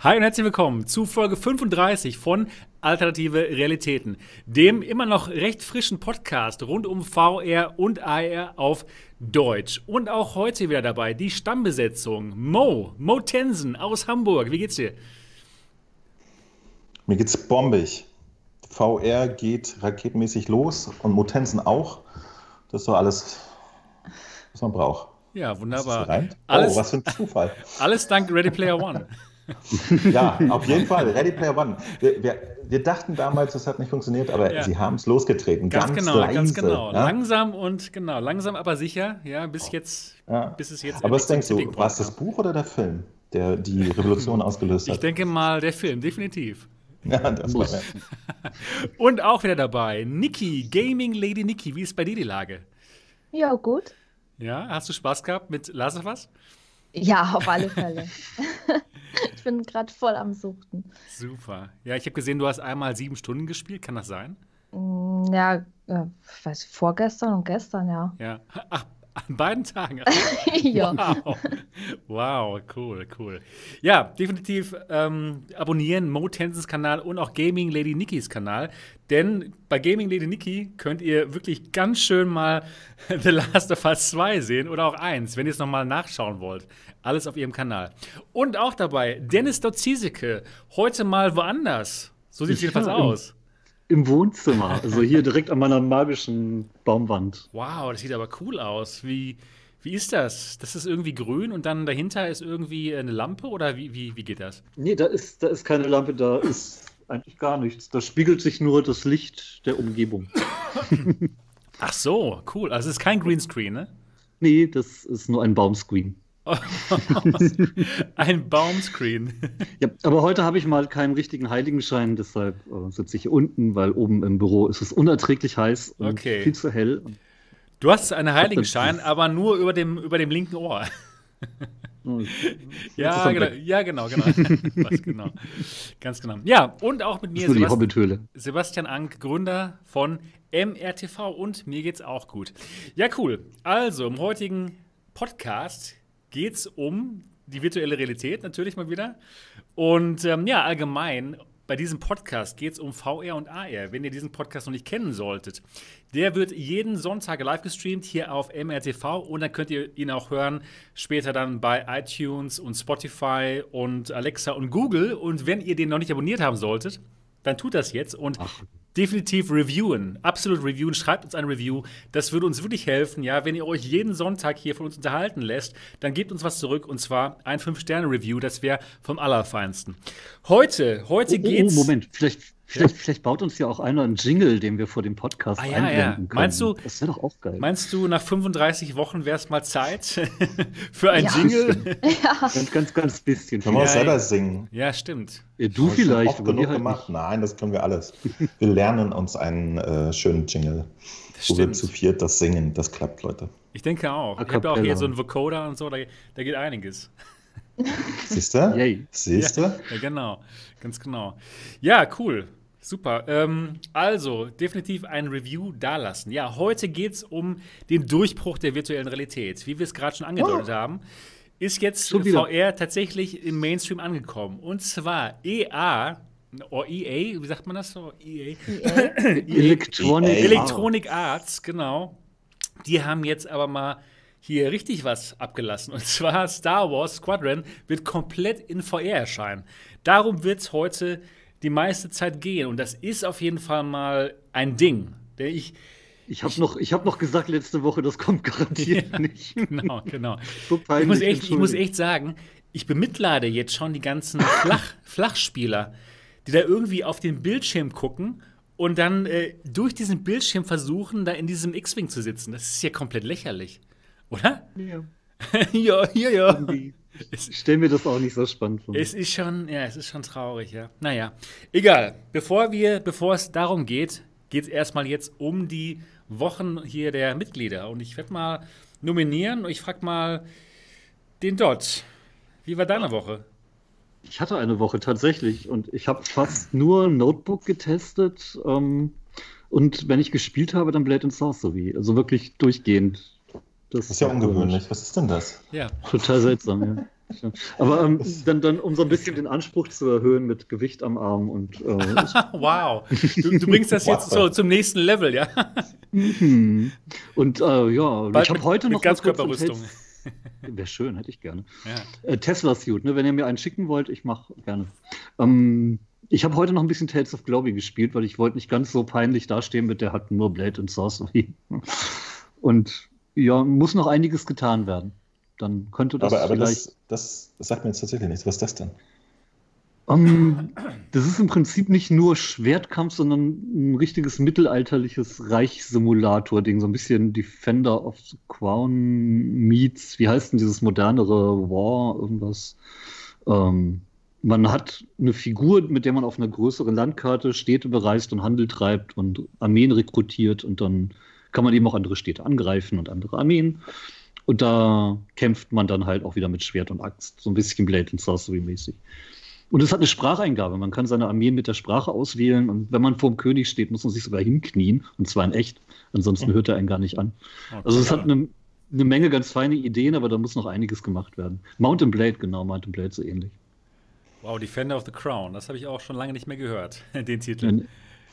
Hi und herzlich willkommen zu Folge 35 von Alternative Realitäten, dem immer noch recht frischen Podcast rund um VR und AR auf Deutsch. Und auch heute wieder dabei die Stammbesetzung Mo, Mo Tensen aus Hamburg. Wie geht's dir? Mir geht's bombig. VR geht raketenmäßig los und Mo Tensen auch. Das ist doch alles, was man braucht. Ja, wunderbar. Alles, oh, was für ein Zufall. Alles dank Ready Player One. ja, auf jeden Fall. Ready Player One. Wir, wir, wir dachten damals, es hat nicht funktioniert, aber ja. sie haben es losgetreten. Ganz, ganz genau, leise, ganz genau. Ja? Langsam und genau, langsam aber sicher, ja, bis jetzt, ja. bis es jetzt. Aber was denkst du, war es das Buch oder der Film, der die Revolution ausgelöst hat? Ich denke mal, der Film, definitiv. Ja, das war Und auch wieder dabei, Niki, Gaming Lady Niki. Wie ist bei dir die Lage? Ja, gut. Ja, hast du Spaß gehabt mit Last of Us? Ja, auf alle Fälle. ich bin gerade voll am Suchten. Super. Ja, ich habe gesehen, du hast einmal sieben Stunden gespielt. Kann das sein? Mm, ja, äh, weiß, vorgestern und gestern, ja. Ja. Ach, an beiden Tagen. ja. Wow. wow, cool, cool. Ja, definitiv ähm, abonnieren Mo Tensens Kanal und auch Gaming Lady Nikis Kanal. Denn bei Gaming Lady Nikki könnt ihr wirklich ganz schön mal The Last of Us 2 sehen oder auch 1, wenn ihr es nochmal nachschauen wollt. Alles auf ihrem Kanal. Und auch dabei Dennis Dotziseke. Heute mal woanders. So sieht es jedenfalls aus. Im Wohnzimmer, also hier direkt an meiner magischen Baumwand. Wow, das sieht aber cool aus. Wie, wie ist das? Das ist irgendwie grün und dann dahinter ist irgendwie eine Lampe oder wie, wie, wie geht das? Nee, da ist, da ist keine Lampe, da ist eigentlich gar nichts. Da spiegelt sich nur das Licht der Umgebung. Ach so, cool. Also es ist kein Greenscreen, ne? Nee, das ist nur ein Baumscreen. ein Baumscreen. ja, aber heute habe ich mal keinen richtigen Heiligenschein, deshalb äh, sitze ich hier unten, weil oben im Büro ist es unerträglich heiß und okay. viel zu hell. Du hast einen Heiligenschein, aber nur über dem, über dem linken Ohr. Oh, ja, genau, ja, genau, genau. genau. Ganz genau. Ja, und auch mit mir Sebast Sebastian Ank, Gründer von MRTV und mir geht's auch gut. Ja, cool. Also, im heutigen Podcast geht es um die virtuelle Realität natürlich mal wieder. Und ähm, ja, allgemein bei diesem Podcast geht es um VR und AR. Wenn ihr diesen Podcast noch nicht kennen solltet, der wird jeden Sonntag live gestreamt hier auf MRTV und dann könnt ihr ihn auch hören später dann bei iTunes und Spotify und Alexa und Google. Und wenn ihr den noch nicht abonniert haben solltet, dann tut das jetzt und Ach definitiv reviewen. Absolut reviewen. Schreibt uns ein Review. Das würde uns wirklich helfen. Ja, wenn ihr euch jeden Sonntag hier von uns unterhalten lässt, dann gebt uns was zurück und zwar ein 5-Sterne-Review. Das wäre vom Allerfeinsten. Heute, heute oh, oh, geht's. Oh, Moment, vielleicht Vielleicht, vielleicht, baut uns ja auch einer einen Jingle, den wir vor dem Podcast ah, ja, einblenden ja. können. Meinst du, das wäre doch auch geil. Meinst du, nach 35 Wochen wäre es mal Zeit für ein ja. Jingle? Ja. Ganz, ganz, ganz bisschen. Können wir auch selber singen? Ja, stimmt. Ja, du vielleicht. Oft genug halt gemacht. Nicht. Nein, das können wir alles. Wir lernen uns einen äh, schönen Jingle. Das wo stimmt. wir zu viert das singen. Das klappt, Leute. Ich denke auch. Ich habe ja auch hier so einen Vocoder und so, da, da geht einiges. Siehst du? Siehst du? Ja, ja, genau. Ganz genau. Ja, cool. Super. Ähm, also, definitiv ein Review dalassen. Ja, heute geht es um den Durchbruch der virtuellen Realität. Wie wir es gerade schon angedeutet oh. haben, ist jetzt VR tatsächlich im Mainstream angekommen. Und zwar EA, oder EA, wie sagt man das so? EA? EA? Electronic, EA. Electronic Arts, genau. Die haben jetzt aber mal hier richtig was abgelassen. Und zwar Star Wars Squadron wird komplett in VR erscheinen. Darum wird es heute die meiste Zeit gehen. Und das ist auf jeden Fall mal ein Ding. Der ich ich habe noch, hab noch gesagt letzte Woche, das kommt garantiert ja, nicht. Genau, genau. so ich, muss echt, ich muss echt sagen, ich bemitleide jetzt schon die ganzen Flach, Flachspieler, die da irgendwie auf den Bildschirm gucken und dann äh, durch diesen Bildschirm versuchen, da in diesem X-Wing zu sitzen. Das ist ja komplett lächerlich, oder? Ja. ja, ja, ja. Ich stelle mir das auch nicht so spannend vor. Es ist schon, ja, es ist schon traurig, ja. Naja, egal. Bevor wir, bevor es darum geht, geht es erstmal jetzt um die Wochen hier der Mitglieder. Und ich werde mal nominieren und ich frage mal den Dot. Wie war deine Woche? Ich hatte eine Woche tatsächlich und ich habe fast nur Notebook getestet. Ähm, und wenn ich gespielt habe, dann Blade and Sorcery. Also wirklich durchgehend. Das, das ist ja ungewöhnlich. Was ist denn das? Ja. Total seltsam, ja. Aber ähm, dann, dann, um so ein bisschen den Anspruch zu erhöhen mit Gewicht am Arm und. Äh, wow. Du, du, bringst das jetzt so zum nächsten Level, ja? Mhm. Und äh, ja, Bald ich habe heute noch mal kurz Ganzkörperrüstung. Wäre schön, hätte ich gerne. Ja. Äh, Tesla-Suit, ne? wenn ihr mir einen schicken wollt, ich mache gerne. Ähm, ich habe heute noch ein bisschen Tales of Glory gespielt, weil ich wollte nicht ganz so peinlich dastehen mit der hat nur Blade und Sorcery. Und ja, muss noch einiges getan werden. Dann könnte das aber aber vielleicht. das, das sagt mir jetzt tatsächlich nichts. Was ist das denn? Ähm, das ist im Prinzip nicht nur Schwertkampf, sondern ein richtiges mittelalterliches Reichssimulator-Ding. So ein bisschen Defender of the Crown meets, wie heißt denn dieses modernere War, irgendwas. Ähm, man hat eine Figur, mit der man auf einer größeren Landkarte Städte bereist und Handel treibt und Armeen rekrutiert und dann kann man eben auch andere Städte angreifen und andere Armeen. Und da kämpft man dann halt auch wieder mit Schwert und Axt, so ein bisschen Blade and Sorcery mäßig. Und es hat eine Spracheingabe. Man kann seine Armeen mit der Sprache auswählen. Und wenn man vor dem König steht, muss man sich sogar hinknien. Und zwar in echt. Ansonsten hört er einen gar nicht an. Also es hat eine, eine Menge ganz feine Ideen, aber da muss noch einiges gemacht werden. Mountain Blade, genau, Mountain Blade so ähnlich. Wow, Defender of the Crown. Das habe ich auch schon lange nicht mehr gehört, den Titel. In,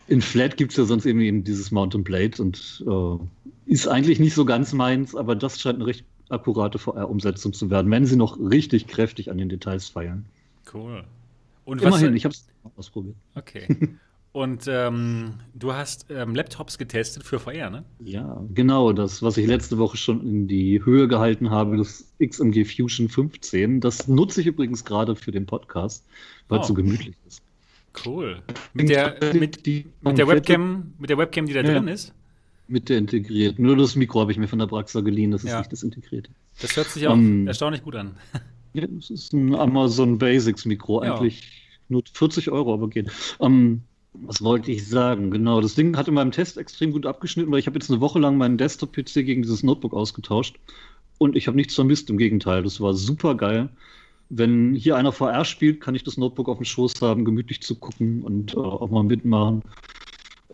in Flat gibt es ja sonst eben, eben dieses Mountain Blade und äh, ist eigentlich nicht so ganz meins, aber das scheint eine recht akkurate VR-Umsetzung zu werden, wenn sie noch richtig kräftig an den Details feiern. Cool. Und Immerhin, was, ich habe es ausprobiert. Okay. Und ähm, du hast ähm, Laptops getestet für VR, ne? Ja, genau, das, was ich letzte Woche schon in die Höhe gehalten habe, das XMG Fusion 15. Das nutze ich übrigens gerade für den Podcast, weil es Oh. so gemütlich ist. Cool. Mit der, mit, mit der Webcam, mit der Webcam, die da Ja. drin ist. Mit der integriert. Nur das Mikro habe ich mir von der Braxa geliehen, das ist Ja. nicht das integrierte. Das hört sich auch Ähm. erstaunlich gut an. Ja, das ist ein Amazon Basics Mikro, eigentlich nur 40 Euro, aber geht. Ähm, was wollte ich sagen? Genau, das Ding hat in meinem Test extrem gut abgeschnitten, weil ich habe jetzt eine Woche lang meinen Desktop-PC gegen dieses Notebook ausgetauscht und ich habe nichts vermisst, im Gegenteil, das war super geil. Wenn hier einer VR spielt, kann ich das Notebook auf dem Schoß haben, gemütlich zu gucken und äh, auch mal mitmachen.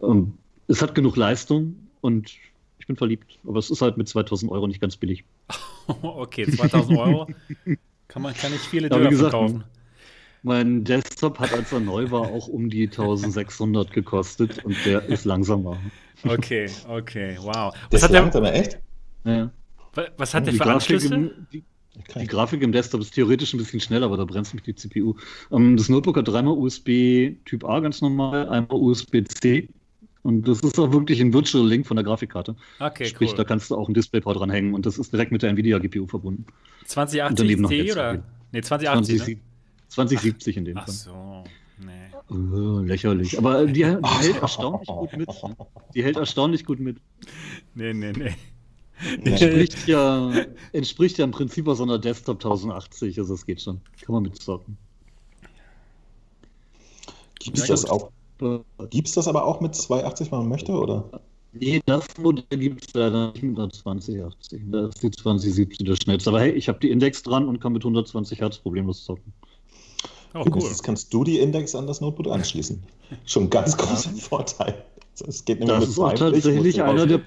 Ähm, es hat genug Leistung und ich bin verliebt, aber es ist halt mit 2000 Euro nicht ganz billig. okay, 2000 Euro. Kann man kann nicht viele Ja, Döner gesagt, verkaufen. Mein Desktop hat, als er neu war, auch um die 1600 gekostet und der ist langsamer. Okay, okay, wow. Das Was hat ist der, langsam, echt? Ja. wa- was hat der Die, für Grafik Anschlüsse? im, die, Okay. die Grafik im Desktop ist theoretisch ein bisschen schneller, aber da bremst mich die CPU. Ähm, das Notebook hat dreimal USB Typ A ganz normal, einmal USB-C. Und das ist auch wirklich ein Virtual Link von der Grafikkarte. Okay, Sprich, da cool. kannst du auch ein DisplayPort dranhängen und das ist direkt mit der Nvidia-GPU verbunden. 2080 daneben noch T der oder? Nee, 2080. 20, Ne? 2070 in dem Ach Fall. so, nee. Oh, lächerlich. Aber die, die hält erstaunlich gut mit. Die hält erstaunlich gut mit. Nee, nee, nee. Entspricht ja, entspricht ja im Prinzip auch so einer Desktop 1080, also es geht schon. Kann man mitzocken. Gibt Ja, es das auch? Äh, Gibt's das aber auch mit 280, wenn man möchte, oder? Nee, das Modell gibt es leider nicht mit einer 2080. Da ist die 2070 das schnellste. Aber hey, ich habe die Index dran und kann mit 120 Hertz problemlos zocken. Oh, Cool. Jetzt kannst du die Index an das Notebook anschließen. Schon ein ganz großer Vorteil. Es geht nämlich Das mit ist tatsächlich einer der-.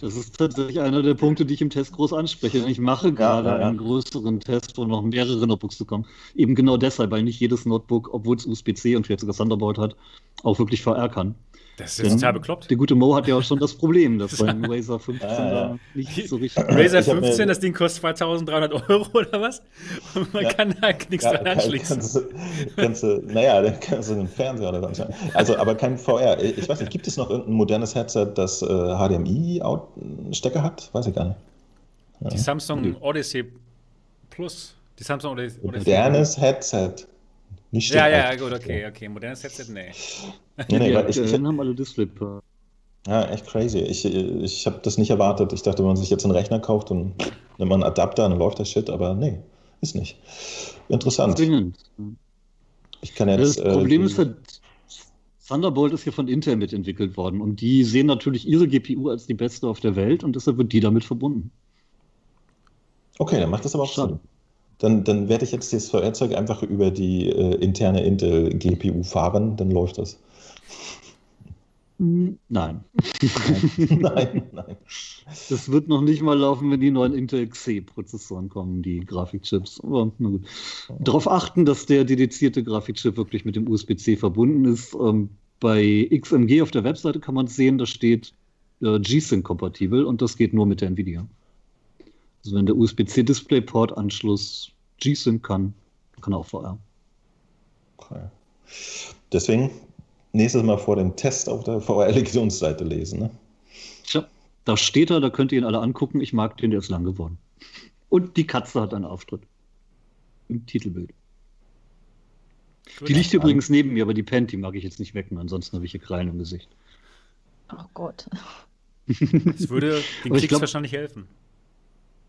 Das ist tatsächlich einer der Punkte, die ich im Test groß anspreche. Ich mache gerade ja, ja. einen größeren Test, wo noch mehrere Notebooks zu kommen. Eben genau deshalb, weil nicht jedes Notebook, obwohl es USB-C und vielleicht sogar Thunderbolt hat, auch wirklich VR kann. Das ist total bekloppt. Der gute Mo hat ja auch schon das Problem, dass beim Razer 15 Ja, ja. da nicht so richtig. Razer Ich hab mir- 15, das Ding kostet 2300 Euro oder was? Und man Ja. kann da nichts Ja, dran anschließen. Kannst, kannst naja, dann kannst du einen Fernseher oder sonst was. Also, aber kein VR. Ich weiß nicht, gibt es noch irgendein modernes Headset, das äh, HDMI-Stecker hat? Weiß ich gar nicht. Die Samsung Odyssey Plus. Die Samsung Odyssey. Modernes Headset. Nicht Ja, ja, halt. gut, okay, okay. Modernes Headset, nee. Nee, nee, weil ich, ich, haben alle Display. ja, echt crazy. Ich, ich habe das nicht erwartet. Ich dachte, wenn man sich jetzt einen Rechner kauft und nimmt man einen Adapter, dann läuft das Shit, aber nee, ist nicht. Interessant. Zwingend. Ich kann Das jetzt. Problem äh, ist halt, Thunderbolt ist ja von Intel mitentwickelt worden und die sehen natürlich ihre GPU als die beste auf der Welt und deshalb wird die damit verbunden. Okay, dann macht das aber auch. Sinn. Dann, dann werde ich jetzt das VR-Zeug einfach über die äh, interne Intel-GPU fahren, dann läuft das. Nein. nein, nein. Das wird noch nicht mal laufen, wenn die neuen Intel Xe-Prozessoren kommen, die Grafikchips. Aber na gut. Darauf achten, dass der dedizierte Grafikchip wirklich mit dem USB-C verbunden ist. Ähm, bei XMG auf der Webseite kann man sehen, da steht äh, G-Sync-kompatibel und das geht nur mit der Nvidia. Also wenn der USB-C-Displayport-Anschluss G-Sync kann, kann er auch VR. Okay. Deswegen nächstes Mal vor dem Test auf der VR-Lektionsseite lesen. Ne? Tja, da steht er, da könnt ihr ihn alle angucken. Ich mag den, der ist lang geworden. Und die Katze hat einen Auftritt. Im Titelbild. Die liegt übrigens neben mir, aber die pennt, die mag ich jetzt nicht wecken, ansonsten habe ich hier Krallen im Gesicht. Oh Gott. Das würde den Aber ich Klicks glaub- wahrscheinlich helfen.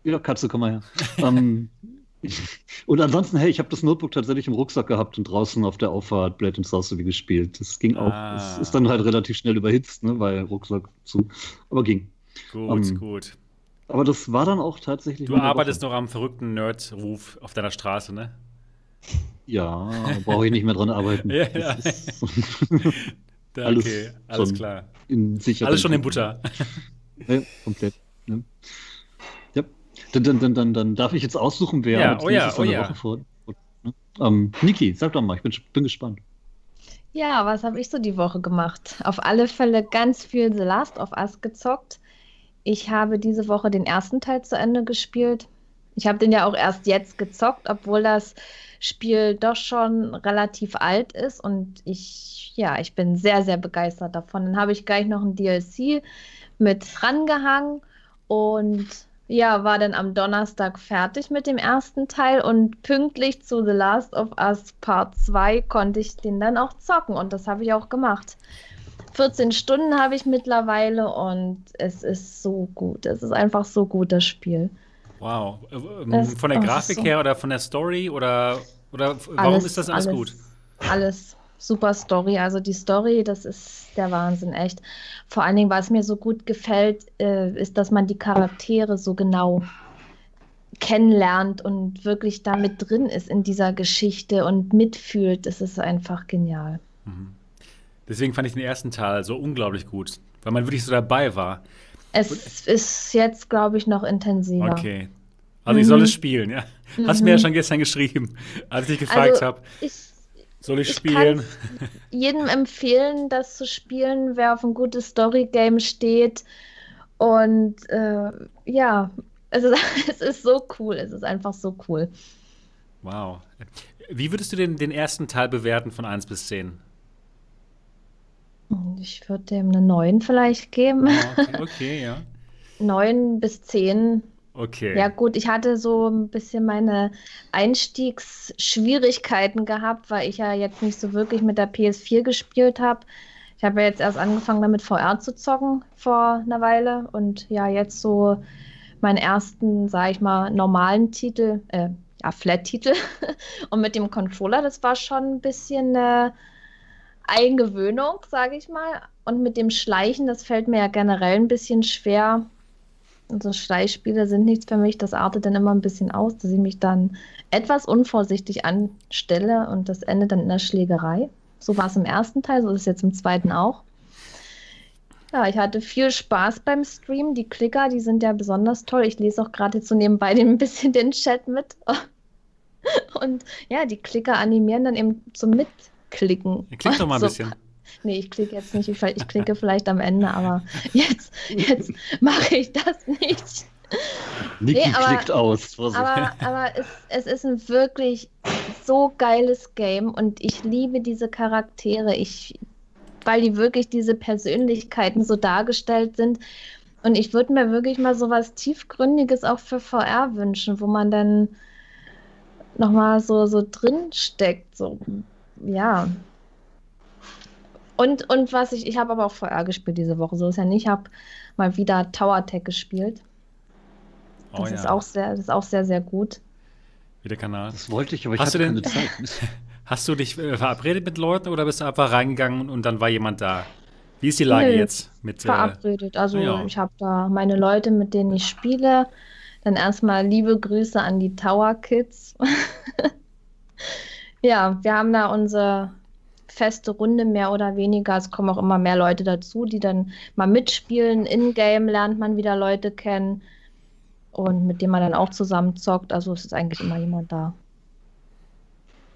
Ja, Katze, komm mal her. ähm, und ansonsten, hey, ich habe das Notebook tatsächlich im Rucksack gehabt und draußen auf der Auffahrt Blade and Sorcery gespielt. Das ging auch. Ah. Es ist dann halt relativ schnell überhitzt, ne, weil Rucksack zu. Aber ging. Gut, Ähm, gut. Aber das war dann auch tatsächlich. Du arbeitest Woche. noch am verrückten Nerd-Ruf auf deiner Straße, ne? Ja, brauche ich nicht mehr dran arbeiten. Ja, ja. Da, Alles okay, alles klar. Alles schon in. Butter. Ja, komplett. Ne? Ja. Dann, dann, dann, dann, dann darf ich jetzt aussuchen, wer Ja, oh ja, oh eine ja. Woche vor. Ne? Ähm, Niki, sag doch mal, ich bin, bin gespannt. Ja, was habe ich so die Woche gemacht? Auf alle Fälle ganz viel The Last of Us gezockt. Ich habe diese Woche den ersten Teil zu Ende gespielt. Ich habe den ja auch erst jetzt gezockt, obwohl das Spiel doch schon relativ alt ist und ich, ja, ich bin sehr, sehr begeistert davon. Dann habe ich gleich noch ein DLC mit rangehangen und ja, war dann am Donnerstag fertig mit dem ersten Teil und pünktlich zu The Last of Us Part 2 konnte ich den dann auch zocken und das habe ich auch gemacht. 14 Stunden habe ich mittlerweile und es ist so gut. Es ist einfach so gut, das Spiel. Wow. Äh, ähm, Das- Von der Grafik so- her oder von der Story oder, oder warum Alles- ist das alles, gut? Alles super Story. Also die Story, das ist der Wahnsinn, echt. Vor allen Dingen, was mir so gut gefällt, äh, ist, dass man die Charaktere so genau kennenlernt und wirklich damit drin ist in dieser Geschichte und mitfühlt. Das ist einfach genial. Deswegen fand ich den ersten Teil so unglaublich gut, weil man wirklich so dabei war. Es ist jetzt, glaube ich, noch intensiver. Okay. Also ich soll es spielen, ja. Hast Mhm. mir ja schon gestern geschrieben, als ich gefragt Also, habe, Ich, soll ich ich spielen? jedem empfehlen, das zu spielen, wer auf ein gutes Story-Game steht. Und äh, ja, es ist, es ist so cool. Es ist einfach so cool. Wow. Wie würdest du den, den ersten Teil bewerten von 1 bis 10? Und Ich würde dem eine 9 vielleicht geben. Okay, okay, ja. 9 bis 10. Okay. Ja, gut, ich hatte so ein bisschen meine Einstiegsschwierigkeiten gehabt, weil ich ja jetzt nicht so wirklich mit der PS4 gespielt habe. Ich habe ja jetzt erst angefangen, damit VR zu zocken vor einer Weile und ja, jetzt so meinen ersten, sage ich mal, normalen Titel, äh, ja, Flat-Titel. Und mit dem Controller, das war schon ein bisschen eine Eingewöhnung, sage ich mal. Und mit dem Schleichen, das fällt mir ja generell ein bisschen schwer. Also Schleichspiele sind nichts für mich. Das artet dann immer ein bisschen aus, dass ich mich dann etwas unvorsichtig anstelle und das endet dann in der Schlägerei. So war es im ersten Teil, so ist es jetzt im zweiten auch. Ja, ich hatte viel Spaß beim Stream. Die Klicker, die sind ja besonders toll. Ich lese auch gerade jetzt so nebenbei ein bisschen den Chat mit. Und ja, die Klicker animieren dann eben zum Mitklicken. Klick doch mal ein So. bisschen. Nee, ich klicke jetzt nicht. Ich, ich klicke vielleicht am Ende, aber jetzt, jetzt mache ich das nicht. Niki Nee, aber- klickt aus. Vorsicht. Aber, aber es, es ist ein wirklich so geiles Game und ich liebe diese Charaktere, ich, weil die wirklich diese Persönlichkeiten so dargestellt sind. Und ich würde mir wirklich mal so was Tiefgründiges auch für VR wünschen, wo man dann nochmal so, so drin steckt. So, ja. Und, und was ich, ich habe aber auch VR gespielt diese Woche, so ist ja nicht. Ich habe mal wieder Tower Tech gespielt. Das Oh ist ja, auch sehr, das ist auch sehr, sehr gut. wie der Kanal. das wollte ich, aber ich Hast hatte du denn- keine Zeit. Hast du dich äh, verabredet mit Leuten oder bist du einfach reingegangen und dann war jemand da? Wie ist die Lage Nö, jetzt mit äh, verabredet. Also ja. ich habe da meine Leute, mit denen ich spiele. Dann erstmal liebe Grüße an die Tower Kids. ja, wir haben da unsere feste Runde mehr oder weniger. Es kommen auch immer mehr Leute dazu, die dann mal mitspielen. In-game lernt man wieder Leute kennen und mit denen man dann auch zusammen zockt. Also es ist eigentlich immer jemand da.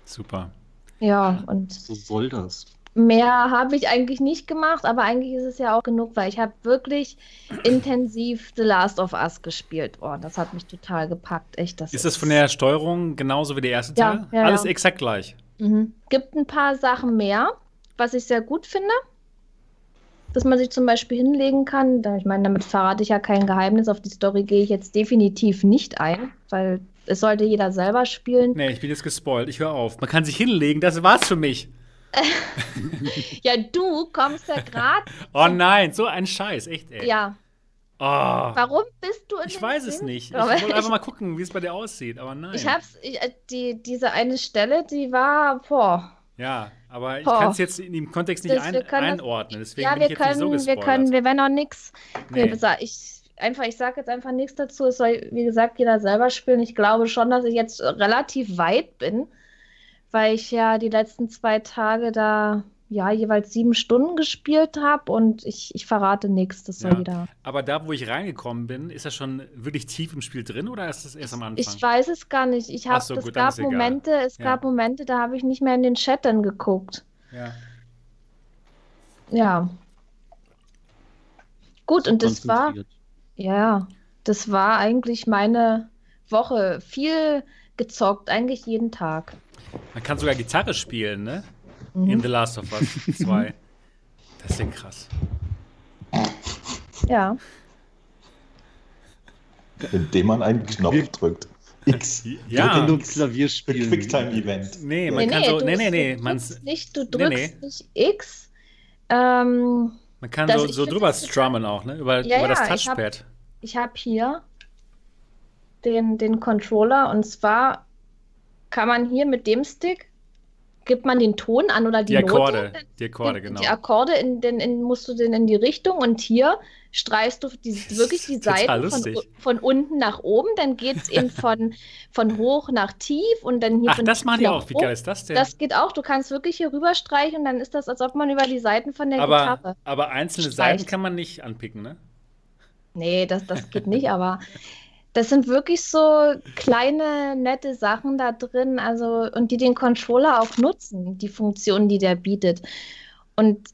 Super. Ja, und So soll das. mehr habe ich eigentlich nicht gemacht, aber eigentlich ist es ja auch genug, weil ich habe wirklich intensiv The Last of Us gespielt. Oh, das hat mich total gepackt, echt. Das Ist das von der Steuerung genauso wie der erste Ja, Teil? ja, Alles ja. exakt gleich. Mhm. Gibt ein paar Sachen mehr, was ich sehr gut finde. Dass man sich zum Beispiel hinlegen kann. Ich meine, damit verrate ich ja kein Geheimnis. Auf die Story gehe ich jetzt definitiv nicht ein, weil es sollte jeder selber spielen. Nee, ich bin jetzt gespoilt. Ich höre auf. Man kann sich hinlegen, das war's für mich. Ja, du kommst ja gerade. Oh nein, so ein Scheiß, echt, ey. ja, Oh, warum bist du in ich weiß es Film? nicht. Ich wollte einfach mal gucken, wie es bei dir aussieht, aber nein. Ich hab's, ich, äh, die, diese eine Stelle, die war, boah. Ja, aber ich kann es jetzt in dem Kontext nicht ein, können einordnen. Deswegen ja, bin wir ich jetzt nicht so können, wir können, wir werden auch nichts. Nee. Ich, einfach, ich sage jetzt einfach nichts dazu. Es soll, wie gesagt, jeder selber spielen. Ich glaube schon, dass ich jetzt relativ weit bin, weil ich ja die letzten zwei Tage da ja jeweils sieben Stunden gespielt habe und ich, ich verrate nichts. Das soll Ja. jeder. Aber da, wo ich reingekommen bin, ist das schon wirklich tief im Spiel drin oder ist das erst am Anfang? Ich weiß es gar nicht. Ich habe, so, es gab ist egal. Momente, es Ja. gab Momente, da habe ich nicht mehr in den Chat dann geguckt. ja. Ja. Gut, und das war, ja, das war eigentlich meine Woche. Viel gezockt, eigentlich jeden Tag. Man kann sogar Gitarre spielen, ne? Mhm. In The Last of Us 2. Das ist ja krass. Ja, Indem man einen Knopf drückt. X. Ja. Wenn du Klavier Für spielen. Quicktime-Event. Nee, man nee, kann nee, so. Nee, nee, nee. du Man, drückst nicht, du Nee, drückst nicht X. Ähm, man kann so, so drüber strummen auch, ne? Über, Ja, über das hab- Touchpad. ich habe hier den, den Controller und zwar kann man hier mit dem Stick, gibt man den Ton an oder die, Die Akkorde. Note, Die Akkorde, genau. die Akkorde in, den, in, musst du den in die Richtung und hier streichst du die, wirklich die Seiten von, von unten nach oben, dann geht es eben von, von hoch nach tief und dann hier Ach, von das machen die auch. Wie geil ist das denn? Das geht auch. Du kannst wirklich hier rüber streichen und dann ist das, als ob man über die Seiten von der aber, Gitarre. aber einzelne streicht. Seiten kann man nicht anpicken, ne? Nee, das, das geht nicht, aber das sind wirklich so kleine, nette Sachen da drin, also und die den Controller auch nutzen, die Funktionen, die der bietet. Und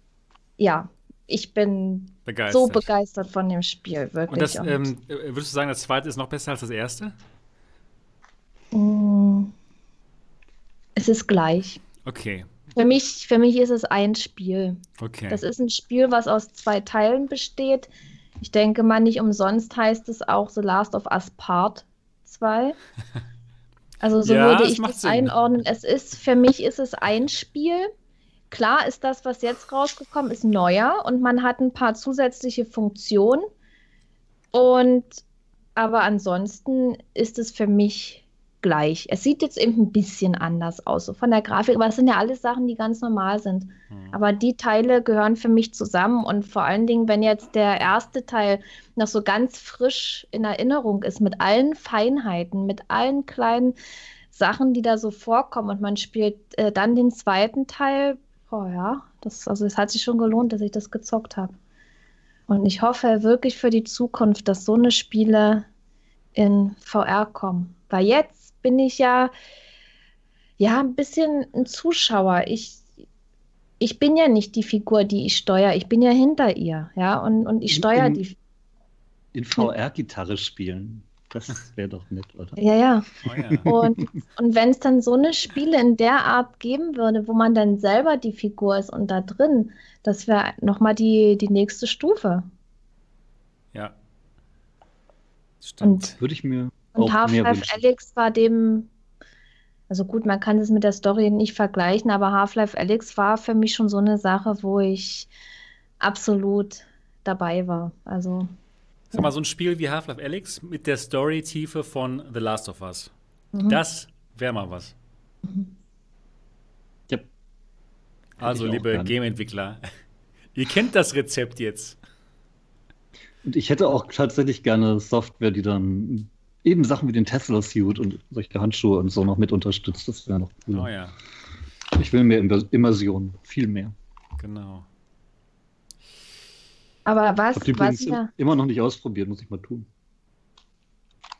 ja, ich bin Begeistert. so begeistert von dem Spiel, wirklich. Und das, Und, ähm, äh, würdest du sagen, das zweite ist noch besser als das erste? mm, es ist gleich. Okay, Für mich, für mich ist es ein Spiel. okay. Das ist ein Spiel, was aus zwei Teilen besteht. Ich denke mal, nicht umsonst heißt es auch The Last of Us Part 2. Also so Ja, würde ich das Sinn. einordnen. Es ist, für mich ist es ein Spiel. Klar ist das, was jetzt rausgekommen ist, neuer und man hat ein paar zusätzliche Funktionen. Und aber ansonsten ist es für mich gleich. Es sieht jetzt eben ein bisschen anders aus, so von der Grafik, aber es sind ja alles Sachen, die ganz normal sind. Hm. Aber die Teile gehören für mich zusammen und vor allen Dingen, wenn jetzt der erste Teil noch so ganz frisch in Erinnerung ist, mit allen Feinheiten, mit allen kleinen Sachen, die da so vorkommen und man spielt äh, dann den zweiten Teil, oh ja, das, also es hat sich schon gelohnt, dass ich das gezockt habe. Und ich hoffe wirklich für die Zukunft, dass so eine Spiele in VR kommen. Weil jetzt bin ich ja, ja ein bisschen ein Zuschauer. Ich, ich bin ja nicht die Figur, die ich steuere. Ich bin ja hinter ihr, ja, und, und ich steuere in- die. In VR-Gitarre spielen. Das wäre doch nett, oder? Ja, ja. Oh, ja. Und, und wenn es dann so eine Spiele in der Art geben würde, wo man dann selber die Figur ist und da drin, das wäre nochmal die, die nächste Stufe. ja. Stimmt. Würde ich mir Und Half-Life. Alyx war dem, also gut, man kann es mit der Story nicht vergleichen, aber Half-Life Alyx war für mich schon so eine Sache, wo ich absolut dabei war. Also, Sag mal, so ein Spiel wie Half-Life Alyx mit der Story-Tiefe von The Last of Us. mhm. Das wäre mal was. Ja. Also, liebe. Game-Entwickler, ihr kennt das Rezept jetzt. Und ich hätte auch tatsächlich gerne Software, die dann eben Sachen wie den Tesla-Suit und solche Handschuhe und so noch mit unterstützt. Das wäre noch Oh cooler. ja. Ich will mehr Immersion, viel mehr. Genau. Aber was, Ich was mir, immer noch nicht ausprobiert, muss ich mal tun.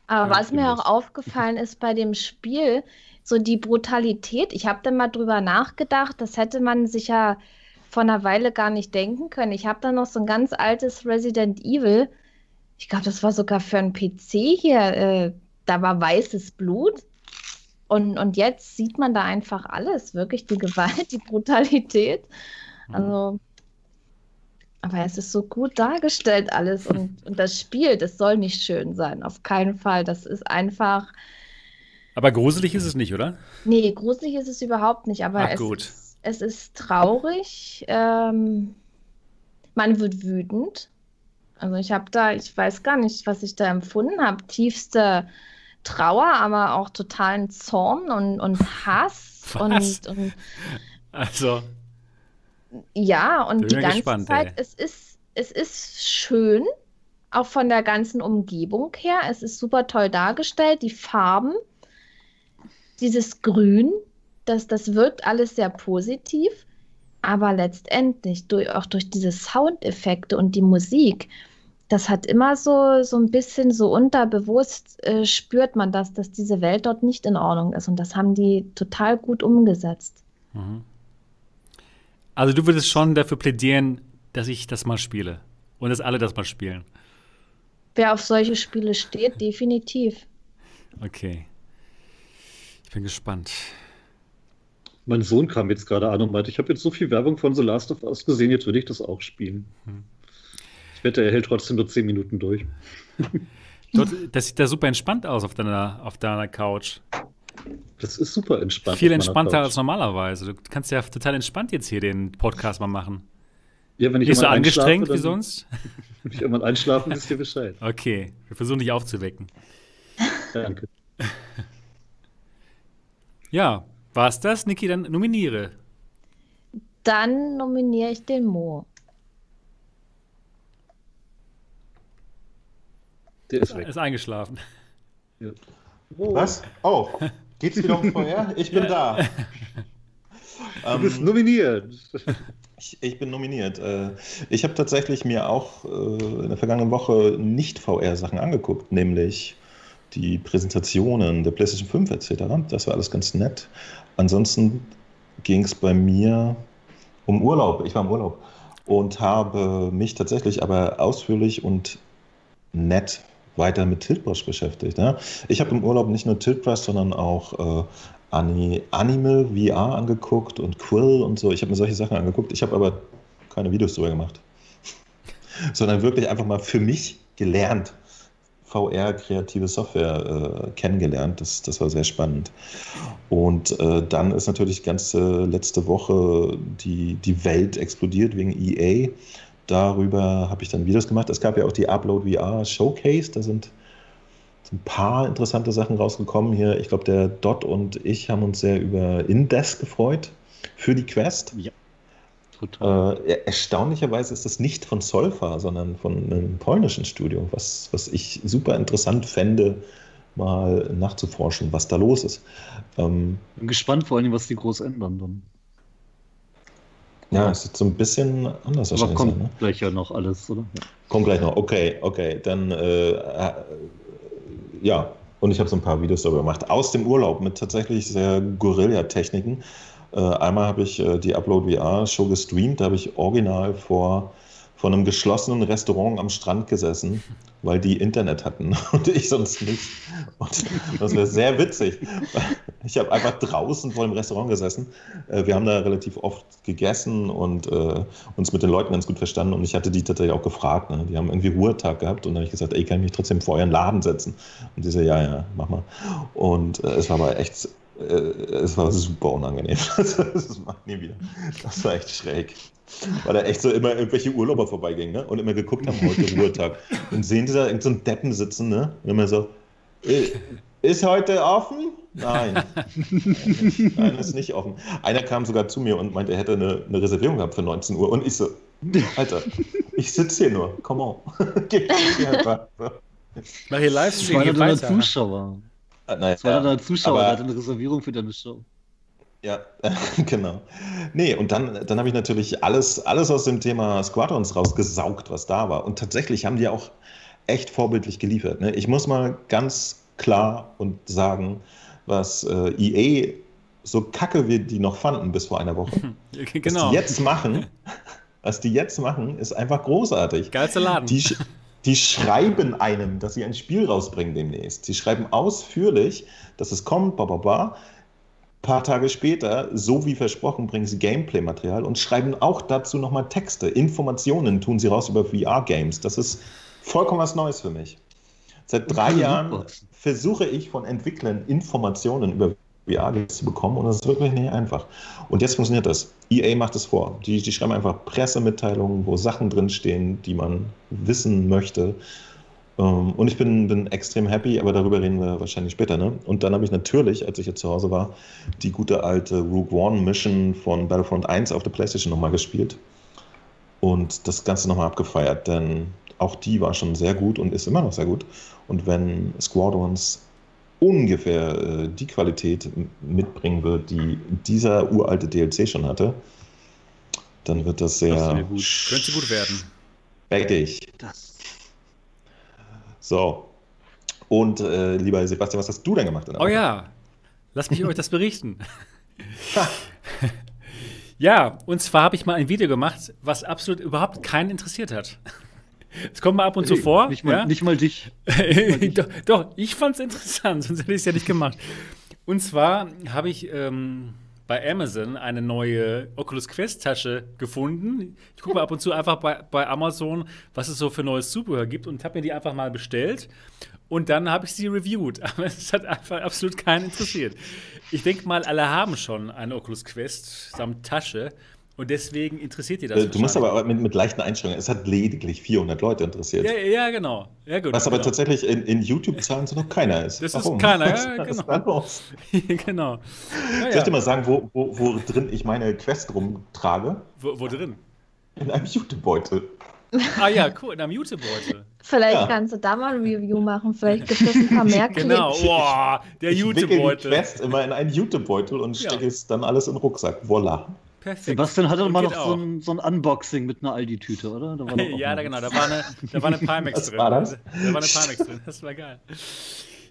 aber Ja, was mir auch aufgefallen ist bei dem Spiel, so die Brutalität. Ich habe da mal drüber nachgedacht, das hätte man sich ja vor einer Weile gar nicht denken können. Ich habe da noch so ein ganz altes Resident Evil. Ich glaube, das war sogar für einen PC hier. Äh, da war weißes Blut. Und, und jetzt sieht man da einfach alles, wirklich die Gewalt, die Brutalität. Mhm. Also, aber es ist so gut dargestellt alles und, und das Spiel, das soll nicht schön sein, auf keinen Fall. Das ist einfach, Aber gruselig ist es nicht, oder? nee, gruselig ist es überhaupt nicht, aber Ach, es, gut. Ist, es ist traurig. Ähm, man wird wütend. Also ich habe da, ich weiß gar nicht, was ich da empfunden habe. Tiefste Trauer, aber auch totalen Zorn und, und Hass Was? und, und Also, Ja, und die ganze gespannt, Zeit, ey. es ist, es ist schön, auch von der ganzen Umgebung her. Es ist super toll dargestellt, die Farben, dieses Grün, das, das wirkt alles sehr positiv. Aber letztendlich, durch, auch durch diese Soundeffekte und die Musik, das hat immer so, so ein bisschen so unterbewusst äh, spürt man das, dass diese Welt dort nicht in Ordnung ist. Und das haben die total gut umgesetzt. mhm. also du würdest schon dafür plädieren, dass ich das mal spiele. Und dass alle das mal spielen. Wer auf solche Spiele steht, definitiv. Okay. Ich bin gespannt. Mein Sohn kam jetzt gerade an und meinte, ich habe jetzt so viel Werbung von The Last of Us gesehen, jetzt würde ich das auch spielen. Hm. Wette, er hält trotzdem nur 10 Minuten durch. Dort, das sieht da super entspannt aus auf deiner, auf deiner Couch. Das ist super entspannt. Viel entspannter als normalerweise. Du kannst ja total entspannt jetzt hier den Podcast mal machen. Ja, wenn ich Nicht so irgendwann angestrengt wie sonst? Wenn ich irgendwann einschlafen, wisst ihr Bescheid. Okay, wir versuchen dich aufzuwecken. Danke. Ja, war's das? Niki, dann nominiere. Dann nominiere ich den Mo. Der ist Er weg. ist eingeschlafen. Ja. Was? Oh, geht's wieder um VR? Ich bin da. Du bist Ähm, nominiert. ich, ich bin nominiert. Äh, Ich habe tatsächlich mir auch äh, in der vergangenen Woche nicht VR-Sachen angeguckt, nämlich die Präsentationen der PlayStation 5 etc. Das war alles ganz nett. Ansonsten ging es bei mir um Urlaub. Ich war im Urlaub und habe mich tatsächlich aber ausführlich und nett weiter mit Tilt Brush beschäftigt. Ja. Ich habe im Urlaub nicht nur Tilt Brush, sondern auch äh, Ani Animal VR angeguckt und Quill und so. Ich habe mir solche Sachen angeguckt. Ich habe aber keine Videos darüber gemacht, sondern wirklich einfach mal für mich gelernt. VR, kreative Software äh, kennengelernt. Das, das war sehr spannend. Und äh, dann ist natürlich ganze letzte Woche die, die Welt explodiert wegen EA. Darüber habe ich dann Videos gemacht. Es gab ja auch die Upload VR Showcase. Da sind ein paar interessante Sachen rausgekommen hier. Ich glaube, der Dot und ich haben uns sehr über Indesk gefreut für die Quest. Total. Äh, erstaunlicherweise ist das nicht von Solfa, sondern von einem polnischen Studio, was, was ich super interessant fände, mal nachzuforschen, was da los ist. Ähm, Bin gespannt vor allem, was die groß ändern dann. Ja, es ist so ein bisschen anders Aber wahrscheinlich. kommt sein, ne? gleich ja noch alles, oder? Ja. Kommt gleich noch. Okay, okay. Dann, äh, äh, ja. Und ich habe so ein paar Videos darüber gemacht. Aus dem Urlaub mit tatsächlich sehr Guerilla-Techniken. Äh, einmal habe ich äh, die Upload VR-Show gestreamt. Da habe ich original vor, vor einem geschlossenen Restaurant am Strand gesessen, weil die Internet hatten und ich sonst nicht. Und das wäre sehr witzig. Ich habe einfach draußen vor dem Restaurant gesessen. Äh, wir haben da relativ oft gegessen und äh, uns mit den Leuten ganz gut verstanden. Und ich hatte die tatsächlich auch gefragt. Ne? Die haben irgendwie Ruhetag gehabt. Und dann habe ich gesagt, ey, kann ich mich trotzdem vor euren Laden setzen? Und die so, ja, ja, mach mal. Und äh, es war aber echt, äh, es war super unangenehm. das mache ich nie wieder. Das war echt schräg. Weil da echt so immer irgendwelche Urlauber vorbeigingen ne? und immer geguckt haben, heute Ruhetag. Und sehen sie da irgend so einen Deppen sitzen ne? und immer so, "Äh, ist heute offen? Nein. Nein, ist nicht offen. Einer kam sogar zu mir und meinte, er hätte eine, eine Reservierung gehabt für 19 Uhr. Und ich so, Alter, ich sitze hier nur, come on. Geh geh einfach. Mach hier Livestream, war hier dann ein weiter. Zuschauer. Ah, naja, Das war dann ein Zuschauer, aber- der hatte eine Reservierung für deine Show. Ja, genau. Nee, und dann, dann habe ich natürlich alles, alles aus dem Thema Squadrons rausgesaugt, was da war. Und tatsächlich haben die auch echt vorbildlich geliefert. Ne? Ich muss mal ganz klar und sagen, was äh, EA so kacke wir die noch fanden bis vor einer Woche. genau. Was die jetzt machen, was die jetzt machen, ist einfach großartig. Geilster Laden. Die, die schreiben einem, dass sie ein Spiel rausbringen demnächst. Sie schreiben ausführlich, dass es kommt, bla bla bla. Ein paar Tage später, so wie versprochen, bringen sie Gameplay-Material und schreiben auch dazu nochmal Texte. Informationen tun sie raus über VR-Games. Das ist vollkommen was Neues für mich. Seit drei Jahren versuche ich von Entwicklern Informationen über VR-Games zu bekommen und das ist wirklich nicht einfach. Und jetzt funktioniert das. EA macht es vor. Die, die schreiben einfach Pressemitteilungen, wo Sachen drinstehen, die man wissen möchte. Ähm, und ich bin, bin extrem happy, aber darüber reden wir wahrscheinlich später. Ne? Und dann habe ich natürlich, als ich jetzt zu Hause war, die gute alte Rogue One Mission von Battlefront 1 auf der PlayStation nochmal gespielt und das Ganze nochmal abgefeiert, denn auch die war schon sehr gut und ist immer noch sehr gut. Und wenn Squadrons ungefähr äh, die Qualität mitbringen wird, die dieser uralte DLC schon hatte, dann wird das sehr. Das gut. Könnte gut werden. Backig. Das. So. Und äh, lieber Sebastian, was hast du denn gemacht? oh Woche? ja, lass mich euch das berichten. ja, und zwar habe ich mal ein Video gemacht, was absolut überhaupt keinen interessiert hat. Es kommt mal ab und zu vor. Nicht mal, ja? nicht mal dich. Nicht mal dich. doch, doch, ich fand es interessant, sonst hätte ich es ja nicht gemacht. Und zwar habe ich ähm, bei Amazon eine neue Oculus Quest Tasche gefunden. Ich gucke mal ab und zu einfach bei, bei Amazon, was es so für neues Zubehör gibt und habe mir die einfach mal bestellt. Und dann habe ich sie reviewed. Aber es hat einfach absolut keinen interessiert. Ich denke mal, alle haben schon eine Oculus Quest samt Tasche. Und deswegen interessiert die das. Äh, du musst aber mit, mit leichten Einstellungen, es hat lediglich 400 Leute interessiert. Ja, ja genau. Ja, gut, Was genau. aber tatsächlich in, in YouTube-Zahlen so noch keiner ist. Das Warum? ist keiner, ja, genau. Was ist genau. Ja, Soll ich dir mal sagen, wo, wo, wo drin ich meine Quest rumtrage? Wo, wo drin? In einem Jutebeutel. Ah ja, cool, in einem Jutebeutel. Vielleicht ja. kannst du da mal ein Review machen. Vielleicht gibt es ein paar mehr Klicks. Genau, boah, der Jutebeutel. Ich die Quest immer in einen Jutebeutel und stecke es dann alles in den Rucksack. Voila. Perfekt. Sebastian hatte mal noch so ein, so ein, Unboxing mit einer Aldi-Tüte, oder? ja, da, genau, da war eine, da war eine Pimax drin. War das? Da war eine Pimax drin, das war geil.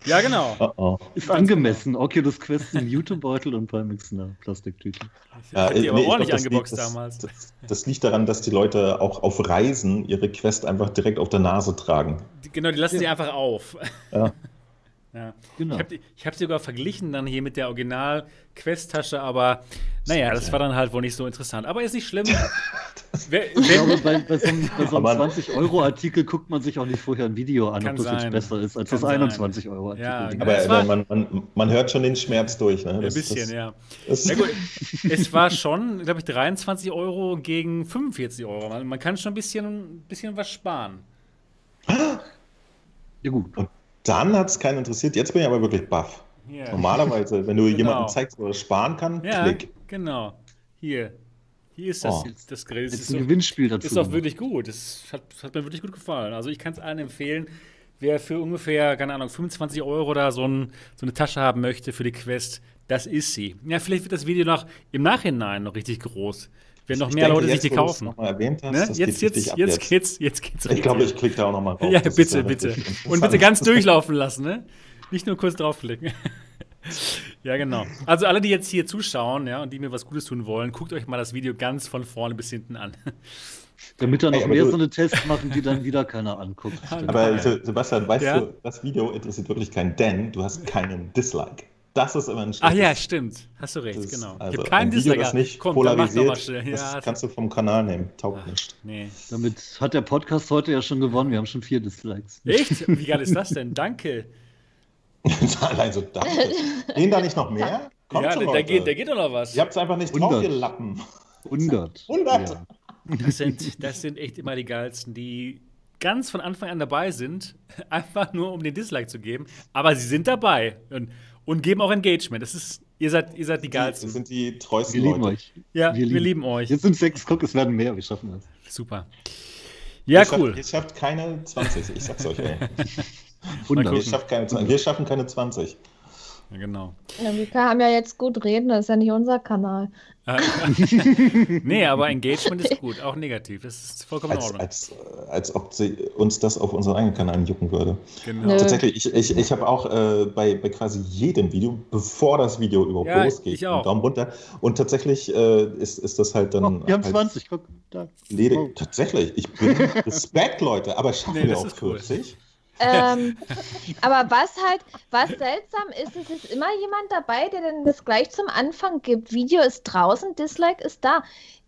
Ja, genau. Oh, oh. Ist angemessen. Oculus Quest ein Jutebeutel und Pimax in einer Plastiktüte. Ja, ich die aber nee, ordentlich glaub, angeboxt liegt, damals. Das, das, liegt daran, dass die Leute auch auf Reisen ihre Quest einfach direkt auf der Nase tragen. Genau, die lassen ja. sie einfach auf. Ja. Ja. Genau. Ich habe hab sie sogar verglichen dann hier mit der Original-Quest-Tasche, aber naja, das war dann halt wohl nicht so interessant. Aber ist nicht schlimm. wer, ich glaube, bei, bei so, einem, so einem 20-Euro-Artikel guckt man sich auch nicht vorher ein Video an, ob das sein. jetzt besser ist als Kann das 21-Euro-Artikel. Ja, aber aber man, man, man, hört schon den Schmerz durch. Ne? Das, ein bisschen, das, ja. Das ja gut, es war schon, glaube ich, 23 Euro gegen 45 Euro. Man, man kann schon ein bisschen, bisschen was sparen. Ja, gut. Und dann hat es keinen interessiert. Jetzt bin ich aber wirklich baff. Yeah. Normalerweise, wenn du genau. jemandem zeigst, wo er sparen kann, ja, klick. Genau. Hier. Hier ist das, oh. das Gerät. Das ist ein so, Gewinnspiel dazu. Ist auch wirklich gut. Das hat, hat mir wirklich gut gefallen. Also ich kann es allen empfehlen, wer für ungefähr, keine Ahnung, 25 Euro da so, ein, so eine Tasche haben möchte für die Quest, das ist sie. Ja, vielleicht wird das Video noch im Nachhinein noch richtig groß. Wenn noch mehr denke, Leute jetzt, sich die kaufen. Noch mal erwähnt hast, ne? jetzt, jetzt, jetzt, jetzt, geht's, jetzt geht's richtig. Ich glaube, ich klicke da auch noch mal drauf. Ja, das bitte, bitte. Und bitte ganz durchlaufen lassen, ne? Nicht nur kurz draufklicken. ja, genau. Also alle, die jetzt hier zuschauen, ja, und die mir was Gutes tun wollen, guckt euch mal das Video ganz von vorne bis hinten an. Damit dann noch Ey, mehr so eine Tests machen, die dann wieder keiner anguckt. Aber Sebastian, weißt ja? du, das Video interessiert wirklich keinen, denn du hast keinen Dislike. Das ist immer ein Ach ja, stimmt. Hast du recht, das, genau. Also ich habe keinen Video, das nicht Komm, polarisiert, ja, das kannst du vom Kanal nehmen. Taugt Ach, nicht. Nee. Damit hat der Podcast heute ja schon gewonnen. Wir haben schon vier Dislikes. Echt? Wie geil ist das denn? Danke. Allein so danke. Gehen da nicht noch mehr? Kommt ja, der, geht, der geht doch noch was. Ihr habt es einfach nicht 100. drauf, ihr Lappen. 100. 100. Ja. Das, sind, das sind echt immer die geilsten, die ganz von Anfang an dabei sind, einfach nur um den Dislike zu geben. Aber sie sind dabei. Und und geben auch Engagement. Das ist, ihr seid, ihr seid die geilsten. Wir sind die treuesten Wir lieben Leute. euch. Ja, wir, wir lieben. lieben. euch. Jetzt sind sechs, guck, es werden mehr, wir schaffen das. Super. Ja, ihr cool. Schafft, ihr schafft keine 20, ich sag's euch, ey. Wir, schafft keine, wir schaffen keine 20. Ja, genau. Ja, wir haben ja jetzt gut reden, das ist ja nicht unser Kanal. nee, aber Engagement ist gut, auch negativ. Das ist vollkommen in Als, Ordnung. als, als ob sie uns das auf unseren eigenen Kanal jucken würde. Genau. Nö. Tatsächlich, ich, ich, ich habe auch äh, bei, bei quasi jedem Video, bevor das Video überhaupt Ja, losgeht, ich auch. einen Daumen runter. Und tatsächlich äh, ist, ist das halt dann. Oh, wir haben halt 20, guck, da. Ledig. Oh. Tatsächlich, ich bin Respekt, Leute, aber schaffen Nee, wir auch cool. 40? Ähm, aber was halt, was seltsam ist, es ist immer jemand dabei, der dann das gleich zum Anfang gibt. Video ist draußen, Dislike ist da.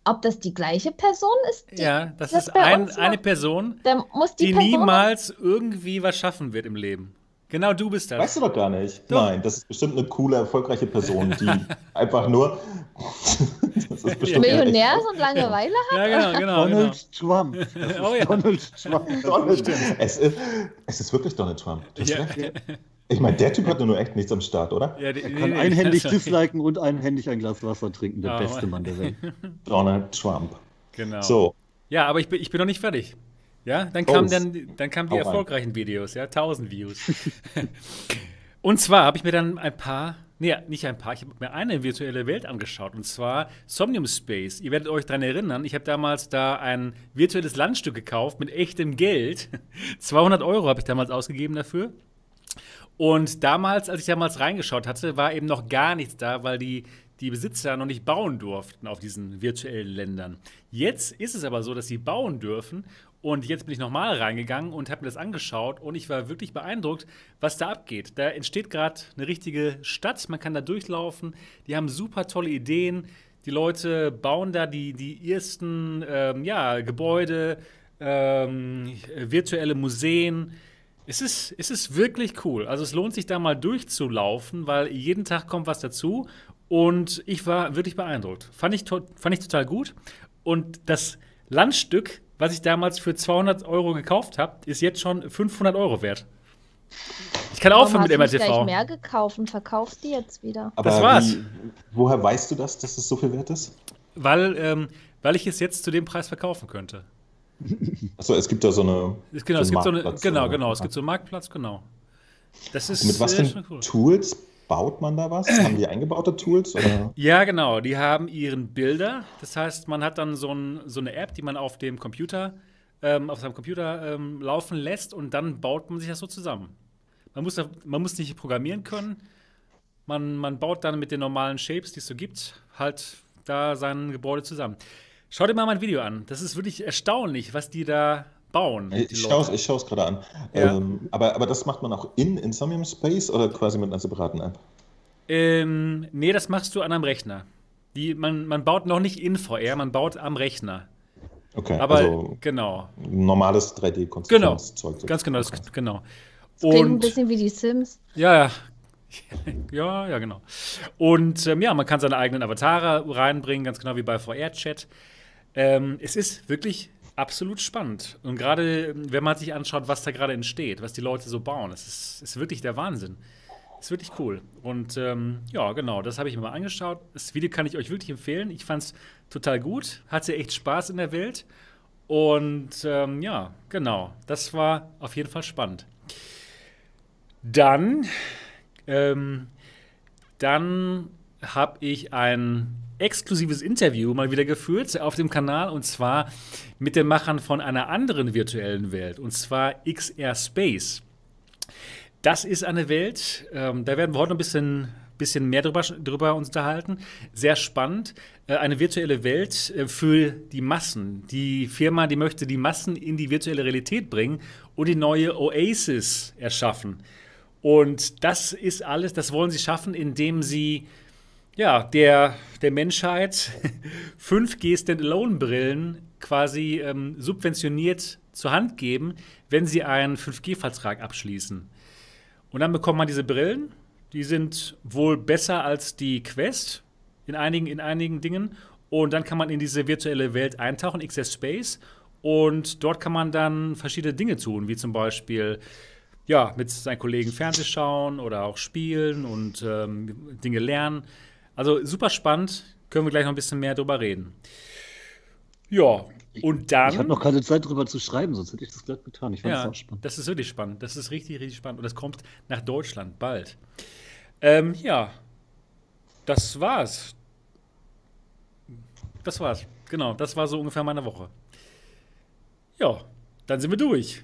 Ob das die gleiche Person ist? Die, Ja, das das ist ein, eine? Person, die, die Person niemals irgendwie was schaffen wird im Leben. Genau du bist das. Weißt du doch gar nicht. Doch. Nein, das ist bestimmt eine coole, erfolgreiche Person, die einfach nur. das ist bestimmt Millionär ist und Langeweile hat. Ja, genau, genau. genau. Donald Trump. Das ist Oh ja. Donald Trump. Donald, es, ist, es ist wirklich Donald Trump. Du hast Ja. recht. Ich meine, der Typ hat nur echt nichts am Start, oder? Ja, die, Er kann nee, einhändig disliken und einhändig ein Glas Wasser trinken. Der Ja, beste Mann der Welt. Donald Trump. Genau. So, Ja, aber ich bin, ich bin noch nicht fertig. Ja, dann kamen dann, dann kamen die erfolgreichen Videos, ja, 1000 Views. und zwar habe ich mir dann ein paar, nee, nicht ein paar, ich habe mir eine virtuelle Welt angeschaut und zwar Somnium Space. Ihr werdet euch daran erinnern, ich habe damals da ein virtuelles Landstück gekauft mit echtem Geld. 200 Euro habe ich damals ausgegeben dafür. Und damals, als ich damals reingeschaut hatte, war eben noch gar nichts da, weil die, die Besitzer noch nicht bauen durften auf diesen virtuellen Ländern. Jetzt ist es aber so, dass sie bauen dürfen. Und jetzt bin ich nochmal reingegangen und habe mir das angeschaut und ich war wirklich beeindruckt, was da abgeht. Da entsteht gerade eine richtige Stadt, man kann da durchlaufen, die haben super tolle Ideen. Die Leute bauen da die, die ersten ähm, ja, Gebäude, ähm, virtuelle Museen. Es ist, es ist wirklich cool. Also es lohnt sich da mal durchzulaufen, weil jeden Tag kommt was dazu. Und ich war wirklich beeindruckt. Fand ich, fand ich total gut. Und das Landstück, was ich damals für 200 Euro gekauft habe, ist jetzt schon 500 Euro wert. Ich kann aufhören mit hast du nicht gleich MRTV. mehr gekauft und verkaufst die jetzt wieder? aber Das war's. Wie, woher weißt du das, dass es so viel wert ist? Weil, ähm, weil ich es jetzt zu dem Preis verkaufen könnte. Achso, es gibt da so eine. Es, genau, es so gibt so einen eine, Marktplatz, genau, genau, es gibt so einen Marktplatz, genau. Das ist Und mit was äh, für schon cool. Tools baut man da was? Haben die eingebaute Tools? Oder? Ja, genau. Die haben ihren Bilder. Das heißt, man hat dann so, ein, so eine App, die man auf dem Computer, ähm, auf seinem Computer ähm, laufen lässt und dann baut man sich das so zusammen. Man muss, man muss nicht programmieren können. Man, man baut dann mit den normalen Shapes, die es so gibt, halt da sein Gebäude zusammen. Schau dir mal mein Video an. Das ist wirklich erstaunlich, was die da bauen. Ich schaue es ich schau's gerade an. Ja. Ähm, aber, aber das macht man auch in Insomnium Space oder quasi mit einer separaten App? Ähm, nee, das machst du an einem Rechner. Die, man, man baut noch nicht in VR, man baut am Rechner. Okay, Aber also genau, normales genau, 3D-Konstruktionszeug. ganz genau, das, genau. Das klingt ein bisschen wie die Sims. ja, ja, ja, ja, genau. Und ähm, ja, man kann seine eigenen Avatare reinbringen, ganz genau wie bei VR-Chat. Ähm, es ist wirklich absolut spannend. Und gerade, wenn man sich anschaut, was da gerade entsteht, was die Leute so bauen, es ist, ist wirklich der Wahnsinn. Ist wirklich cool. Und ähm, ja, genau, das habe ich mir mal angeschaut. Das Video kann ich euch wirklich empfehlen. Ich fand es total gut. Hatte echt Spaß in der Welt. Und ähm, ja, genau, das war auf jeden Fall spannend. Dann, ähm, dann habe ich ein exklusives Interview mal wieder geführt auf dem Kanal und zwar mit den Machern von einer anderen virtuellen Welt und zwar XR Space. Das ist eine Welt, ähm, da werden wir heute noch ein bisschen, bisschen mehr drüber, drüber uns unterhalten. Sehr spannend. Äh, eine virtuelle Welt äh, für die Massen. Die Firma, die möchte die Massen in die virtuelle Realität bringen und die neue Oasis erschaffen. Und das ist alles, das wollen sie schaffen, indem sie ja, der, der Menschheit 5G Standalone-Brillen quasi ähm, subventioniert zur Hand geben, wenn sie einen 5G-Vertrag abschließen. Und dann bekommt man diese Brillen, die sind wohl besser als die Quest in einigen, in einigen Dingen. Und dann kann man in diese virtuelle Welt eintauchen, XS Space. Und dort kann man dann verschiedene Dinge tun, wie zum Beispiel ja, mit seinen Kollegen Fernseh schauen oder auch spielen und ähm, Dinge lernen. Also super spannend, können wir gleich noch ein bisschen mehr drüber reden. Ja, und dann. Ich habe noch keine Zeit drüber zu schreiben, sonst hätte ich das gleich getan. Ich fand ja, das auch spannend. das ist wirklich spannend. Das ist richtig, richtig spannend. Und das kommt nach Deutschland bald. Ähm, ja, das war's. Das war's. Genau, das war so ungefähr meine Woche. Ja, dann sind wir durch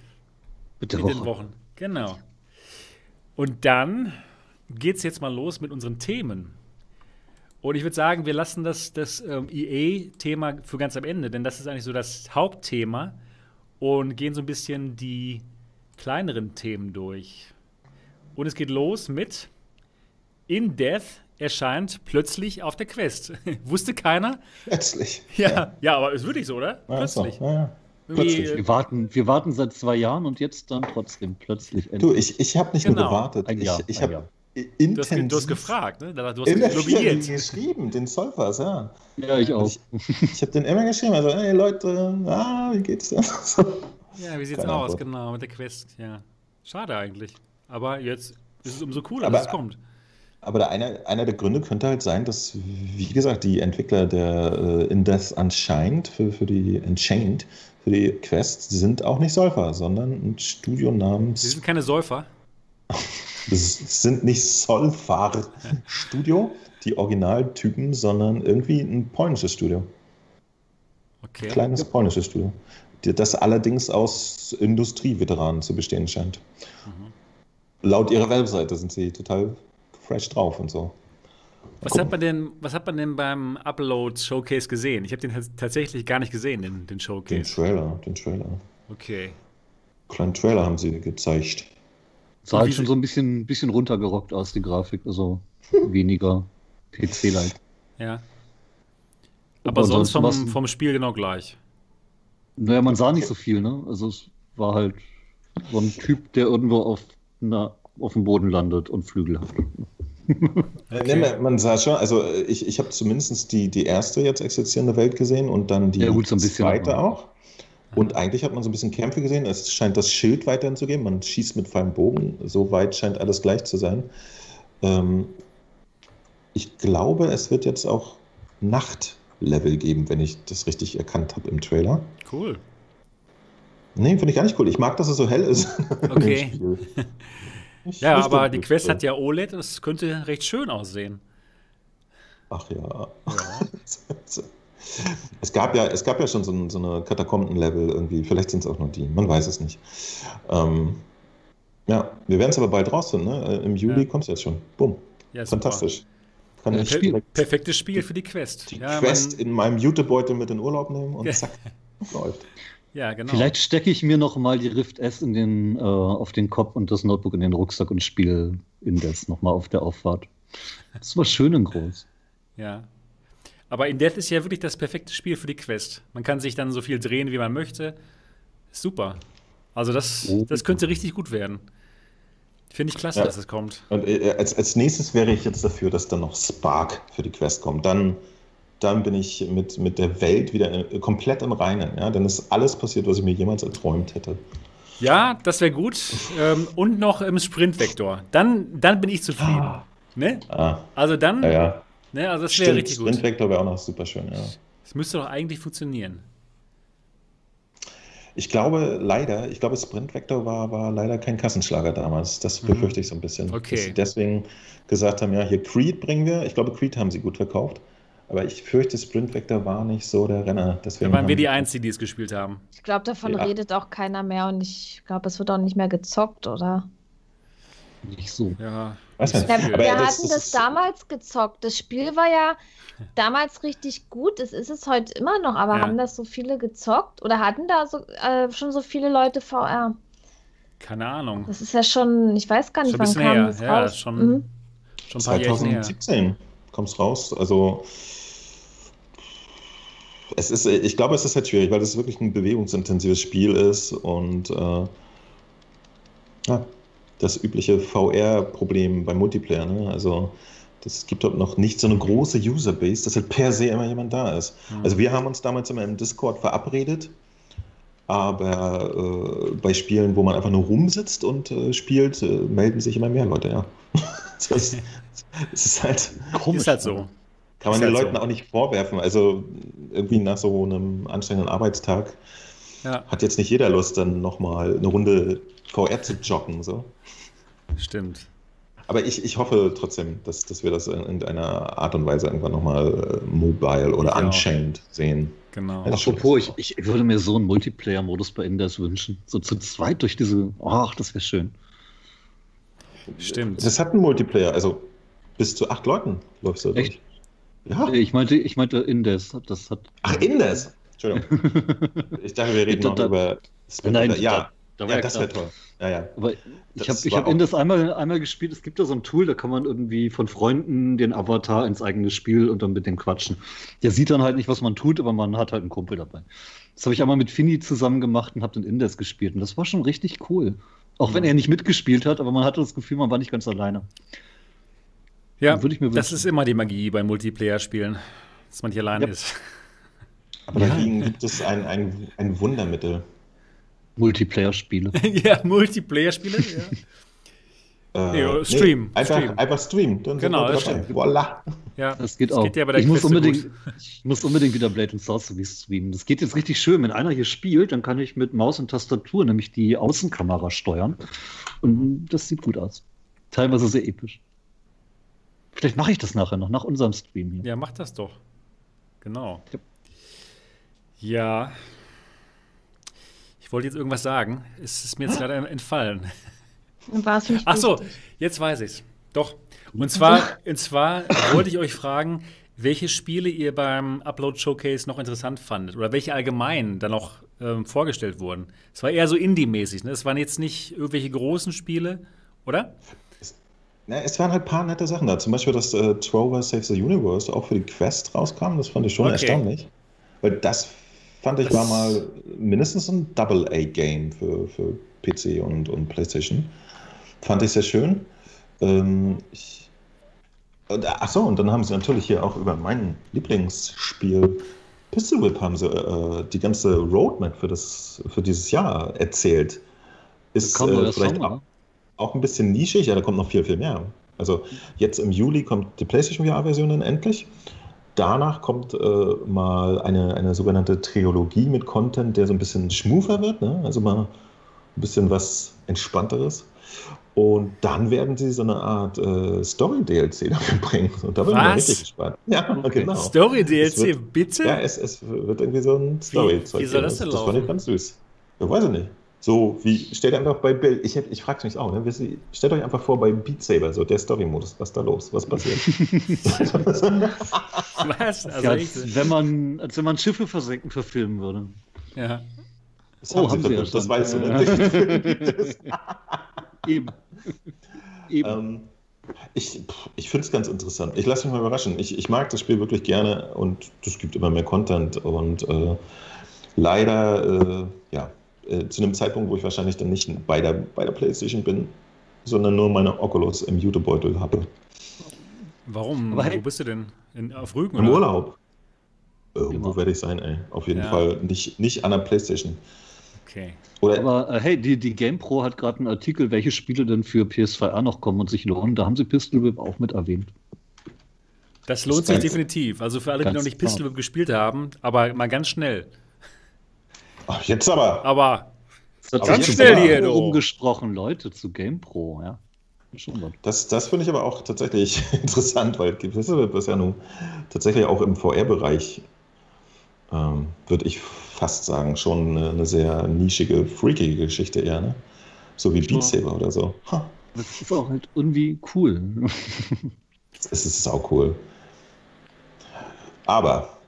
Mit der mit den Woche. Wochen. Genau. Und dann geht's jetzt mal los mit unseren Themen. Und ich würde sagen, wir lassen das, das ähm, EA-Thema für ganz am Ende, denn das ist eigentlich so das Hauptthema und gehen so ein bisschen die kleineren Themen durch. Und es geht los mit In Death erscheint plötzlich auf der Quest. Wusste keiner? Plötzlich. Ja, ja, aber ist wirklich so, oder? Ja, so. Plötzlich. Ja, ja. Wir warten, wir warten seit zwei Jahren und jetzt dann trotzdem plötzlich Du, endlich. ich, ich habe nicht Genau. nur gewartet. Ein ich Jahr, ich ein habe. Du intensiv du hast gefragt, ne? Da- Du hast in der lobbyiert. Geschrieben, den Solvers, ja. Ja, ich auch. Ich, ich habe den immer geschrieben, also, hey Leute, ah, wie geht's denn? Ja, wie sieht's Keine aus, Antwort. genau, mit der Quest, ja. Schade eigentlich. Aber jetzt ist es umso cooler, Aber- dass es kommt. Aber der eine, einer der Gründe könnte halt sein, dass, wie gesagt, die Entwickler der äh, In Death Unchained für, für die Enchained, für die Quest, sind auch nicht Solver, sondern ein Studio Sie namens. sind keine Säufer. Es sind nicht Solvar Studio, die Originaltypen, sondern irgendwie ein polnisches Studio. Okay. Kleines polnisches Studio. Das allerdings aus Industrieveteranen zu bestehen scheint. Laut ihrer Webseite sind sie total fresh drauf und so. Was Gucken. hat, man denn, was hat man denn beim Upload-Showcase gesehen? Ich habe den tats- tatsächlich gar nicht gesehen, den, den Den Showcase. Trailer, den Trailer. Okay. Kleinen Trailer haben sie gezeigt. Sah halt schon so ein bisschen, bisschen runtergerockt aus, die Grafik. Also weniger PC-like. Ja. Aber Und sonst vom, vom Spiel genau gleich. Naja, man sah nicht so viel, ne? Also es war halt so ein Typ, der irgendwo auf, na, auf dem Boden landet und Flügel hat. Nee, man- sah schon, also ich, ich habe zumindest die, die erste jetzt existierende Welt gesehen und dann die Ja, gut, so zweite auch. Und eigentlich hat man so ein bisschen Kämpfe gesehen. Es scheint das Schild weiterhin zu geben. Man schießt mit freiem Bogen. So weit scheint alles gleich zu sein. Ähm, ich glaube, es wird jetzt auch Nachtlevel geben, wenn ich das richtig erkannt habe im Trailer. Cool. Nee, finde ich gar nicht cool. Ich mag, dass es so hell ist. Okay. Ja, aber die Quest äh, hat ja OLED, das könnte recht schön aussehen. Ach ja. Ja. Es gab ja, es gab ja schon so, ein, so eine Katakomben-Level irgendwie. Vielleicht sind es auch nur die. Man weiß es nicht. Ähm, ja, wir werden es aber bald rausfinden. Ne? Äh, Im Juli Ja. kommt es jetzt schon. Bumm. Ja, super. Fantastisch. Kann Ja, ich per- direkt Perfektes Spiel für die Quest. die ja, Quest in meinem Jutebeutel mit in Urlaub nehmen und zack, läuft. ja, genau. Vielleicht stecke ich mir noch mal die Rift S in den, äh, auf den Kopf und das Notebook in den Rucksack und spiele Indes noch mal auf der Auffahrt. Das war schön und groß. Ja. Aber in Death ist ja wirklich das perfekte Spiel für die Quest. Man kann sich dann so viel drehen, wie man möchte. Ist super. Also das, Oh. das könnte richtig gut werden. Finde ich klasse, Ja. dass es kommt. Und äh, als, als nächstes wäre ich jetzt dafür, dass dann noch Spark für die Quest kommt. Dann, dann bin ich mit, mit der Welt wieder äh, komplett im Reinen. Ja? Dann ist alles passiert, was ich mir jemals erträumt hätte. Ja, das wäre gut. ähm, und noch im Sprintvektor. Dann, dann bin ich zufrieden. Ne? Ah, Also dann, ja, ja. Ne, also das wäre richtig gut. Sprint-Vektor wäre auch noch super schön, ja. Das müsste doch eigentlich funktionieren. Ich glaube leider, ich glaube, Sprint Vector war, war leider kein Kassenschlager damals. Das befürchte ich so ein bisschen. Mhm. Okay. Dass sie deswegen gesagt haben, ja, hier Creed bringen wir. Ich glaube, Creed haben sie gut verkauft. Aber ich fürchte, Sprint Vector war nicht so der Renner. Deswegen Da waren wir die Einzigen, die es gespielt haben. Ich glaube, davon Ja. redet auch keiner mehr und ich glaube, es wird auch nicht mehr gezockt, oder? Nicht so. Ja. Ja, wir das- hatten das damals gezockt. Das Spiel war ja damals richtig gut. Es ist es heute immer noch, aber Ja. haben das so viele gezockt oder hatten da so, äh, schon so viele Leute VR? Keine Ahnung. Das ist ja schon, ich weiß gar nicht, Schon wann kam her. das Ja, raus. schon, Mhm. schon ein paar Jährchen her. 2017 kommt es raus. Also es ist, ich glaube, es ist halt schwierig, weil es wirklich ein bewegungsintensives Spiel ist und äh, ja, das übliche VR-Problem beim Multiplayer. Ne? Also das gibt dort noch nicht so eine große Userbase, dass halt per se immer jemand da ist. Mhm. Also wir haben uns damals immer im Discord verabredet, aber äh, bei Spielen, wo man einfach nur rumsitzt und äh, spielt, äh, melden sich immer mehr Leute, ja. das, das ist halt, Komisch. Ist halt so. kann man Ist den halt Leuten so. auch nicht vorwerfen. Also irgendwie nach so einem anstrengenden Arbeitstag Ja, hat jetzt nicht jeder Lust, dann nochmal eine Runde VR zu joggen. So. stimmt. Aber ich, ich hoffe trotzdem, dass, dass wir das in irgendeiner Art und Weise irgendwann nochmal äh, mobile oder auch. Unchained sehen. Genau. Ja, Apropos, ich, ich würde mir so einen Multiplayer-Modus bei Indes wünschen. So zu zweit durch diese. Ach, das wäre schön. Stimmt. Das hat einen Multiplayer, also bis zu acht Leuten läufst du Echt? durch. Ja. Ich meinte, ich meinte Indes. Das hat. Ach, Indes. Entschuldigung. Ich dachte, wir reden noch über Nein, ja, da, ja, ja das wäre toll. Ja, ja. Aber ich habe ich hab Indes einmal, einmal gespielt. Es gibt da so ein Tool, da kann man irgendwie von Freunden den Avatar ins eigene Spiel und dann mit dem quatschen. Der sieht dann halt nicht, was man tut, aber man hat halt einen Kumpel dabei. Das habe ich einmal mit Fini zusammen gemacht und habe den Indes gespielt. Und das war schon richtig cool. Auch wenn er nicht mitgespielt hat, aber man hatte das Gefühl, man war nicht ganz alleine. Ja, Würde ich mir das ist immer die Magie bei Multiplayer-Spielen, dass man nicht alleine Ja. ist. Aber dagegen gibt es ein, ein, ein Wundermittel. Multiplayer-Spiele. ja, Multiplayer-Spiele, ja. Äh, Nee, Stream, einfach, Stream. einfach streamen. Dann Genau, das stimmt. Voila. ja. Das geht Das auch. geht ja ich, muss unbedingt, ich muss unbedingt wieder Blade and Sorcery streamen. Das geht jetzt richtig schön. Wenn einer hier spielt, dann kann ich mit Maus und Tastatur nämlich die Außenkamera steuern. Und das sieht gut aus. Teilweise sehr episch. Vielleicht mache ich das nachher noch, nach unserem Stream hier. Ja, mach das doch. Genau. Ja. Ja. Ich wollte jetzt irgendwas sagen. Es ist mir jetzt leider entfallen. War es nicht Ach so, wichtig. jetzt weiß ich's. Doch. Und zwar, und zwar wollte ich euch fragen, welche Spiele ihr beim Upload Showcase noch interessant fandet oder welche allgemein da noch ähm, vorgestellt wurden. Es war eher so Indie-mäßig, ne? Es waren jetzt nicht irgendwelche großen Spiele, oder? Na, es waren halt ein paar nette Sachen da. Zum Beispiel, dass äh, Trover Saves the Universe auch für die Quest rauskam. Das fand ich schon Okay. erstaunlich. Weil das fand ich war mal mindestens ein Double-A-Game für, für PC und, und PlayStation. Fand ich sehr schön. Ähm, ich, und, ach so, und dann haben sie natürlich hier auch über mein Lieblingsspiel Pistol Whip haben sie äh, die ganze Roadmap für, das, für dieses Jahr erzählt. Ist äh, vielleicht Song, auch, auch ein bisschen nischig, ja, da kommt noch viel, viel mehr. Also jetzt im Juli kommt die PlayStation VR-Version dann endlich. Danach kommt äh, mal eine, eine sogenannte Trilogie mit Content, der so ein bisschen schmufer wird, ne? also mal ein bisschen was Entspannteres. Und dann werden sie so eine Art äh, Story-DLC dafür bringen. Und da bin ich richtig gespannt. Ja, Okay. genau. Story-DLC, Es bitte? Ja, es, es wird irgendwie so ein Story-Zeug. wie soll geben. das denn Das fand laufen? ich ganz süß. Ich weiß ich nicht. So, wie, stellt einfach bei Bill, ich, ich frage mich auch, ne? stellt euch einfach vor bei Beat Saber, so der Story-Modus, was da los, was passiert? Was? Also Ja, als, wenn man, als wenn man Schiffe versenken verfilmen würde. Ja. Das Oh, haben sie haben sie ja das weißt du, ne? Eben. Eben. ähm, ich ich finde es ganz interessant. Ich lasse mich mal überraschen. Ich, ich mag das Spiel wirklich gerne und es gibt immer mehr Content und äh, leider, äh, ja, äh, zu einem Zeitpunkt, wo ich wahrscheinlich dann nicht bei der, bei der Playstation bin, sondern nur meine Oculus im Jutebeutel habe. Warum? Aber hey- Wo bist du denn? In, auf Rügen? Im oder? Urlaub. Irgendwo Immer. werde ich sein, ey. Auf jeden Ja. Fall nicht, nicht an der Playstation. Okay. Oder Aber äh, hey, die, die GamePro hat gerade einen Artikel, welche Spiele denn für PS2R noch kommen und sich lohnen. Da haben sie Pistol Whip auch mit erwähnt. Das lohnt sich Ganz- definitiv. Also für alle, die noch nicht klar. Pistol Whip gespielt haben, aber mal ganz schnell. Ach, jetzt aber. Aber Aber schon aber- hier rumgesprochen, Leute, zu GamePro, ja. Schon. Das, das finde ich aber auch tatsächlich interessant, weil Pistol ist ja nun tatsächlich auch im VR-Bereich, ähm, würde ich fast sagen, schon eine, eine sehr nischige, freakige Geschichte eher, ne? So wie Beat Saber oder so. Ha, Das ist auch halt irgendwie cool. es ist auch cool. Aber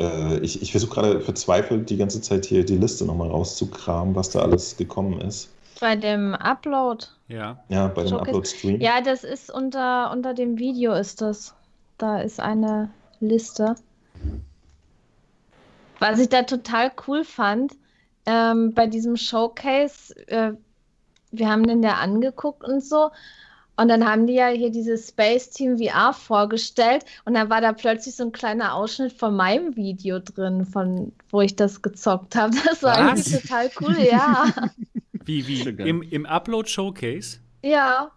äh, ich, ich versuche gerade verzweifelt die ganze Zeit hier die Liste nochmal rauszukramen, was da alles gekommen ist. Bei dem Upload. ja. Ja, bei dem. Upload-Stream. Ja, das ist unter, unter dem Video ist das. Da ist eine Liste. Was ich da total cool fand, ähm, bei diesem Showcase, äh, wir haben den ja angeguckt und so. Und dann haben die ja hier dieses Space Team VR vorgestellt und dann war da plötzlich so ein kleiner Ausschnitt von meinem Video drin, von wo ich das gezockt habe. Das war Was? eigentlich total cool, ja. Wie, wie? Im, Im Upload-Showcase? ja,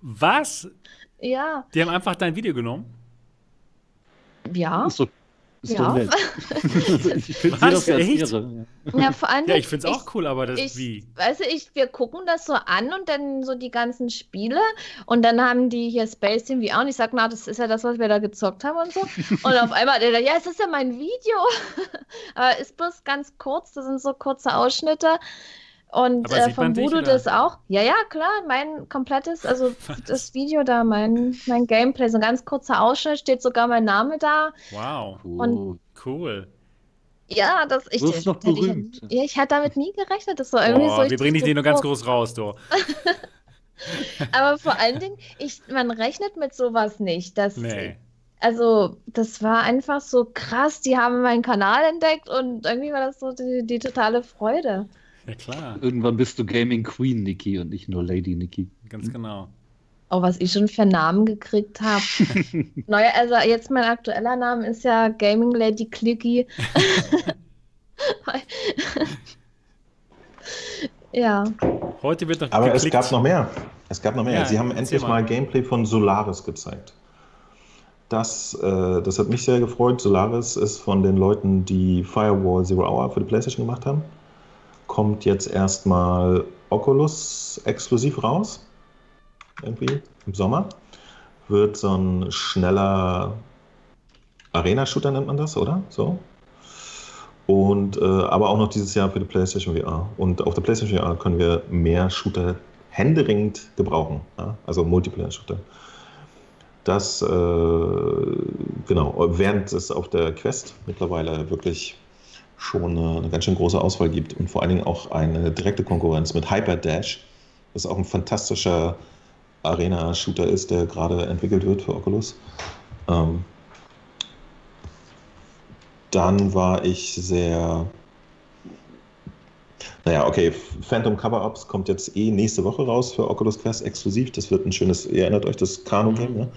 Was? ja, Die haben einfach dein Video genommen? ja. Ist doch, Ist Ja. doch nett. also ich finde das Echt? Ehre. Ja. Ja, vor allem. Ja, ich finde es auch cool, aber das ich, wie? Weißt du, ich, wir gucken das so an und dann so die ganzen Spiele und dann haben die hier Space Team VR und ich sag, na, das ist ja das, was wir da gezockt haben und so. Und auf einmal, der, ja, es ist ja mein Video. aber ist bloß ganz kurz, das sind so kurze Ausschnitte. Und äh, dich, Voodoo das auch. Ja, ja, klar, mein komplettes, also das Video da, mein, mein Gameplay, so ein ganz kurzer Ausschnitt, steht sogar mein Name da. Wow, Cool. cool. Ja, das ich, Du wirst noch hätte berühmt. Ich, ja, ich hatte damit nie gerechnet. Das war irgendwie so. Boah, ich wir bringen dich nur ganz groß raus, du. Aber vor allen Dingen, ich, man rechnet mit sowas nicht. Dass, Nee. Also, das war einfach so krass. Die haben meinen Kanal entdeckt und irgendwie war das so die, die totale Freude. Ja, klar. Irgendwann bist du Gaming Queen, Niki, und nicht nur Lady Niki. Ganz genau. Oh, was ich schon für Namen gekriegt habe. Neuer, also jetzt mein aktueller Name ist ja Gaming Lady Clicky. ja. Heute wird noch Aber es geklickt. gab noch mehr. Es gab noch mehr. Ja, Sie haben endlich mal. mal Gameplay von Solaris gezeigt. Das, äh, das hat mich sehr gefreut. Solaris ist von den Leuten, die Firewall Zero Hour für die PlayStation gemacht haben. Kommt jetzt erstmal Oculus exklusiv raus. Irgendwie im Sommer. Wird so ein schneller Arena-Shooter, nennt man das, oder? So. Und äh, aber auch noch dieses Jahr für die PlayStation VR. Und auf der PlayStation VR können wir mehr Shooter händeringend gebrauchen. Ja? Also Multiplayer-Shooter. Das, äh, genau, während es auf der Quest mittlerweile wirklich schon eine, eine ganz schön große Auswahl gibt und vor allen Dingen auch eine direkte Konkurrenz mit Hyper Dash, das auch ein fantastischer Arena-Shooter ist, der gerade entwickelt wird für Oculus. Ähm, dann war ich sehr. Naja, okay, Phantom Cover-Ups kommt jetzt eh nächste Woche raus für Oculus Quest exklusiv. Das wird ein schönes, ihr erinnert euch, das Kano-Game, ne?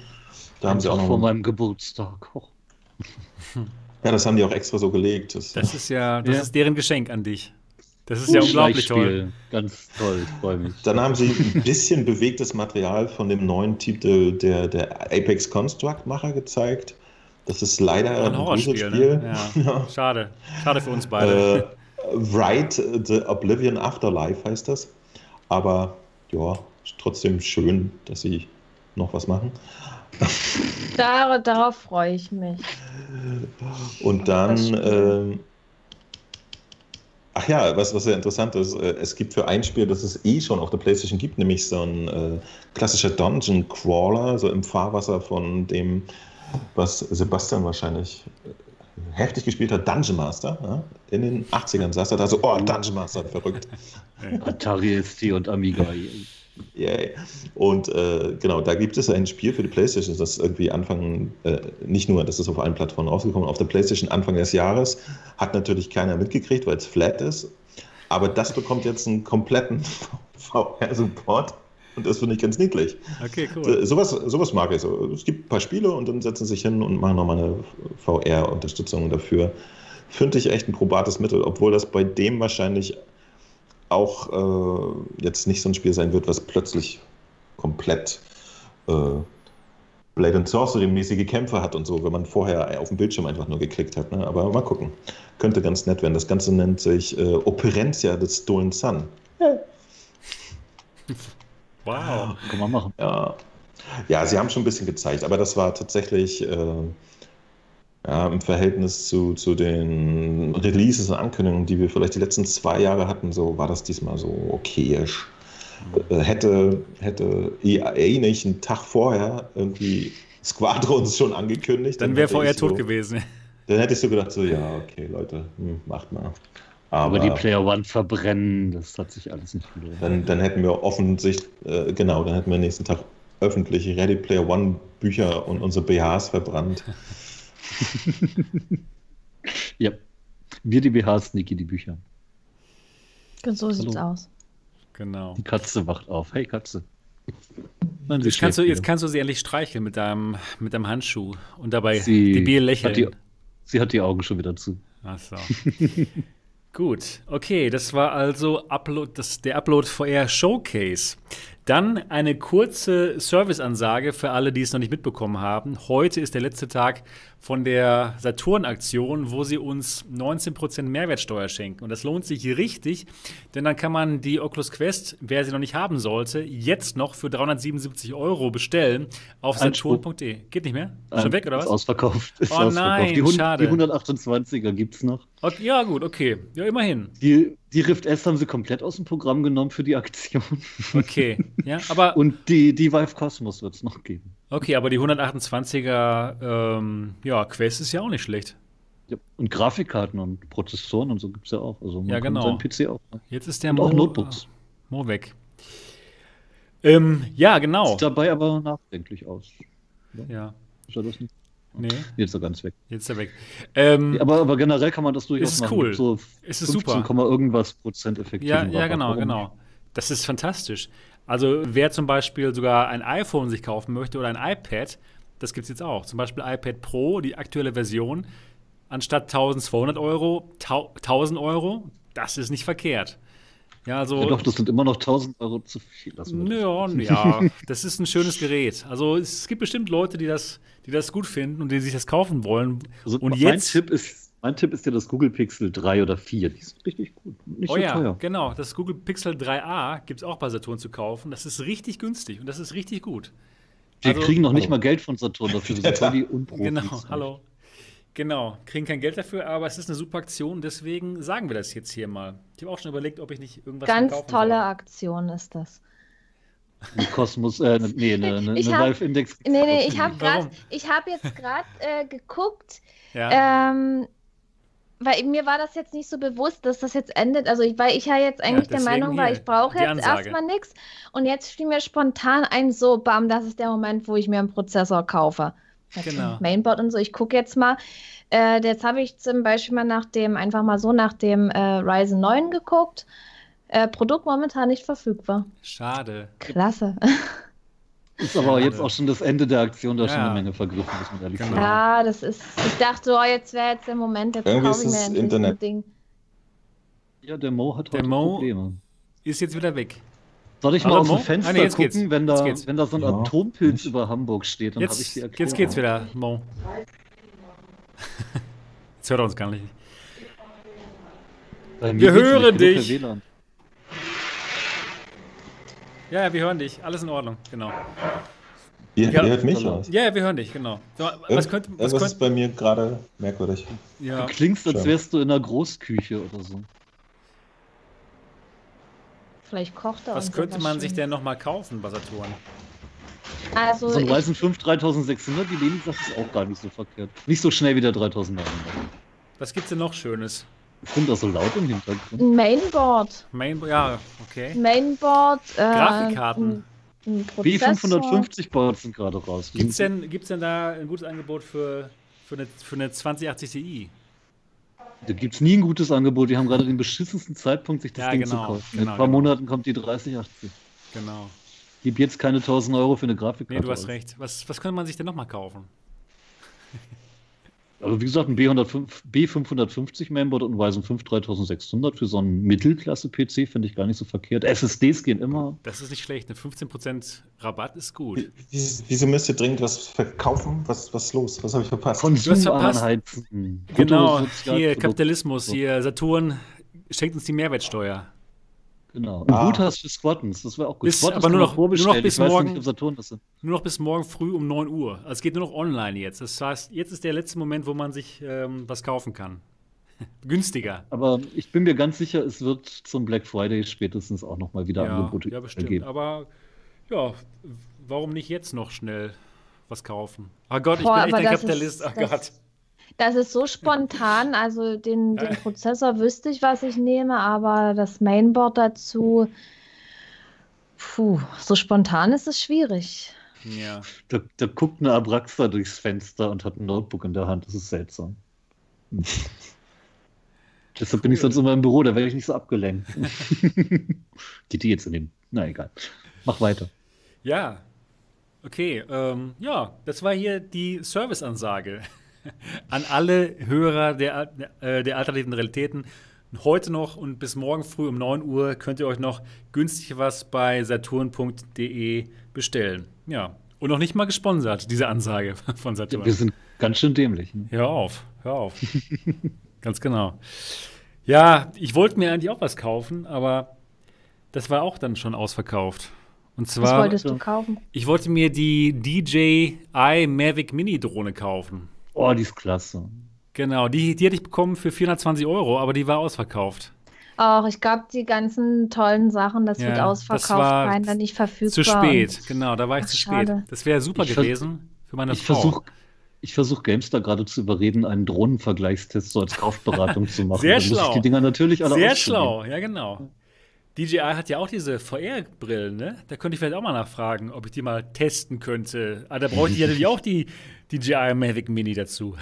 Da haben sie auch noch. vor meinem Geburtstag. Ja, das haben die auch extra so gelegt. Das, Das ist ja, das Ja. ist deren Geschenk an dich. Das ist ja unglaublich toll. Ganz toll, ich freue mich. Dann haben sie ein bisschen bewegtes Material von dem neuen Titel der, der Apex Construct-Macher gezeigt. Das ist leider Ein ein Horrorspiel, ne? Ja. Schade. Schade für uns beide. Äh, Write the Oblivion Afterlife heißt das. Aber ja, ist trotzdem schön, dass sie noch was machen. Dar darauf freue ich mich. Und dann, ähm, ach ja, was, was sehr interessant ist, äh, es gibt für ein Spiel, das es eh schon auf der PlayStation gibt, nämlich so ein äh, klassischer Dungeon Crawler, so im Fahrwasser von dem, was Sebastian wahrscheinlich äh, heftig gespielt hat, Dungeon Master. Ja? In den 80ern saß er da so, oh, Dungeon Master, verrückt. Atari ST und Amiga. Yay. Und äh, genau, da gibt es ein Spiel für die PlayStation, das irgendwie Anfang, äh, nicht nur, das ist auf allen Plattformen rausgekommen, auf der PlayStation Anfang des Jahres, hat natürlich keiner mitgekriegt, weil es flat ist. Aber das bekommt jetzt einen kompletten VR-Support und das finde ich ganz niedlich. Okay, cool. Äh, Sowas, sowas mag ich so. Es gibt ein paar Spiele und dann setzen sie sich hin und machen nochmal eine VR-Unterstützung dafür. Finde ich echt ein probates Mittel, obwohl das bei dem wahrscheinlich auch äh, jetzt nicht so ein Spiel sein wird, was plötzlich komplett äh, Blade and Sorcery-mäßige Kämpfe hat und so, wenn man vorher auf dem Bildschirm einfach nur geklickt hat. Ne? Aber mal gucken. Könnte ganz nett werden. Das Ganze nennt sich äh, Operencia des Stolen Sun. Wow. Kann man machen. Ja. ja, sie haben schon ein bisschen gezeigt, aber das war tatsächlich äh, ja, im Verhältnis zu, zu den Releases und Ankündigungen, die wir vielleicht die letzten zwei Jahre hatten, so war das diesmal so okayisch. Äh, hätte, hätte EA nicht einen Tag vorher irgendwie Squadrons schon angekündigt, Dann wäre vorher ich so, tot gewesen. Dann hätte ich so gedacht, so, ja, okay, Leute, hm, macht mal. Aber die Player One verbrennen, das hat sich alles nicht gelohnt. Dann, dann hätten wir offensichtlich, äh, genau, dann hätten wir nächsten Tag öffentlich Ready Player One Bücher und unsere BHs verbrannt. Ja. Wir die BHs, Niki die Bücher. So sieht's Hallo. aus. Genau. Die Katze wacht auf. Hey Katze. Nein, Jetzt kannst, du, jetzt kannst du sie endlich streicheln mit deinem, mit deinem Handschuh und dabei Sie debil hat die, lächeln. sie hat die Augen schon wieder zu. Ach so. Gut, okay, das war also Upload, das, der Upload VR Showcase. Dann eine kurze Serviceansage für alle, die es noch nicht mitbekommen haben. Heute ist der letzte Tag von der Saturn-Aktion, wo sie uns 19% Mehrwertsteuer schenken. Und das lohnt sich richtig, denn dann kann man die Oculus Quest, wer sie noch nicht haben sollte, jetzt noch für 377 Euro bestellen auf saturn.de. Geht nicht mehr? Schon weg, oder was? Ist ausverkauft. Ist Oh ausverkauft. nein, die, schade. die 128er gibt es noch. Ja, gut, okay. Ja, immerhin. Die, die Rift S haben sie komplett aus dem Programm genommen für die Aktion. Okay. Ja, aber, Und die, die Vive Cosmos wird es noch geben. okay, aber die 128er ähm, ja, Quest ist ja auch nicht schlecht. Ja. Und Grafikkarten und Prozessoren und so gibt es ja auch. Also man Ja, genau. PC auch. ne? Jetzt ist der Und auch Mo- Notebooks. Mo weg. Ähm, ja, genau. Sieht dabei aber nachdenklich aus. Ja, Ist er das nicht? Nee, Jetzt ist er ganz weg. jetzt ist er weg. Ähm, aber, aber generell kann man das durchaus ist machen. cool. So Es ist 15, super. irgendwas Prozent effektiv. Ja, ja, genau, genau. Das ist fantastisch. Also, wer zum Beispiel sogar ein iPhone sich kaufen möchte oder ein iPad, das gibt es jetzt auch. Zum Beispiel iPad Pro, die aktuelle Version, anstatt 1200 Euro, tau- 1000 Euro, das ist nicht verkehrt. Ja, also. Ja, doch, das sind immer noch 1000 Euro zu viel. Wir. Ja, ja, das ist ein schönes Gerät. Also es gibt bestimmt Leute, die das, die das gut finden und die sich das kaufen wollen. Also und mein jetzt, Tipp ist, mein Tipp ist ja das Google Pixel 3 oder 4. Die sind richtig gut. Nicht oh so ja, teuer. genau, das Google Pixel 3a gibt es auch bei Saturn zu kaufen. Das ist richtig günstig und das ist richtig gut. Die Also- kriegen noch nicht Hallo. mal Geld von Saturn dafür. Das voll die Unprofis. Genau, hallo. Genau, kriegen kein Geld dafür, aber es ist eine super Aktion, deswegen sagen wir das jetzt hier mal. Ich habe auch schon überlegt, ob ich nicht irgendwas Ganz tolle soll. Aktion ist das. Ein Kosmos, äh, ne- nee, eine ne, Ich ne hab- Valve Index. Nee, nee, ich habe Warum? gerade, ich habe jetzt gerade äh, geguckt, Ja, ähm, weil mir war das jetzt nicht so bewusst, dass das jetzt endet. Also, ich, weil ich ja jetzt eigentlich der deswegen Meinung war, ich brauche jetzt erstmal nichts. Und jetzt fiel mir spontan ein, so, bam, das ist der Moment, wo ich mir einen Prozessor kaufe. Genau. Mainboard und so. Ich gucke jetzt mal. Äh, jetzt habe ich zum Beispiel mal nach dem, einfach mal so nach dem äh, Ryzen 9 geguckt. Äh, Produkt momentan nicht verfügbar. schade. Klasse. Ist aber Schade. jetzt auch schon das Ende der Aktion, da ist schon Ja. eine Menge vergriffen, muss man ehrlich Genau. Ja, das ist. Ich dachte, oh, jetzt wäre jetzt der Moment, jetzt Irgendwie kaufe ich ist mir das endlich Internet. ein Ding. Ja, der Mo hat Der heute Mo- Probleme. Ist jetzt wieder weg. Soll ich Hallo, mal aus Mo? dem Fenster Ah, nee, jetzt geht's. gucken, wenn Jetzt da, geht's. wenn da so ein Ja. Atompilz über Hamburg steht, dann habe ich Jetzt, die Erklärung. jetzt geht's wieder, Mo. Jetzt hört er uns gar nicht. Wir hören dich. Ja, ja, wir hören dich. Alles in Ordnung, genau. Ihr, Ja. ihr hört mich Hallo. aus. Ja, ja, wir hören dich, genau. So, was könnte, was Irgendwas ist könnte, bei mir gerade merkwürdig. ja. Du klingst, als wärst du in einer Großküche oder so. Vielleicht kocht er was könnte man sich denn nochmal kaufen bei Saturn? Also, So ein Ryzen 5 3600, die Leni sagt, ist auch gar nicht so verkehrt. Nicht so schnell wie der 3900. Was gibt's denn noch Schönes? Finde das so laut im Hintergrund. ein Mainboard. Main, ja, okay. Mainboard. Äh, Grafikkarten. Ein, ein Prozessor. B550 Boards sind gerade raus. Gibt's denn, gibt's denn da ein gutes Angebot für, für, eine, für eine 2080 Ti? Da gibt es nie ein gutes Angebot. Die haben gerade den beschissensten Zeitpunkt, sich das Ja, Ding genau, zu kaufen. In genau, ein paar genau. Monaten kommt die 3080. Genau. Gib jetzt keine 1000 Euro für eine Nee, Grafikkarte. du hast aus. recht. Was, was könnte man sich denn nochmal kaufen? Aber wie gesagt, ein B105, B550 Mainboard und ein Ryzen 5 3600 für so einen Mittelklasse-PC finde ich gar nicht so verkehrt. SSDs gehen immer. Das ist nicht schlecht. Eine 15% Rabatt ist gut. Wie- Wieso müsst ihr dringend was verkaufen? Was, was ist los? Was habe ich verpasst? hast verpasst. Anheizen. Genau, Bruttosozialprodukt. hier Kapitalismus, hier Saturn schenkt uns die Mehrwertsteuer. Genau. Und Ah. gut hast für Squattens, das wäre auch gut. Bis- Squattens aber nur noch- nur noch bis ich morgen. Nicht. Nur noch bis morgen früh um 9 Uhr. Also es geht nur noch online jetzt. Das heißt, jetzt ist der letzte Moment, wo man sich ähm, was kaufen kann. Günstiger. Aber ich bin mir ganz sicher, es wird zum Black Friday spätestens auch nochmal wieder Ja, Angebote ja, bestimmt. geben. Aber ja, warum nicht jetzt noch schnell was kaufen? Oh Gott, ich Boah, bin echt ein das Kapitalist. ist- oh Gott. Das ist so spontan. Also, den, den Prozessor wüsste ich, was ich nehme, aber das Mainboard dazu. Puh, so spontan ist es schwierig. Ja. Da, da guckt eine Abraxa durchs Fenster und hat ein Notebook in der Hand. Das ist seltsam. Deshalb bin ich sonst immer im Büro, da werde ich nicht so abgelenkt. Geht die jetzt in den. Na egal. Mach weiter. Ja. Okay, ähm, ja, das war hier die Serviceansage an alle Hörer der, äh, der alternativen Realitäten. heute noch und bis morgen früh um 9 Uhr könnt ihr euch noch günstig was bei saturn.de bestellen. Ja. Und noch nicht mal gesponsert, diese Ansage von Saturn. Wir sind ganz schön dämlich. Ne? Hör auf, hör auf. ganz genau. Ja, ich wollte mir eigentlich auch was kaufen, aber das war auch dann schon ausverkauft. Und zwar. Was wolltest du kaufen? Ich wollte mir die DJI Mavic Mini Drohne kaufen. Oh, die ist klasse. Genau, die, die hätte ich bekommen für 420 Euro, aber die war ausverkauft. Auch, ich glaube, die ganzen tollen Sachen, das ja, wird ausverkauft, kein dann nicht verfügbar. Zu spät, genau, da war ich Ach, zu spät. Schade. Das wäre super ich gewesen für meine ich Frau. Versuch, ich versuche Gamestar gerade zu überreden, einen Drohnenvergleichstest so als Kaufberatung zu machen. Sehr dann schlau. Muss ich die Dinger natürlich alle Sehr schlau, ja genau. DJI hat ja auch diese VR-Brillen, ne? Da könnte ich vielleicht auch mal nachfragen, ob ich die mal testen könnte. Aber ah, da bräuchte ich ja natürlich auch die DJI Mavic Mini dazu.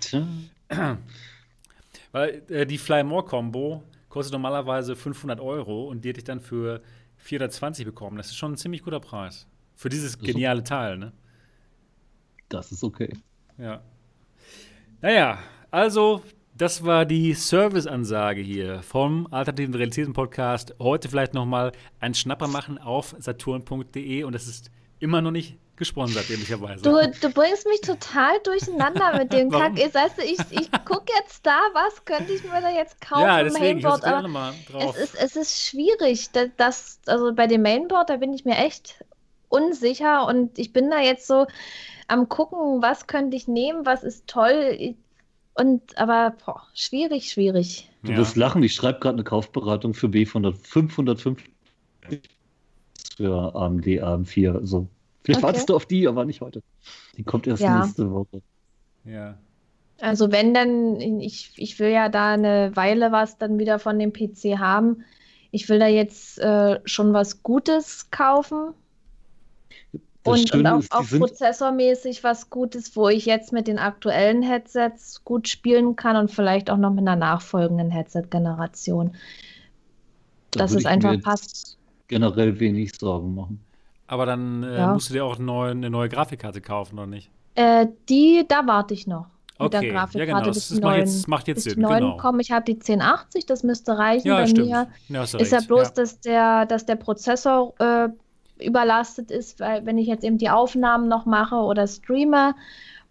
Tja. Weil äh, die Fly More Combo kostet normalerweise 500 Euro und die hätte ich dann für 420 bekommen. Das ist schon ein ziemlich guter Preis. Für dieses geniale Teil, ne? Das ist okay. Ja. Naja, also das war die Serviceansage hier vom Alternativen Realitäten Podcast. Heute vielleicht noch mal ein Schnapper machen auf saturn.de und das ist immer noch nicht gesponsert, ehrlicherweise. Du, du bringst mich total durcheinander mit dem Kack. Ich, weißt du, ich, ich gucke jetzt da, was könnte ich mir da jetzt kaufen? Ja, deswegen, Mainboard, ich aber mal drauf. Es ist, es ist schwierig. Das, also bei dem Mainboard, da bin ich mir echt unsicher und ich bin da jetzt so am gucken, was könnte ich nehmen, was ist toll. Und aber boah, schwierig, schwierig. Du ja. wirst lachen, ich schreibe gerade eine Kaufberatung für B500, 550 für AMD AM4. Also, vielleicht okay. wartest du auf die, aber nicht heute. Die kommt erst ja. nächste Woche. Ja. Also wenn dann, ich, ich will ja da eine Weile was dann wieder von dem PC haben. Ich will da jetzt äh, schon was Gutes kaufen. Und, und, auch, ist, auch prozessormäßig was Gutes, wo ich jetzt mit den aktuellen Headsets gut spielen kann und vielleicht auch noch mit einer nachfolgenden Headset-Generation. Da dass es einfach passt. Generell wenig Sorgen machen. Aber dann äh, ja. musst du dir auch eine eine neue Grafikkarte kaufen, oder nicht? Äh, die, da warte ich noch. Mit okay. der Grafikkarte ja, genau. das, das macht jetzt, macht jetzt Sinn. Genau. Kommen. Ich habe die 1080, das müsste reichen. Ja, Bei stimmt. mir ja, ist ja bloß, Dass, der, dass der Prozessor äh, überlastet ist, weil wenn ich jetzt eben die Aufnahmen noch mache oder streame,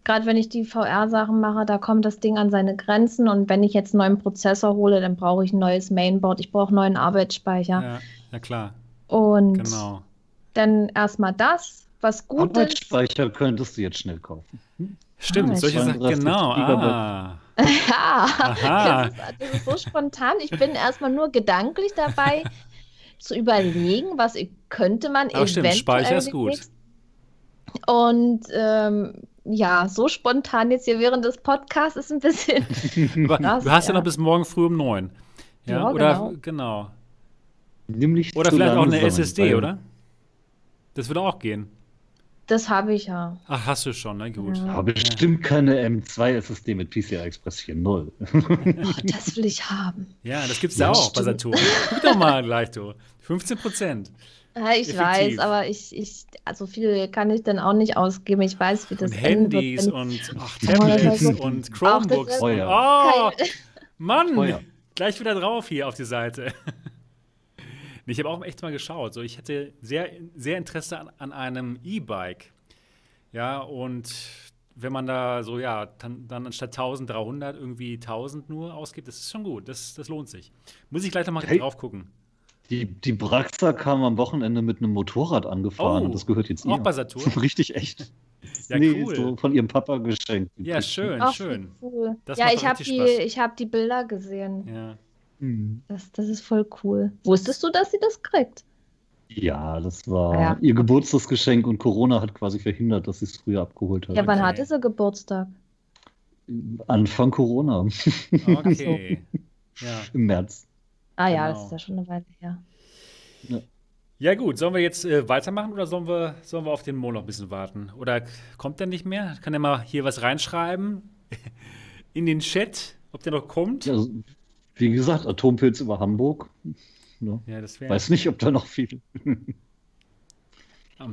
gerade wenn ich die VR-Sachen mache, da kommt das Ding an seine Grenzen und wenn ich jetzt einen neuen Prozessor hole, dann brauche ich ein neues Mainboard, ich brauche neuen Arbeitsspeicher. Ja, ja klar. Und genau. Dann erstmal das, was gut Arbeitsspeicher ist. könntest du jetzt schnell kaufen. Hm? Stimmt, ah, solche Sachen, genau. Ah. ja, das ist, das ist so spontan. Ich bin erstmal nur gedanklich dabei, zu überlegen, was könnte man Aber eventuell. Stimmt, Speicher ist gut. Und ähm, ja, so spontan jetzt hier während des Podcasts ist ein bisschen. Krass, du hast ja. ja. noch bis morgen früh um neun. Ja, ja oder genau. genau. Oder vielleicht auch eine SSD, oder? Das würde auch gehen. Das habe ich ja. Ach, hast du schon, na gut. Ja. Aber bestimmt keine M2 SSD mit PCI Express 4.0. Ach, das will ich haben. Ja, das gibt es ja, auch stimmt. bei Saturn. Guck doch mal gleich, du. 15 Prozent. Ja, ich Effektiv. weiß, aber ich, ich, also viel kann ich dann auch nicht ausgeben. Ich weiß, wie das und Handys wird, und ach, Tablets oh, und Chromebooks. Oh, ja. oh, Mann, oh, gleich wieder drauf hier auf die Seite. Ich habe auch echt mal geschaut. So, ich hätte sehr, sehr Interesse an, an einem E-Bike. Ja, und wenn man da so, ja, dann, dann anstatt 1300 irgendwie 1000 nur ausgibt, das ist schon gut. Das, das lohnt sich. Muss ich gleich noch mal hey, drauf gucken. Die, die Braxa kam am Wochenende mit einem Motorrad angefahren oh, und das gehört jetzt ihr. Auch bei Saturn? Richtig echt. Ja, nee, cool. So von ihrem Papa geschenkt. Ja, schön, Ach, schön. Cool. ja, ich habe die, hab die Bilder gesehen. Ja. Mhm. Das, das ist voll cool. Wusstest du, dass sie das kriegt? Ja, das war ja. ihr Geburtstagsgeschenk und Corona hat quasi verhindert, dass sie es früher abgeholt hat. Ja, wann okay. hatte sie Geburtstag? Anfang Corona. Okay. ja. Im März. Ah ja, genau. das ist ja schon eine Weile her. Ja. ja gut, sollen wir jetzt äh, weitermachen oder sollen wir, sollen wir auf den Mo noch ein bisschen warten? Oder kommt der nicht mehr? Kann er mal hier was reinschreiben in den Chat, ob der noch kommt? Ja, wie gesagt, Atompilz über Hamburg. Ne? Ja, Weiß nicht, ob da noch viel.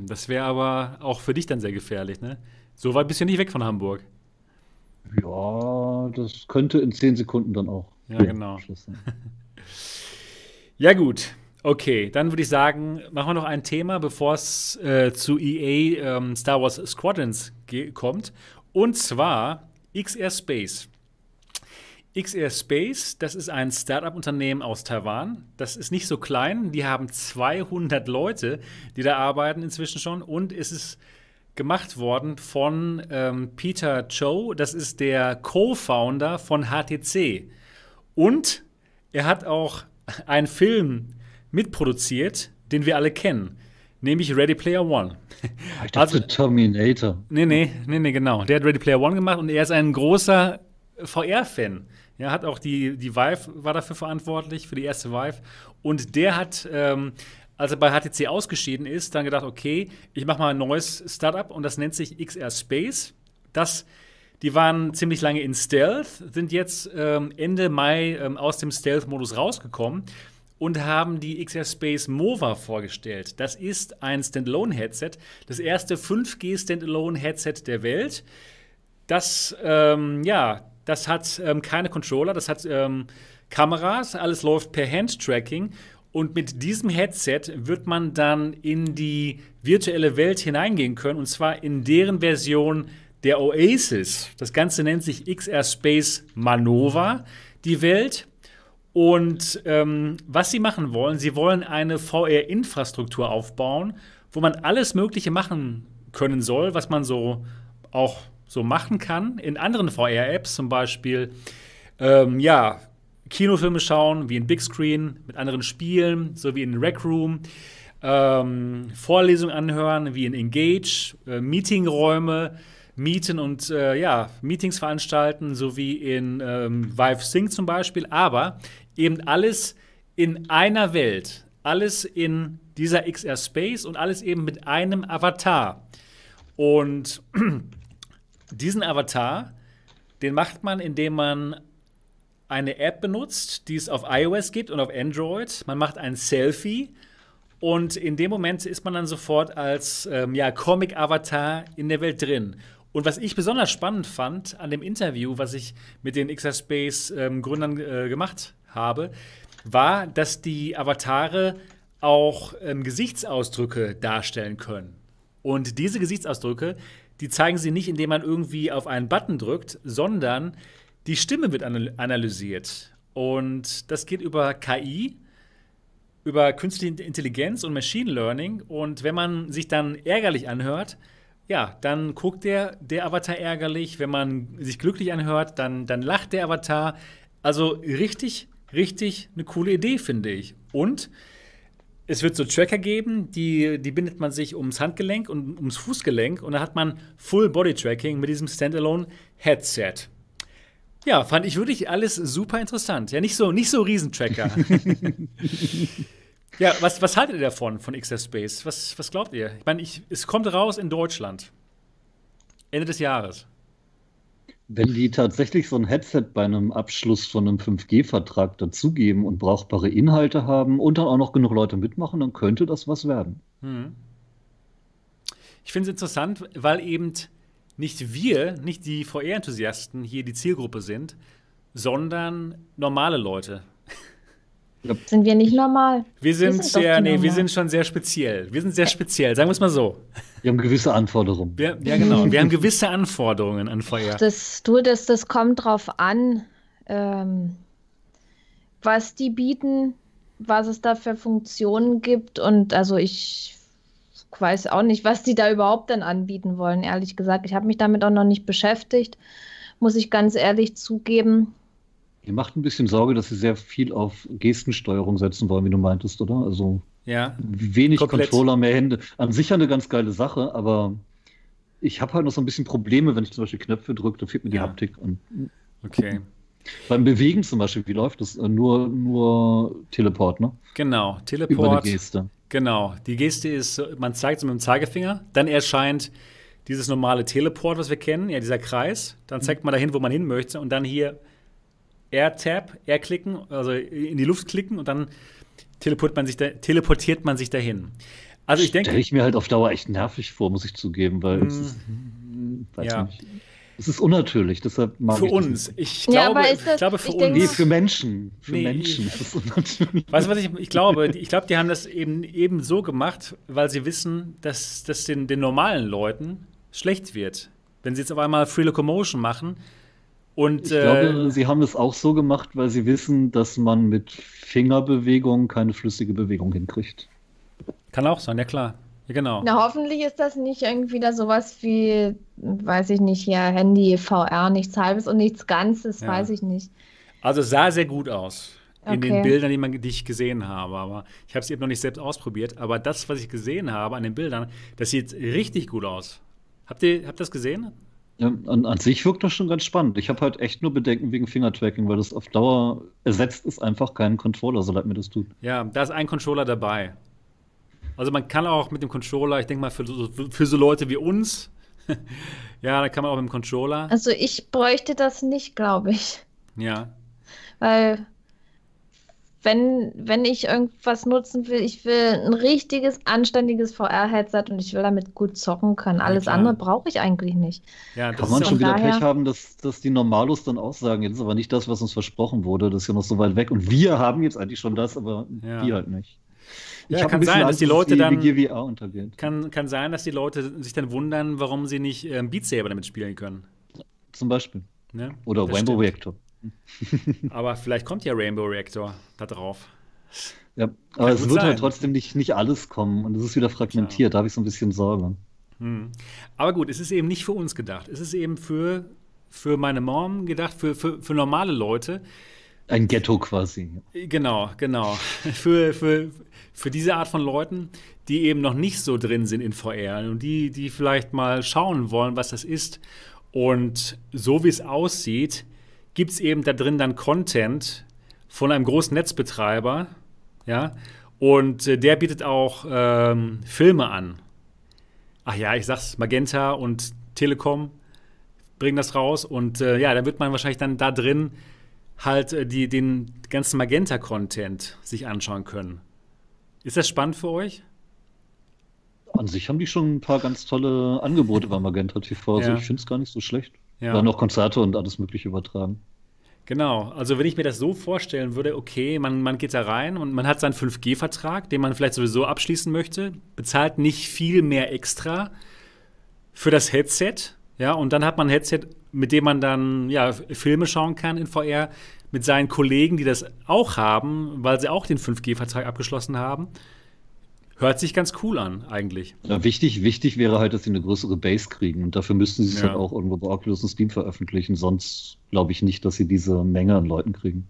das wäre aber auch für dich dann sehr gefährlich, ne? So weit bist du nicht weg von Hamburg. Ja, das könnte in zehn Sekunden dann auch. Ja, genau. ja, gut. Okay, dann würde ich sagen, machen wir noch ein Thema, bevor es äh, zu EA ähm, Star Wars Squadrons kommt. Und zwar XR Space. XR Space, das ist ein Startup-Unternehmen aus Taiwan. Das ist nicht so klein. Die haben 200 Leute, die da arbeiten inzwischen schon. Und es ist gemacht worden von ähm, Peter Cho. Das ist der Co-Founder von HTC. Und er hat auch einen Film mitproduziert, den wir alle kennen, nämlich Ready Player One. Ich dachte also, Terminator. Nee, nee, nee, nee, genau. Der hat Ready Player One gemacht und er ist ein großer VR-Fan. Er hat auch die, die Vive war dafür verantwortlich, für die erste Vive. Und der hat, ähm, als er bei HTC ausgeschieden ist, dann gedacht, okay, ich mache mal ein neues Startup und das nennt sich XR Space. Das die waren ziemlich lange in Stealth, sind jetzt ähm, Ende Mai ähm, aus dem Stealth-Modus rausgekommen und haben die XR Space Mova vorgestellt. Das ist ein Standalone-Headset, das erste 5G Standalone-Headset der Welt. Das, ähm, ja, das hat ähm, keine Controller, das hat ähm, Kameras, alles läuft per Hand-Tracking. Und mit diesem Headset wird man dann in die virtuelle Welt hineingehen können, und zwar in deren Version der Oasis. Das Ganze nennt sich XR Space Manova, die Welt. Und ähm, was sie machen wollen, sie wollen eine VR-Infrastruktur aufbauen, wo man alles Mögliche machen können soll, was man so auch so machen kann. In anderen VR-Apps zum Beispiel, ähm, ja, Kinofilme schauen, wie in Big Screen, mit anderen Spielen, so wie in Rec Room. Ähm, Vorlesungen anhören, wie in Engage, äh, Meetingräume mieten und äh, ja, Meetings veranstalten, so wie in ähm, Vive Sync zum Beispiel. Aber eben alles in einer Welt, alles in dieser XR Space und alles eben mit einem Avatar. Und diesen Avatar, den macht man, indem man eine App benutzt, die es auf iOS gibt und auf Android. Man macht ein Selfie und in dem Moment ist man dann sofort als ähm, ja, Comic-Avatar in der Welt drin. Und was ich besonders spannend fand an dem Interview, was ich mit den XR Space ähm, äh, gemacht habe, war, dass die Avatare auch ähm, Gesichtsausdrücke darstellen können. Und diese Gesichtsausdrücke, die zeigen sie nicht, indem man irgendwie auf einen Button drückt, sondern die Stimme wird analysiert. Und das geht über KI, über künstliche Intelligenz und Machine Learning. Und wenn man sich dann ärgerlich anhört, ja, dann guckt der, der Avatar ärgerlich. Wenn man sich glücklich anhört, dann, dann lacht der Avatar. Also richtig richtig eine coole Idee, finde ich. Und es wird so Tracker geben, die, die bindet man sich ums Handgelenk und ums Fußgelenk und da hat man Full Body Tracking mit diesem Standalone Headset. Ja, fand ich wirklich alles super interessant. Ja, nicht so, nicht so Riesentracker. ja, was, was haltet ihr davon, von XR Space? Was, was glaubt ihr? Ich meine, es kommt raus in Deutschland. Ende des Jahres. Wenn die tatsächlich so ein Headset bei einem Abschluss von einem 5G-Vertrag dazugeben und brauchbare Inhalte haben und dann auch noch genug Leute mitmachen, dann könnte das was werden. Hm. Ich finde es interessant, weil eben nicht wir, nicht die VR-Enthusiasten hier die Zielgruppe sind, sondern normale Leute. Sind wir nicht normal? Wir sind, wir sind sehr, nee, normal. wir sind schon sehr speziell. Wir sind sehr speziell, sagen wir es mal so. Wir haben gewisse Anforderungen. Wir, ja, genau. Wir haben gewisse Anforderungen an VR. Das, du, das, das kommt drauf an, ähm, was die bieten, was es da für Funktionen gibt. Und also ich weiß auch nicht, was die da überhaupt dann anbieten wollen, ehrlich gesagt. Ich habe mich damit auch noch nicht beschäftigt, muss ich ganz ehrlich zugeben. Ihr macht ein bisschen Sorge, dass sie sehr viel auf Gestensteuerung setzen wollen, wie du meintest, oder? Also ja, wenig komplett. Controller, mehr Hände. An sich eine ganz geile Sache, aber ich habe halt noch so ein bisschen Probleme, wenn ich zum Beispiel Knöpfe drücke, dann fehlt mir die ja. Haptik. Und, okay. Beim Bewegen zum Beispiel, wie läuft das? Äh, nur, nur Teleport, ne? Genau, Teleport. Über eine Geste. Genau, die Geste ist, man zeigt es mit dem Zeigefinger, dann erscheint dieses normale Teleport, was wir kennen, ja, dieser Kreis. Dann zeigt man dahin, wo man hin möchte und dann hier Air-Tab, Air-Klicken, also in die Luft klicken und dann teleportiert man sich, da, teleportiert man sich dahin. Also ich denke. Stelle ich mir halt auf Dauer echt nervig vor, muss ich zugeben, weil mm, es ist, weiß ja. nicht. Es ist unnatürlich, deshalb mag für ich uns. Das ich glaube, ja, das, ich glaube für uns. Nee, für Menschen. Für nee, Menschen ist es unnatürlich. Weißt du, was ich, ich glaube? Ich glaube, die haben das eben, eben so gemacht, weil sie wissen, dass das den, den normalen Leuten schlecht wird. Wenn sie jetzt auf einmal Free Locomotion machen, und, ich glaube, äh, sie haben es auch so gemacht, weil sie wissen, dass man mit Fingerbewegung keine flüssige Bewegung hinkriegt. Kann auch sein, ja klar. Ja, genau. Na, hoffentlich ist das nicht irgendwie da sowas wie, weiß ich nicht, hier Handy, VR, nichts halbes und nichts Ganzes, ja. weiß ich nicht. Also es sah sehr gut aus in okay. den Bildern, die, man, die ich gesehen habe. Aber ich habe es eben noch nicht selbst ausprobiert. Aber das, was ich gesehen habe an den Bildern, das sieht richtig gut aus. Habt ihr habt das gesehen? Ja, an, an, sich wirkt das schon ganz spannend. Ich habe halt echt nur Bedenken wegen Fingertracking, weil das auf Dauer ersetzt ist einfach keinen Controller, so leid mir das tut. Ja, da ist ein Controller dabei. Also man kann auch mit dem Controller, ich denke mal für, für so Leute wie uns, ja, da kann man auch mit dem Controller. Also ich bräuchte das nicht, glaube ich. Ja. Weil wenn, wenn ich irgendwas nutzen will, ich will ein richtiges, anständiges VR-Headset und ich will damit gut zocken können. Alles ja, andere brauche ich eigentlich nicht. Ja, Kann man schon wieder Pech haben, dass, dass die Normalos dann auch sagen, jetzt ist aber nicht das, was uns versprochen wurde, das ist ja noch so weit weg. Und wir haben jetzt eigentlich schon das, aber ja. die halt nicht. Ich ja, kann sein, Angst, dass die Leute dann kann, kann sein, dass die Leute sich dann wundern, warum sie nicht ähm, Beat Saber damit spielen können. Zum Beispiel. Ja, Oder Rainbow stimmt. Reactor. aber vielleicht kommt ja Rainbow Reactor da drauf. Ja, aber Kann es wird halt sein. halt trotzdem nicht, nicht alles kommen und es ist wieder fragmentiert. Ja. Da habe ich so ein bisschen Sorge. Hm. Aber gut, es ist eben nicht für uns gedacht. Es ist eben für, für meine Mom gedacht, für, für, für normale Leute. Ein Ghetto quasi. Genau, genau. für, für, für diese Art von Leuten, die eben noch nicht so drin sind in VR und die, die vielleicht mal schauen wollen, was das ist. Und so wie es aussieht, gibt es eben da drin dann Content von einem großen Netzbetreiber, ja, und äh, der bietet auch ähm, Filme an. Ach ja, ich sag's, Magenta und Telekom bringen das raus und äh, ja, da wird man wahrscheinlich dann da drin halt äh, die, den ganzen Magenta-Content sich anschauen können. Ist das spannend für euch? An sich haben die schon ein paar ganz tolle Angebote bei Magenta TV. Also ja. ich finde es gar nicht so schlecht. Ja. Werden auch Konzerte und alles Mögliche übertragen. Genau, also wenn ich mir das so vorstellen würde, okay, man, man geht da rein und man hat seinen 5G-Vertrag, den man vielleicht sowieso abschließen möchte, bezahlt nicht viel mehr extra für das Headset, ja, und dann hat man ein Headset, mit dem man dann ja, Filme schauen kann in VR mit seinen Kollegen, die das auch haben, weil sie auch den 5G-Vertrag abgeschlossen haben. Hört sich ganz cool an, eigentlich. Ja, wichtig, wichtig wäre halt, dass sie eine größere Base kriegen. Und dafür müssten sie es ja. halt auch irgendwo bei Oculus und Steam veröffentlichen. Sonst glaube ich nicht, dass sie diese Menge an Leuten kriegen.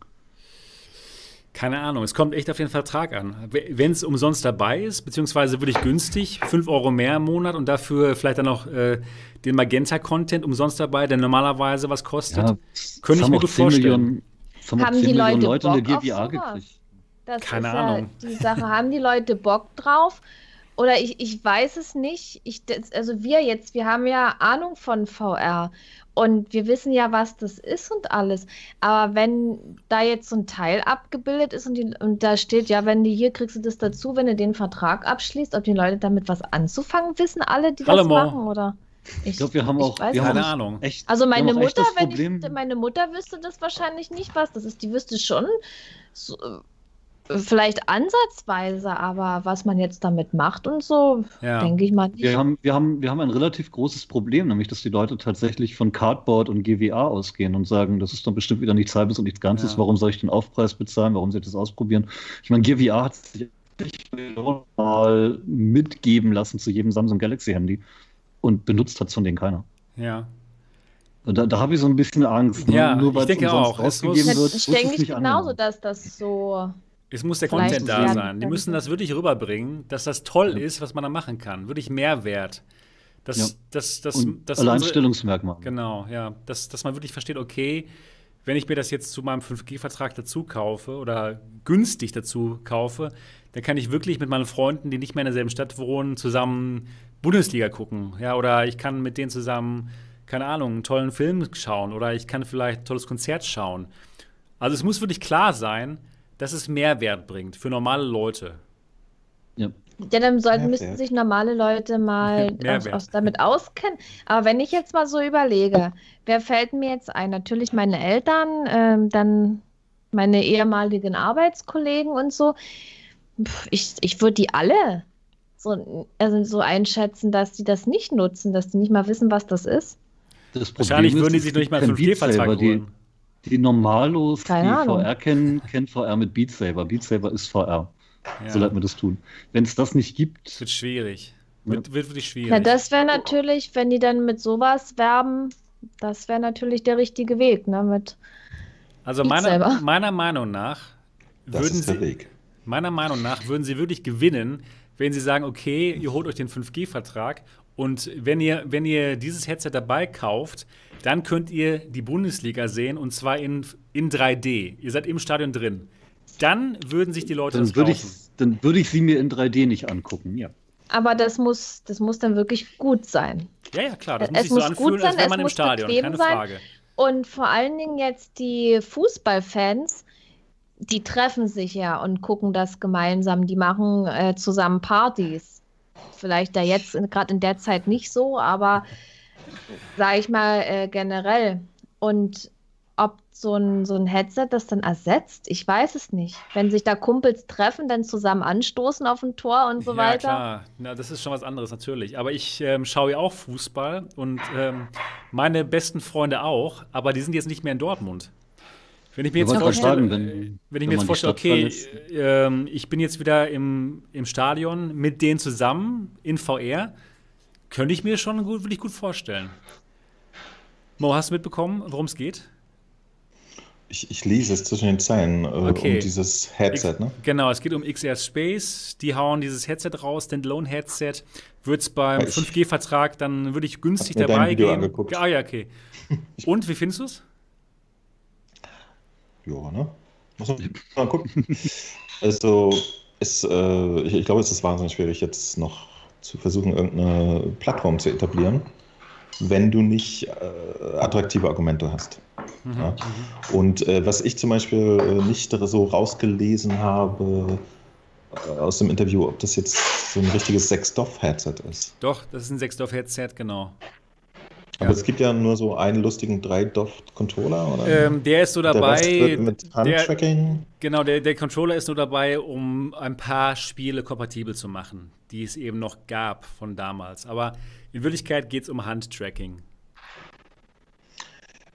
Keine Ahnung, es kommt echt auf den Vertrag an. Wenn es umsonst dabei ist, beziehungsweise würde ich günstig, 5 Euro mehr im Monat und dafür vielleicht dann noch äh, den Magenta-Content umsonst dabei, der normalerweise was kostet, ja, könnte ich mir gut vorstellen. Millionen, haben die Leute, Leute Bock eine GVA gekriegt. Das Keine ist Ahnung. Ja die Sache, haben die Leute Bock drauf? Oder ich, ich weiß es nicht. Ich, das, also wir jetzt, wir haben ja Ahnung von VR und wir wissen ja, was das ist und alles. Aber wenn da jetzt so ein Teil abgebildet ist und, die, und da steht, ja, wenn du hier kriegst du das dazu, wenn du den Vertrag abschließt, ob die Leute damit was anzufangen wissen, alle, die Hallo, das machen, oder? Ich, glaube, wir haben auch wir keine Ahnung. Echt, also meine Mutter, wenn ich, meine Mutter wüsste das wahrscheinlich nicht, was das ist. Die wüsste schon, so, vielleicht ansatzweise, aber was man jetzt damit macht und so, ja. denke ich mal nicht. Wir haben, wir, haben, wir haben ein relativ großes Problem, nämlich dass die Leute tatsächlich von Cardboard und GWA ausgehen und sagen, das ist dann bestimmt wieder nichts Halbes und nichts Ganzes, ja. warum soll ich den Aufpreis bezahlen, warum soll ich das ausprobieren? Ich meine, GWA hat sich mal mitgeben lassen zu jedem Samsung Galaxy Handy und benutzt hat von denen keiner. Ja. Da, da habe ich so ein bisschen Angst. Ne? Ja, Nur weil ich denke auch. Es muss, wird, ich denke nicht genauso, dass das so es muss der Content da sein. Die müssen das wirklich rüberbringen, dass das toll ja. ist, was man da machen kann. Wirklich Mehrwert. Das, ja. das, das, das, Alleinstellungsmerkmal. genau, ja. Dass, dass man wirklich versteht, okay, wenn ich mir das jetzt zu meinem 5G-Vertrag dazu kaufe oder günstig dazu kaufe, dann kann ich wirklich mit meinen Freunden, die nicht mehr in derselben Stadt wohnen, zusammen Bundesliga gucken. Ja, oder ich kann mit denen zusammen, keine Ahnung, einen tollen Film schauen oder ich kann vielleicht ein tolles Konzert schauen. Also es muss wirklich klar sein, dass es Mehrwert bringt für normale Leute. Ja, Ja, dann sollten, müssten sich normale Leute mal aus, aus, damit auskennen. Aber wenn ich jetzt mal so überlege, wer fällt mir jetzt ein? Natürlich meine Eltern, ähm, dann meine ehemaligen Arbeitskollegen und so. Ich, ich würde die alle so, also so einschätzen, dass die das nicht nutzen, dass die nicht mal wissen, was das ist. Das Wahrscheinlich würden die sich noch nicht mal 5G-Vertrag holen. Die, Normalos, Keine die Ahnung. VR kennen, kennen VR mit Beat Saber. Beat Saber ist VR. Ja. So leid mir das tun. Wenn es das nicht gibt. Wird schwierig. Wird, wird wirklich schwierig. Ja, das wäre natürlich, wenn die dann mit sowas werben, das wäre natürlich der richtige Weg, ne? Mit also meiner, meiner Meinung nach würden sie, meiner Meinung nach würden sie wirklich gewinnen, wenn sie sagen, okay, ihr holt euch den 5G-Vertrag und wenn ihr, wenn ihr dieses Headset dabei kauft, dann könnt ihr die Bundesliga sehen und zwar in, in 3D. Ihr seid im Stadion drin. Dann würden sich die Leute dann das würde ich, Dann würde ich sie mir in 3D nicht angucken, ja. Aber das muss, das muss dann wirklich gut sein. Ja, ja, klar. Das muss es sich muss so anfühlen, gut sein, als wäre man im Stadion, keine sein. Frage. Und vor allen Dingen jetzt die Fußballfans, die treffen sich ja und gucken das gemeinsam. Die machen äh, zusammen Partys. Vielleicht da jetzt gerade in der Zeit nicht so, aber sage ich mal äh, generell. Und ob so ein, so ein Headset das dann ersetzt, ich weiß es nicht. Wenn sich da Kumpels treffen, dann zusammen anstoßen auf ein Tor und so ja, weiter. Ja, klar. Na, das ist schon was anderes, natürlich. Aber ich ähm, schaue ja auch Fußball und ähm, meine besten Freunde auch, aber die sind jetzt nicht mehr in Dortmund. Wenn ich mir jetzt vorstelle, wenn, wenn, ich mir jetzt vorstelle, okay, äh, ich bin jetzt wieder im, im Stadion mit denen zusammen in VR, könnte ich mir schon gut, wirklich gut vorstellen. Mo, hast du mitbekommen, worum es geht? Ich, ich, lese es zwischen den Zeilen äh, okay. um dieses Headset, ne? Genau, es geht um XR Space. Die hauen dieses Headset raus, Standalone-Headset. Wird es beim 5G-Vertrag dann wirklich günstig dabei gehen. Angeguckt. Ah ja, okay. Und wie findest du es? Ja, ne? Muss man mal gucken. also, es, äh, ich, ich glaube, es ist wahnsinnig schwierig, jetzt noch zu versuchen, irgendeine Plattform zu etablieren, wenn du nicht äh, attraktive Argumente hast. Mhm. Ja? Mhm. Und äh, was ich zum Beispiel äh, nicht so rausgelesen habe äh, aus dem Interview, ob das jetzt so ein richtiges Sexdorf-Headset ist. Doch, das ist ein Sexdorf-Headset, genau. Aber ja. es gibt ja nur so einen lustigen 3-Doft-Controller, Ähm, der ist so dabei. mit Handtracking. Genau, der, der Controller ist nur dabei, um ein paar Spiele kompatibel zu machen, die es eben noch gab von damals. Aber in Wirklichkeit geht es um Handtracking.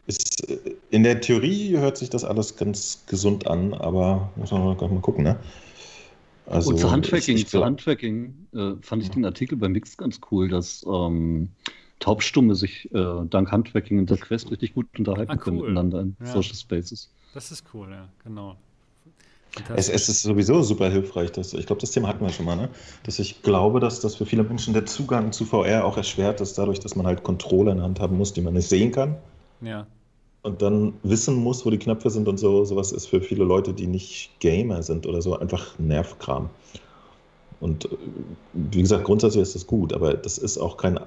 Ist, äh, in der Theorie hört sich das alles ganz gesund an, aber muss man mal gucken, ne? Also, Und für Handtracking, für Handtracking äh, fand ich den Artikel bei Mix ganz cool, dass ähm, Taubstumme sich äh, dank Handtracking in der Quest richtig gut unterhalten ah, cool. können miteinander in ja. Social Spaces. Das ist cool, ja, genau. Es, es, ist sowieso super hilfreich. Dass, ich glaube, das Thema hatten wir schon mal, ne? dass ich glaube, dass das für viele Menschen der Zugang zu VR auch erschwert ist, dadurch, dass man halt Controller in der Hand haben muss, die man nicht sehen kann. Ja. Und dann wissen muss, wo die Knöpfe sind und so. Sowas ist für viele Leute, die nicht Gamer sind oder so, einfach Nervkram. Und äh, wie gesagt, grundsätzlich ist das gut, aber das ist auch kein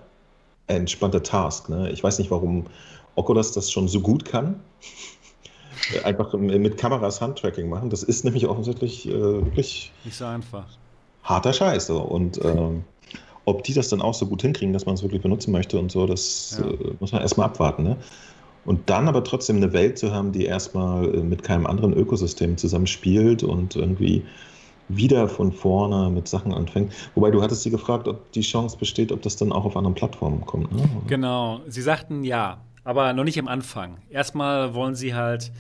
entspannter Task. Ne? Ich weiß nicht, warum Oculus das schon so gut kann einfach mit Kameras Handtracking machen. Das ist nämlich offensichtlich äh, wirklich nicht so einfach. Harter Scheiß. So. Und ähm, ob die das dann auch so gut hinkriegen, dass man es wirklich benutzen möchte und so, das ja. äh, muss man erstmal abwarten. Ne? Und dann aber trotzdem eine Welt zu haben, die erstmal äh, mit keinem anderen Ökosystem zusammenspielt und irgendwie wieder von vorne mit Sachen anfängt. Wobei du hattest sie gefragt, ob die Chance besteht, ob das dann auch auf anderen Plattformen kommt. Ne? Genau, sie sagten ja, aber noch nicht am Anfang. Erstmal wollen sie halt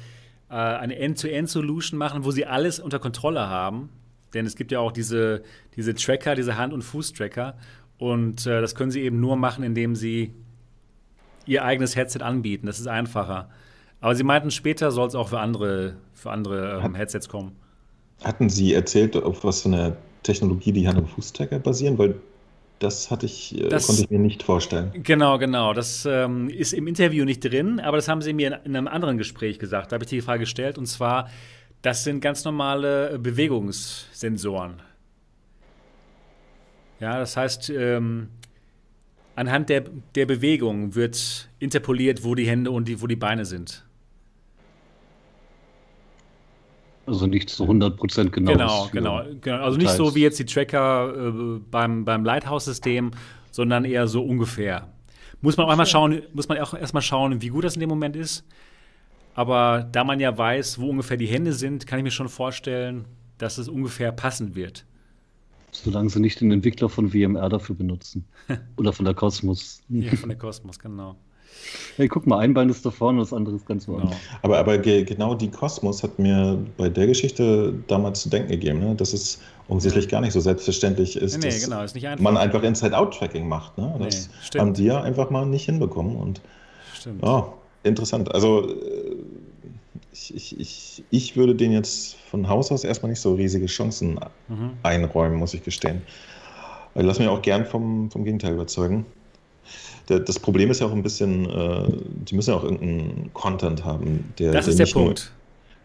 äh, eine End-to-End-Solution machen, wo sie alles unter Kontrolle haben. Denn es gibt ja auch diese, diese Tracker, diese Hand- und Fußtracker. Und äh, das können sie eben nur machen, indem sie ihr eigenes Headset anbieten. Das ist einfacher. Aber sie meinten, später soll es auch für andere, für andere ähm, Headsets kommen. Hatten Sie erzählt, auf was für eine Technologie die Hand- und Fußtracker basieren? Weil das hatte ich, äh, das, konnte ich mir nicht vorstellen. Genau, genau. Das ähm, ist im Interview nicht drin, aber das haben sie mir in, in einem anderen Gespräch gesagt. Da habe ich die Frage gestellt und zwar, das sind ganz normale Bewegungssensoren. Ja, das heißt, ähm, anhand der, der Bewegung wird interpoliert, wo die Hände und die, wo die Beine sind. Also nicht zu 100% genau. Genau, genau, genau. Also nicht so wie jetzt die Tracker äh, beim, beim Lighthouse-System, sondern eher so ungefähr. Muss man auch einmal schauen, muss man auch erstmal schauen, wie gut das in dem Moment ist. Aber da man ja weiß, wo ungefähr die Hände sind, kann ich mir schon vorstellen, dass es ungefähr passen wird. Solange sie nicht den Entwickler von VMR dafür benutzen. Oder von der Cosmos. Ja, von der Cosmos, genau. Hey, guck mal, ein Bein ist da vorne, das andere ist ganz woanders. Genau. Aber, aber ge genau die Kosmos hat mir bei der Geschichte damals zu denken gegeben, ne? dass es offensichtlich gar nicht so selbstverständlich ist, Nee, nee, dass genau, ist nicht einfach. man einfach Inside-Out-Tracking macht. Ne? Das Nee, haben die ja einfach mal nicht hinbekommen. Und Stimmt. ja, interessant. Also äh, ich, ich, ich, ich würde denen jetzt von Haus aus erstmal nicht so riesige Chancen Mhm. einräumen, muss ich gestehen. Ich lasse mich auch gern vom, vom Gegenteil überzeugen. Der, das Problem ist ja auch ein bisschen, äh, die müssen ja auch irgendeinen Content haben, der, Das der ist der nicht nur- Punkt.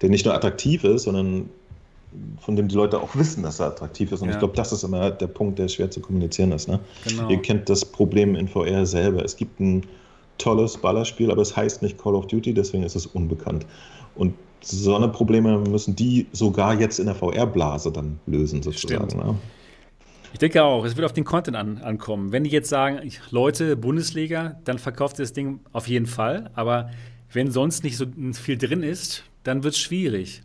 der nicht nur attraktiv ist, sondern von dem die Leute auch wissen, dass er attraktiv ist. Und Ja. ich glaube, das ist immer der Punkt, der schwer zu kommunizieren ist. Ne? Genau. Ihr kennt das Problem in VR selber. Es gibt ein tolles Ballerspiel, aber es heißt nicht Call of Duty, deswegen ist es unbekannt. Und so eine Probleme müssen die sogar jetzt in der VR-Blase dann lösen, sozusagen. Stimmt. Ne? Ich denke auch, es wird auf den Content an, ankommen. Wenn die jetzt sagen, Leute, Bundesliga, dann verkauft ihr das Ding auf jeden Fall. Aber wenn sonst nicht so viel drin ist, dann wird es schwierig.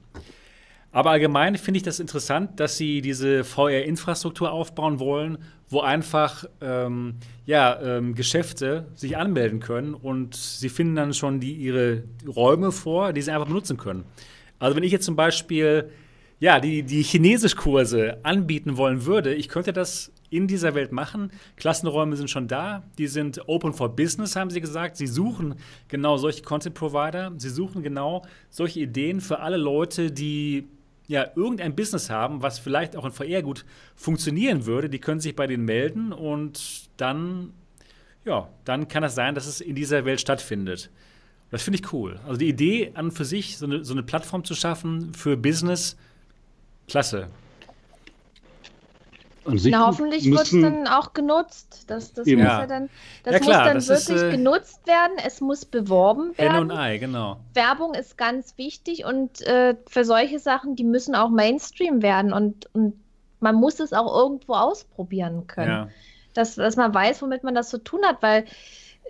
Aber allgemein finde ich das interessant, dass sie diese VR-Infrastruktur aufbauen wollen, wo einfach ähm, ja, ähm, Geschäfte sich anmelden können und sie finden dann schon die, ihre Räume vor, die sie einfach benutzen können. Also wenn ich jetzt zum Beispiel ja, die, die Chinesischkurse anbieten wollen würde, ich könnte das in dieser Welt machen. Klassenräume sind schon da, die sind open for business, haben sie gesagt. Sie suchen genau solche Content Provider, sie suchen genau solche Ideen für alle Leute, die ja irgendein Business haben, was vielleicht auch in VR gut funktionieren würde. Die können sich bei denen melden und dann, ja, dann kann es sein, dass es in dieser Welt stattfindet. Das finde ich cool. Also die Idee an und für sich, so eine, so eine Plattform zu schaffen für Business, klasse. Na, hoffentlich wird es dann auch genutzt. Das, das muss Ja. ja dann, das Ja, klar, muss dann das ist, wirklich äh, genutzt werden. Es muss beworben werden. und Ei, genau. Werbung ist ganz wichtig und äh, für solche Sachen, die müssen auch Mainstream werden und, und man muss es auch irgendwo ausprobieren können. Ja. Dass, dass man weiß, womit man das zu tun hat, weil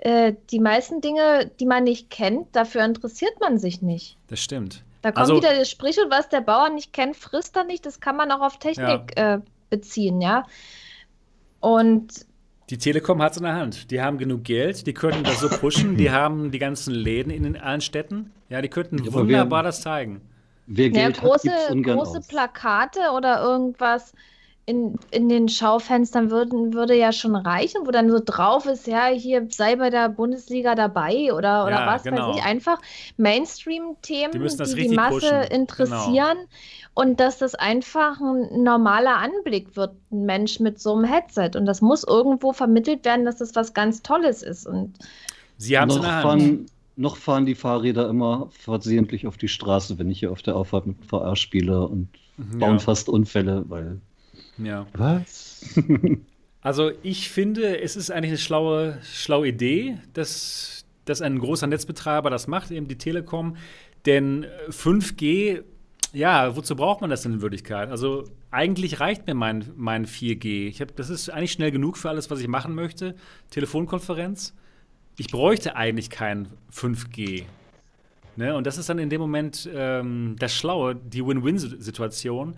äh, die meisten Dinge, die man nicht kennt, dafür interessiert man sich nicht. Das stimmt. Da kommt Also- wieder das Sprichwort, was der Bauer nicht kennt, frisst er nicht. Das kann man auch auf Technik äh, beziehen, ja. Und Die Telekom hat es in der Hand. Die haben genug Geld, die könnten das so pushen, die haben die ganzen Läden in den allen Städten. Ja, die könnten Ja, aber wunderbar wer- das zeigen. Wer Ja, Geld hat, große, ungern große aus. Plakate oder irgendwas in, in den Schaufenstern würden, würde ja schon reichen, wo dann so drauf ist, ja, hier sei bei der Bundesliga dabei oder, oder Ja, was genau. weiß ich. Einfach Mainstream-Themen, Die die die Masse pushen. Genau. interessieren und dass das einfach ein normaler Anblick wird, ein Mensch mit so einem Headset. Und das muss irgendwo vermittelt werden, dass das was ganz Tolles ist. Und Sie haben noch, fahren, noch fahren die Fahrräder immer versehentlich auf die Straße, wenn ich hier auf der Auffahrt mit VR spiele und bauen Ja. fast Unfälle, weil. Ja. Was? Also ich finde, es ist eigentlich eine schlaue, schlaue Idee, dass, dass ein großer Netzbetreiber das macht, eben die Telekom. Denn äh, 5G, ja, wozu braucht man das denn in Wirklichkeit? Also eigentlich reicht mir mein, mein 4G. Ich hab, das ist eigentlich schnell genug für alles, was ich machen möchte. Telefonkonferenz. Ich bräuchte eigentlich kein 5G. Ne? Und das ist dann in dem Moment ähm, das Schlaue, die Win-Win-Situation,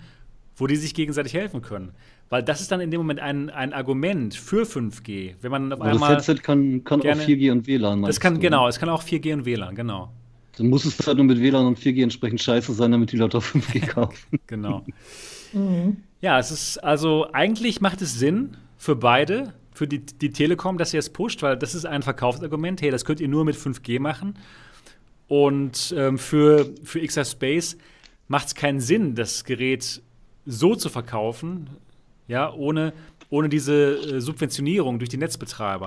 wo die sich gegenseitig helfen können. Weil das ist dann in dem Moment ein, ein Argument für 5G. Wenn man auf Aber das einmal. Headset kann, kann auch gerne- 4G und WLAN. Das kann, du? genau, es kann auch 4G und WLAN, genau. Dann muss es halt nur mit WLAN und 4G entsprechend scheiße sein, damit die Leute auf 5G kaufen. Genau. mhm. Ja, es ist also eigentlich macht es Sinn für beide, für die, die Telekom, dass ihr es pusht, weil das ist ein Verkaufsargument. Hey, das könnt ihr nur mit 5G machen. Und ähm, für, für XR Space macht es keinen Sinn, das Gerät so zu verkaufen, ja, ohne, ohne diese äh, Subventionierung durch die Netzbetreiber.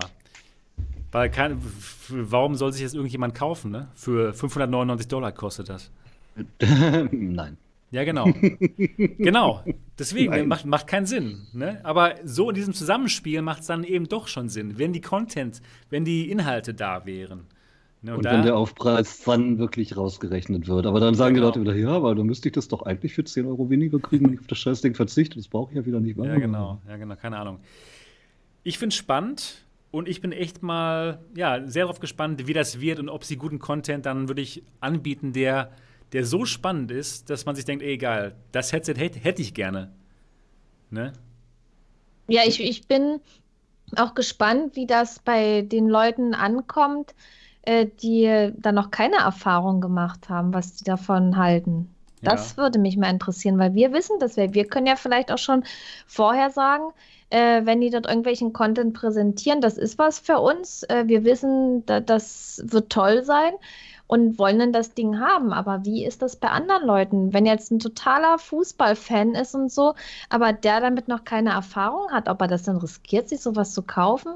Weil kein, warum soll sich das irgendjemand kaufen? Ne? Für 599 Dollar kostet das. Nein. Ja, genau. genau. Deswegen Nein. macht, macht keinen Sinn. Ne? Aber so in diesem Zusammenspiel macht es dann eben doch schon Sinn, wenn die Content, wenn die Inhalte da wären. Und, und wenn der Aufpreis dann wirklich rausgerechnet wird. Aber dann sagen genau. die Leute wieder, ja, weil dann müsste ich das doch eigentlich für 10 Euro weniger kriegen, wenn ich auf das Scheißding verzichte. Das brauche ich ja wieder nicht mehr. Ja, genau, ja, genau, keine Ahnung. Ich finde es spannend und ich bin echt mal ja, sehr darauf gespannt, wie das wird und ob sie guten Content dann wirklich anbieten, der, der so spannend ist, dass man sich denkt, ey, egal, das Headset hätte hätt ich gerne. Ne? Ja, ich, ich bin auch gespannt, wie das bei den Leuten ankommt, äh, die dann noch keine Erfahrung gemacht haben, was die davon halten. Das ja. würde mich mal interessieren, weil wir wissen das, wir, wir können ja vielleicht auch schon vorher sagen, äh, wenn die dort irgendwelchen Content präsentieren, das ist was für uns. Äh, wir wissen, da, das wird toll sein und wollen dann das Ding haben. Aber wie ist das bei anderen Leuten? Wenn jetzt ein totaler Fußballfan ist und so, aber der damit noch keine Erfahrung hat, ob er das dann riskiert, sich sowas zu kaufen?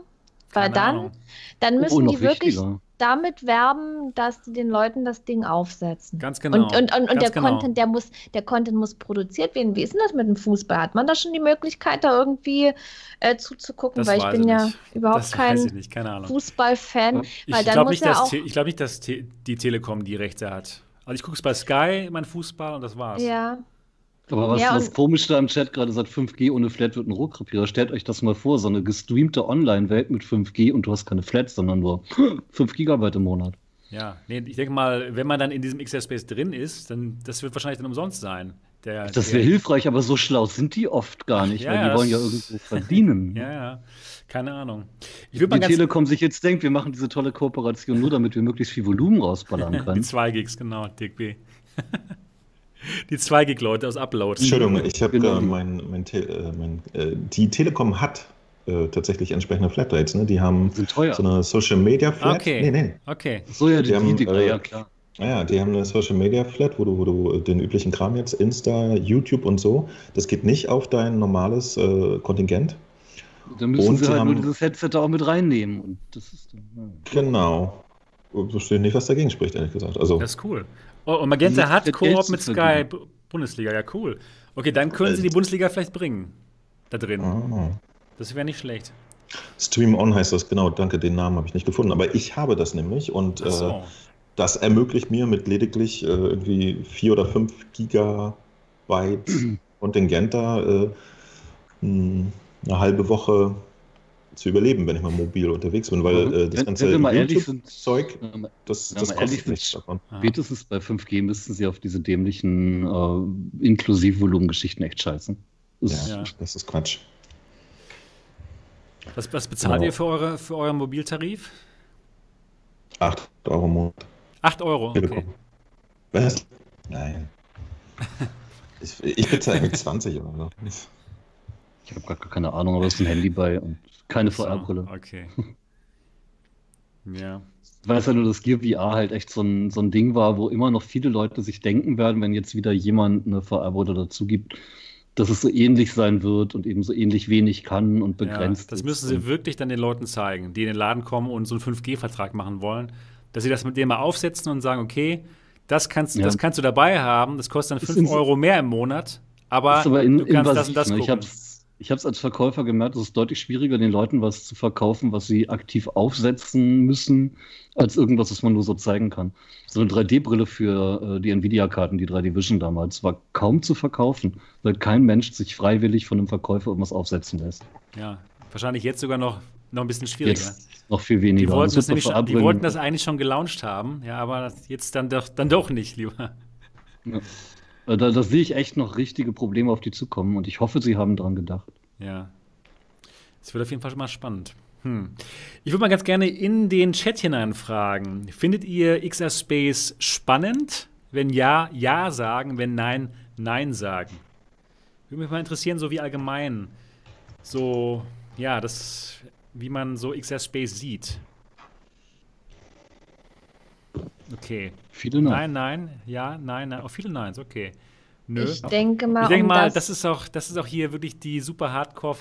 Weil dann, dann oh, müssen oh, die wirklich, wichtiger damit werben, dass sie den Leuten das Ding aufsetzen. Ganz genau. Und, und, und, und der genau. Content, der muss, der Content muss produziert werden. Wie ist denn das mit dem Fußball? Hat man da schon die Möglichkeit, da irgendwie äh, zuzugucken? Das weil ich bin ja nicht. überhaupt das kein Fußballfan. Ich glaube nicht, dass, glaub nicht, dass die Telekom die Rechte hat. Also ich gucke es bei Sky, mein Fußball, und das war's. Ja. Aber was, ja, was komisch da im Chat gerade sagt, 5G ohne Flat wird ein Rohrkrepierer. Stellt euch das mal vor, so eine gestreamte Online-Welt mit 5G und du hast keine Flat, sondern nur 5 Gigabyte im Monat. Ja, nee, ich denke mal, wenn man dann in diesem XR-Space drin ist, dann das wird wahrscheinlich dann umsonst sein. Der, das wäre hilfreich, aber so schlau sind die oft gar nicht, ja, weil die wollen ja irgendwo verdienen. ja, ja, keine Ahnung. Ich die Telekom sich jetzt denkt, wir machen diese tolle Kooperation nur, damit wir möglichst viel Volumen rausballern können. die 2 Gigs, genau, DB. Die 2 Gig-Leute aus Upload. Entschuldigung, ich habe genau. mein, mein, Te äh, mein äh, die Telekom hat äh, tatsächlich entsprechende Flatrates. Ne? Die haben so eine Social Media Flat. Okay. Nee, nee. Okay. So ja, die, die haben, die, äh, ja klar. Ja, die haben eine Social Media Flat, wo du, wo du den üblichen Kram jetzt, Insta, YouTube und so, das geht nicht auf dein normales äh, Kontingent. Dann müssen und sie halt haben, nur dieses Headset auch mit reinnehmen. Und das ist dann, ja. Genau. Ich verstehe nicht, was dagegen spricht, ehrlich gesagt. Also, das ist cool. Oh, und Magenta Nicht hat Koop mit Sky Bundesliga, ja cool. Okay, dann können sie die Bundesliga vielleicht bringen. Da drin. Oh. Das wäre nicht schlecht. Stream On heißt das, genau, danke, den Namen habe ich nicht gefunden. Aber ich habe das nämlich und so. äh, das ermöglicht mir mit lediglich äh, irgendwie 4 oder 5 Gigabyte Kontingent da äh, eine halbe Woche zu überleben, wenn ich mal mobil unterwegs bin, weil äh, das ganze YouTube-Zeug, das, das kostet nichts davon. Spätestens bei 5G müssten sie auf diese dämlichen äh, Inklusivvolumengeschichten echt scheißen. Das, ja, das ist Quatsch. Was, was bezahlt genau. ihr für, eure, für euren Mobiltarif? 8 Euro im Monat. 8 Euro, okay. Was? Nein. ich, ich bezahle mit 20 oder so. Ich habe gar keine Ahnung, aber es ist ein Handy bei und keine VR-Brille. Okay. ja. Ich weiß ja nur, dass Gear VR halt echt so ein, so ein Ding war, wo immer noch viele Leute sich denken werden, wenn jetzt wieder jemand eine VR-Brille dazu gibt, dass es so ähnlich sein wird und eben so ähnlich wenig kann und begrenzt. Ja, das müssen sie wirklich dann den Leuten zeigen, die in den Laden kommen und so einen 5G-Vertrag machen wollen, dass sie das mit denen mal aufsetzen und sagen, okay, das kannst, ja. das kannst du dabei haben, das kostet dann 5 Euro mehr im Monat, aber, aber in, du kannst das und das ne? gucken. Ich ich habe es als Verkäufer gemerkt, es ist deutlich schwieriger, den Leuten was zu verkaufen, was sie aktiv aufsetzen müssen, als irgendwas, was man nur so zeigen kann. So eine 3D-Brille für äh, die Nvidia-Karten, die 3D Vision damals, war kaum zu verkaufen, weil kein Mensch sich freiwillig von einem Verkäufer irgendwas aufsetzen lässt. Ja, wahrscheinlich jetzt sogar noch, noch ein bisschen schwieriger. Jetzt noch viel weniger. Die wollten, das, nämlich schon, die wollten das eigentlich schon gelauncht haben, ja, aber jetzt dann doch, dann doch nicht, lieber. Ja. Äh, da, da sehe ich echt noch richtige Probleme auf die zukommen und ich hoffe, sie haben dran gedacht. Ja. Es wird auf jeden Fall schon mal spannend. Hm. Ich würde mal ganz gerne in den Chat hineinfragen. Findet ihr XR Space spannend? Wenn ja, ja sagen. Wenn nein, nein sagen. Würde mich mal interessieren, so wie allgemein, so, ja, das, wie man so XR Space sieht. Okay. Viele Nein. Nein, nein, ja, nein, nein. Auch viele Neins, okay. Nö. Ich denke mal, ich denke um mal das, das, ist auch, das ist auch hier wirklich die super Hardcore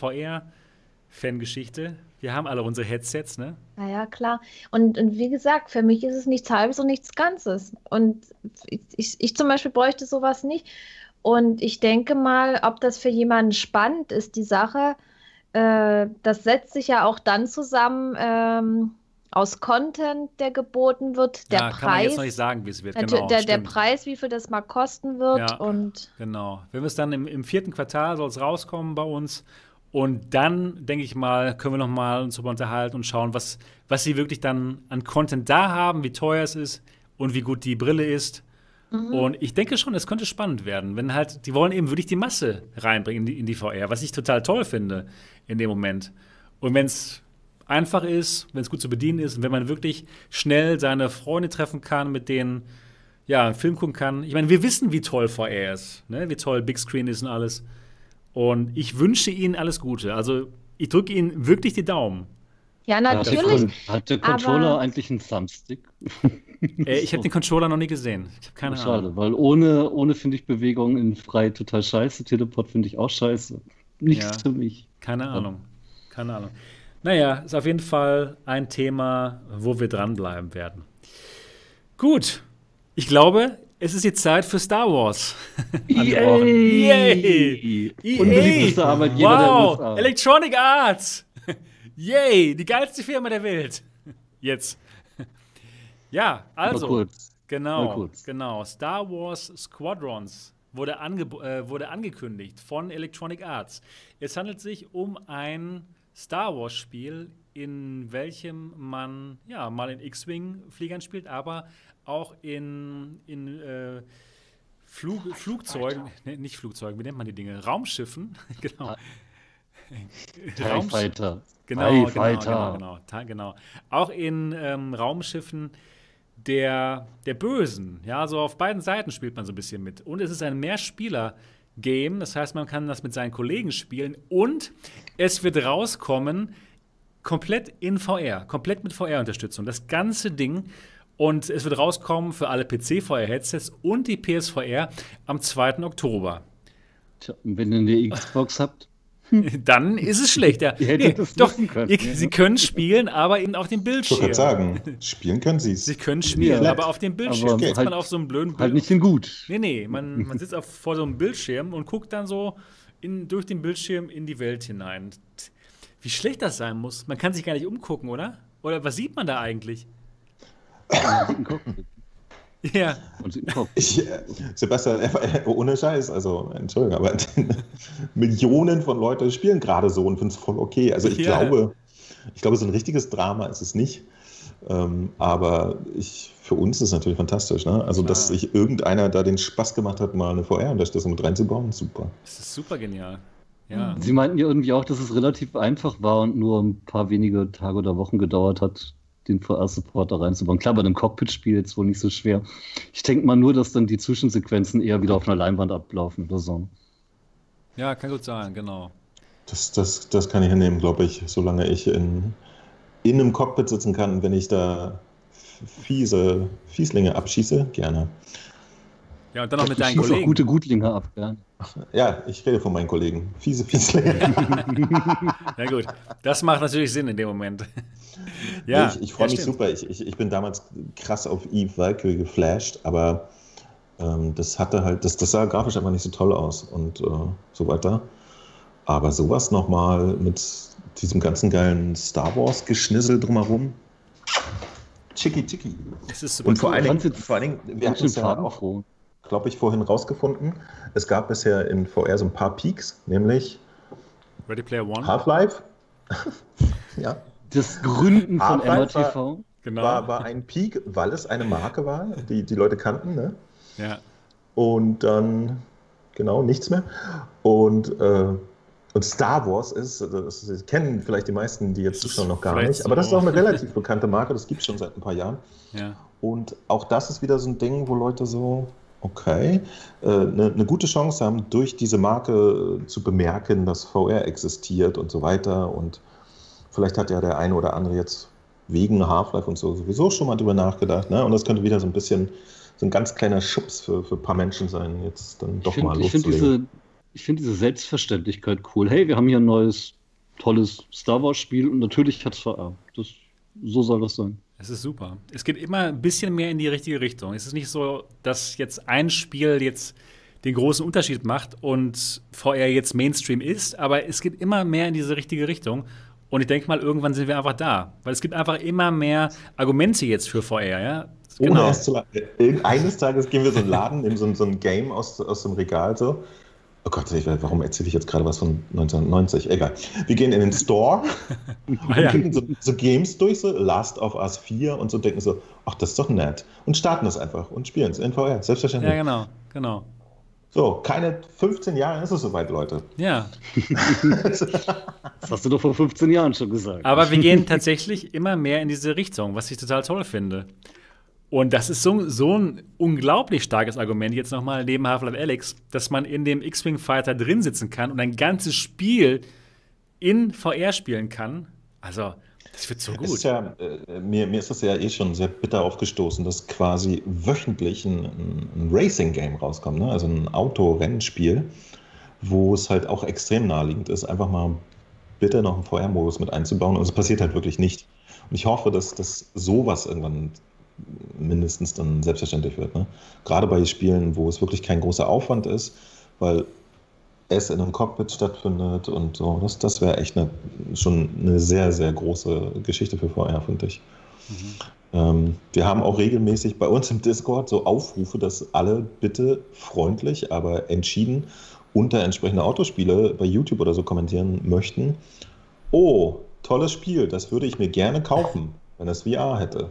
VR-Fangeschichte. Wir haben alle unsere Headsets, ne? Naja, klar. Und, und wie gesagt, für mich ist es nichts Halbes und nichts Ganzes. Und ich, ich zum Beispiel bräuchte sowas nicht. Und ich denke mal, ob das für jemanden spannend ist, die Sache, äh, das setzt sich ja auch dann zusammen, ähm, aus Content, der geboten wird, der ja, Preis. kann man jetzt noch nicht sagen, wie es wird. Genau, der, der. Preis, wie viel das mal kosten wird Ja. und Genau. Wenn wir es dann im, im vierten Quartal soll es rauskommen bei uns. Und dann, denke ich mal, können wir noch mal uns darüber unterhalten und schauen, was, was sie wirklich dann an Content da haben, wie teuer es ist und wie gut die Brille ist. Und ich denke schon, es könnte spannend werden, wenn halt, die wollen eben wirklich die Masse reinbringen in die, in die VR, was ich total toll finde in dem Moment. Und wenn es einfach ist, wenn es gut zu bedienen ist und wenn man wirklich schnell seine Freunde treffen kann, mit denen ja, einen Film gucken kann. Ich meine, wir wissen, wie toll VR ist, ne? wie toll Big Screen ist und alles. Und ich wünsche Ihnen alles Gute. Also, ich drücke Ihnen wirklich die Daumen. ja, Hat der, natürlich. Con- hat der Controller aber- eigentlich einen Thumbstick? Äh, ich habe den Controller noch nie gesehen. Ich habe keine Schade, Ahnung. weil ohne, ohne finde ich Bewegung in frei total scheiße. Teleport finde ich auch scheiße. Nichts Ja. für mich. Keine Ahnung. Keine Ahnung. Naja, ist auf jeden Fall ein Thema, wo wir dranbleiben werden. Gut. Ich glaube, es ist jetzt Zeit für Star Wars. Yay! EA! Unbeliebteste Arbeitgeber der wow! USA. Electronic Arts! Yay! Die geilste Firma der Welt. Jetzt. Ja, also. Genau, genau. Star Wars Squadrons wurde, ange äh, wurde angekündigt von Electronic Arts. Es handelt sich um ein Star Wars Spiel, in welchem man ja mal in X-Wing-Fliegern spielt, aber auch in, in äh, Flug Flugzeugen, nee, nicht Flugzeugen, wie nennt man die Dinge? Raumschiffen, genau. TIE Raumsch- Fighter. Genau, TIE genau, Fighter. genau, genau, Ta- genau. Auch in ähm, Raumschiffen der, der Bösen. Ja, so auf beiden Seiten spielt man so ein bisschen mit. Und es ist ein Mehrspieler-Game, das heißt, man kann das mit seinen Kollegen spielen und es wird rauskommen komplett in VR, komplett mit VR-Unterstützung. Das ganze Ding. Und es wird rauskommen für alle PC-VR-Headsets und die PSVR am 2. Oktober. Tja, und wenn ihr eine Xbox habt, Dann ist es schlecht. Ja. Ihr hättet das doch, können, ihr. Sie können spielen, aber eben auf dem Ich Bildschirm. wollte gerade sagen, spielen können sie es. Sie können spielen, Ja. aber auf dem Bildschirm Aber sitzt halt- man auf so einem blöden halt nicht in gut. Nee, nee, man, man sitzt auf, vor so einem Bildschirm und guckt dann so in, durch den Bildschirm in die Welt hinein. Wie schlecht das sein muss. Man kann sich gar nicht umgucken, oder? Oder was sieht man da eigentlich? Ja. Ich, äh, Sebastian, ohne Scheiß, also Entschuldigung, aber Millionen von Leuten spielen gerade so und finden es voll okay. Also ich Ja. glaube, ich glaube, so ein richtiges Drama ist es nicht. Ähm, aber ich, für uns ist es natürlich fantastisch. Ne? Also, dass Klar. sich irgendeiner da den Spaß gemacht hat, mal eine VR-Unterstützung mit reinzubauen, super. das ist super genial. Ja. Sie meinten ja irgendwie auch, dass es relativ einfach war und nur ein paar wenige Tage oder Wochen gedauert hat, den VR-Support da reinzubauen. Klar, bei einem Cockpit-Spiel jetzt wohl nicht so schwer. Ich denke mal nur, dass dann die Zwischensequenzen eher wieder auf einer Leinwand ablaufen oder so. ja, kann gut sein, genau. Das, das, das kann ich hinnehmen, glaube ich, solange ich in, in einem Cockpit sitzen kann, wenn ich da fiese Fieslinge abschieße, gerne. Ja, und dann noch mit Du deinen schießt auch Kollegen. gute Gutlinge ab, ja. Ja, ich rede von meinen Kollegen. Fiese Fieslinge. Na gut, das macht natürlich Sinn in dem Moment. ja, ich ich freue ja, mich stimmt. super. Ich, ich, ich bin damals krass auf Eve Valkyrie geflasht, aber ähm, das hatte halt, das, das sah grafisch einfach nicht so toll aus und äh, so weiter. Aber sowas nochmal mit diesem ganzen geilen Star Wars-Geschnissel drumherum. Chicky, chicky. Es ist super Und vor cool. allen Dingen, vor allen Dingen wir hatten es ja auch, farbenfroh. Glaube ich, vorhin rausgefunden. Es gab bisher in VR so ein paar Peaks, nämlich Ready Player One. Half-Life. ja, Das Gründen von Half-Life war- MRTV. Genau. war, war ein Peak, weil es eine Marke war, die die Leute kannten. Ne? ja. Und dann, genau, nichts mehr. Und, äh, und Star Wars ist, das, das kennen vielleicht die meisten, die jetzt zuschauen, noch gar nicht. Aber das ist so- auch eine relativ bekannte Marke, das gibt es schon seit ein paar Jahren. ja. Und auch das ist wieder so ein Ding, wo Leute so, okay, äh, eine, eine gute Chance haben, durch diese Marke äh, zu bemerken, dass VR existiert und so weiter. Und vielleicht hat ja der eine oder andere jetzt wegen Half-Life und so sowieso schon mal drüber nachgedacht. Ne? Und das könnte wieder so ein bisschen so ein ganz kleiner Schubs für, für ein paar Menschen sein, jetzt dann doch Ich mal finde ich find loszulegen. diese, ich find diese Selbstverständlichkeit cool. Hey, wir haben hier ein neues, tolles Star Wars-Spiel und natürlich hat es VR. Das, so soll das sein. Es ist super. Es geht immer ein bisschen mehr in die richtige Richtung. Es ist nicht so, dass jetzt ein Spiel jetzt den großen Unterschied macht und VR jetzt Mainstream ist, aber es geht immer mehr in diese richtige Richtung. Und ich denke mal, irgendwann sind wir einfach da. Weil es gibt einfach immer mehr Argumente jetzt für VR, ja. Ohne genau. erst zu Eines Tages gehen wir so einen Laden, nehmen so, so ein Game aus, aus dem Regal so. Oh Gott, warum erzähle ich jetzt gerade was von 1990? Egal. Wir gehen in den Store und ah, ja. so, so, Games durch, so Last of Us 4 und so denken so, ach, das ist doch nett. Und starten das einfach und spielen es in VR, selbstverständlich. Ja, genau, genau. So, keine 15 Jahre ist es soweit, Leute. Ja. das hast du doch vor 15 Jahren schon gesagt. Aber wir gehen tatsächlich immer mehr in diese Richtung, was ich total toll finde. Und das ist so, so ein unglaublich starkes Argument, jetzt nochmal neben Half-Life Alex, dass man in dem X-Wing Fighter drin sitzen kann und ein ganzes Spiel in VR spielen kann. Also, das wird so gut. Ja, äh, mir, mir ist das ja eh schon sehr bitter aufgestoßen, dass quasi wöchentlich ein, ein Racing-Game rauskommt, ne? also ein Autorennspiel, wo es halt auch extrem naheliegend ist, einfach mal bitte noch einen VR-Modus mit einzubauen. Und es passiert halt wirklich nicht. Und ich hoffe, dass, dass sowas irgendwann mindestens dann selbstverständlich wird. Ne? Gerade bei Spielen, wo es wirklich kein großer Aufwand ist, weil es in einem Cockpit stattfindet und so. Das, das wäre echt eine, schon eine sehr, sehr große Geschichte für VR, finde ich. Mhm. Ähm, wir haben auch regelmäßig bei uns im Discord so Aufrufe, dass alle bitte freundlich, aber entschieden unter entsprechende Autospiele bei YouTube oder so kommentieren möchten. Oh, tolles Spiel, das würde ich mir gerne kaufen, wenn es VR hätte.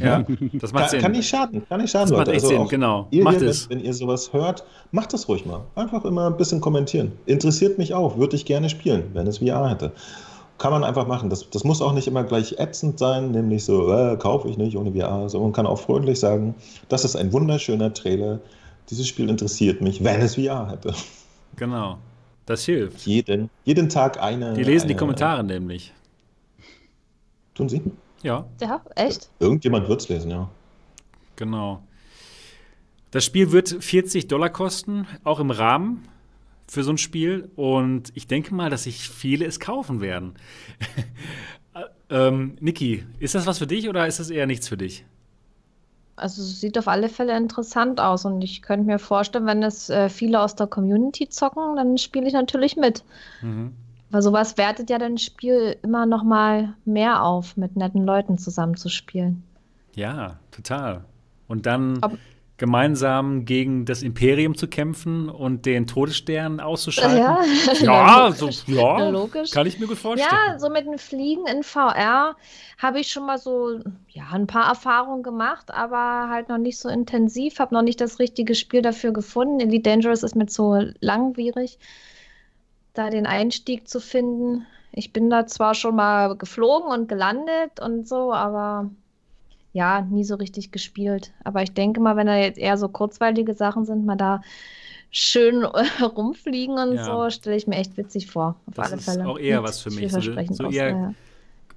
Ja, das macht kann, Sinn. Kann nicht schaden, kann nicht schaden, das Leute. Macht echt also Sinn, genau. Ihr, macht es. Wenn, wenn, ihr sowas hört, macht das ruhig mal. Einfach immer ein bisschen kommentieren. Interessiert mich auch, würde ich gerne spielen, wenn es VR hätte. Kann man einfach machen. Das, das muss auch nicht immer gleich ätzend sein, nämlich so, äh, kaufe ich nicht ohne VR. So, man kann auch freundlich sagen, das ist ein wunderschöner Trailer. Dieses Spiel interessiert mich, wenn es VR hätte. Genau. Das hilft. Jeden, jeden Tag eine. Die lesen eine, die Kommentare nämlich. Tun sie? Ja. Ja, echt? Irgendjemand wird es lesen, ja. Genau. Das Spiel wird 40 Dollar kosten, auch im Rahmen für so ein Spiel. Und ich denke mal, dass sich viele es kaufen werden. ähm, Niki, ist das was für dich oder ist das eher nichts für dich? Also es sieht auf alle Fälle interessant aus und ich könnte mir vorstellen, wenn es äh, viele aus der Community zocken, dann spiele ich natürlich mit. Mhm. Weil sowas wertet ja dein Spiel immer noch mal mehr auf, mit netten Leuten zusammenzuspielen. Ja, total. Und dann Ob gemeinsam gegen das Imperium zu kämpfen und den Todesstern auszuschalten. Ja, ja, so, ja logisch. kann ich mir gut vorstellen. Ja, so mit dem Fliegen in VR habe ich schon mal so ja, ein paar Erfahrungen gemacht, aber halt noch nicht so intensiv, habe noch nicht das richtige Spiel dafür gefunden. Elite Dangerous ist mir zu langwierig da den Einstieg zu finden. Ich bin da zwar schon mal geflogen und gelandet und so, aber ja, nie so richtig gespielt. Aber ich denke mal, wenn da jetzt eher so kurzweilige Sachen sind, mal da schön rumfliegen und ja. so, stelle ich mir echt witzig vor. Auf das alle ist Fälle. auch eher Nicht was für mich. So, so eher, ja.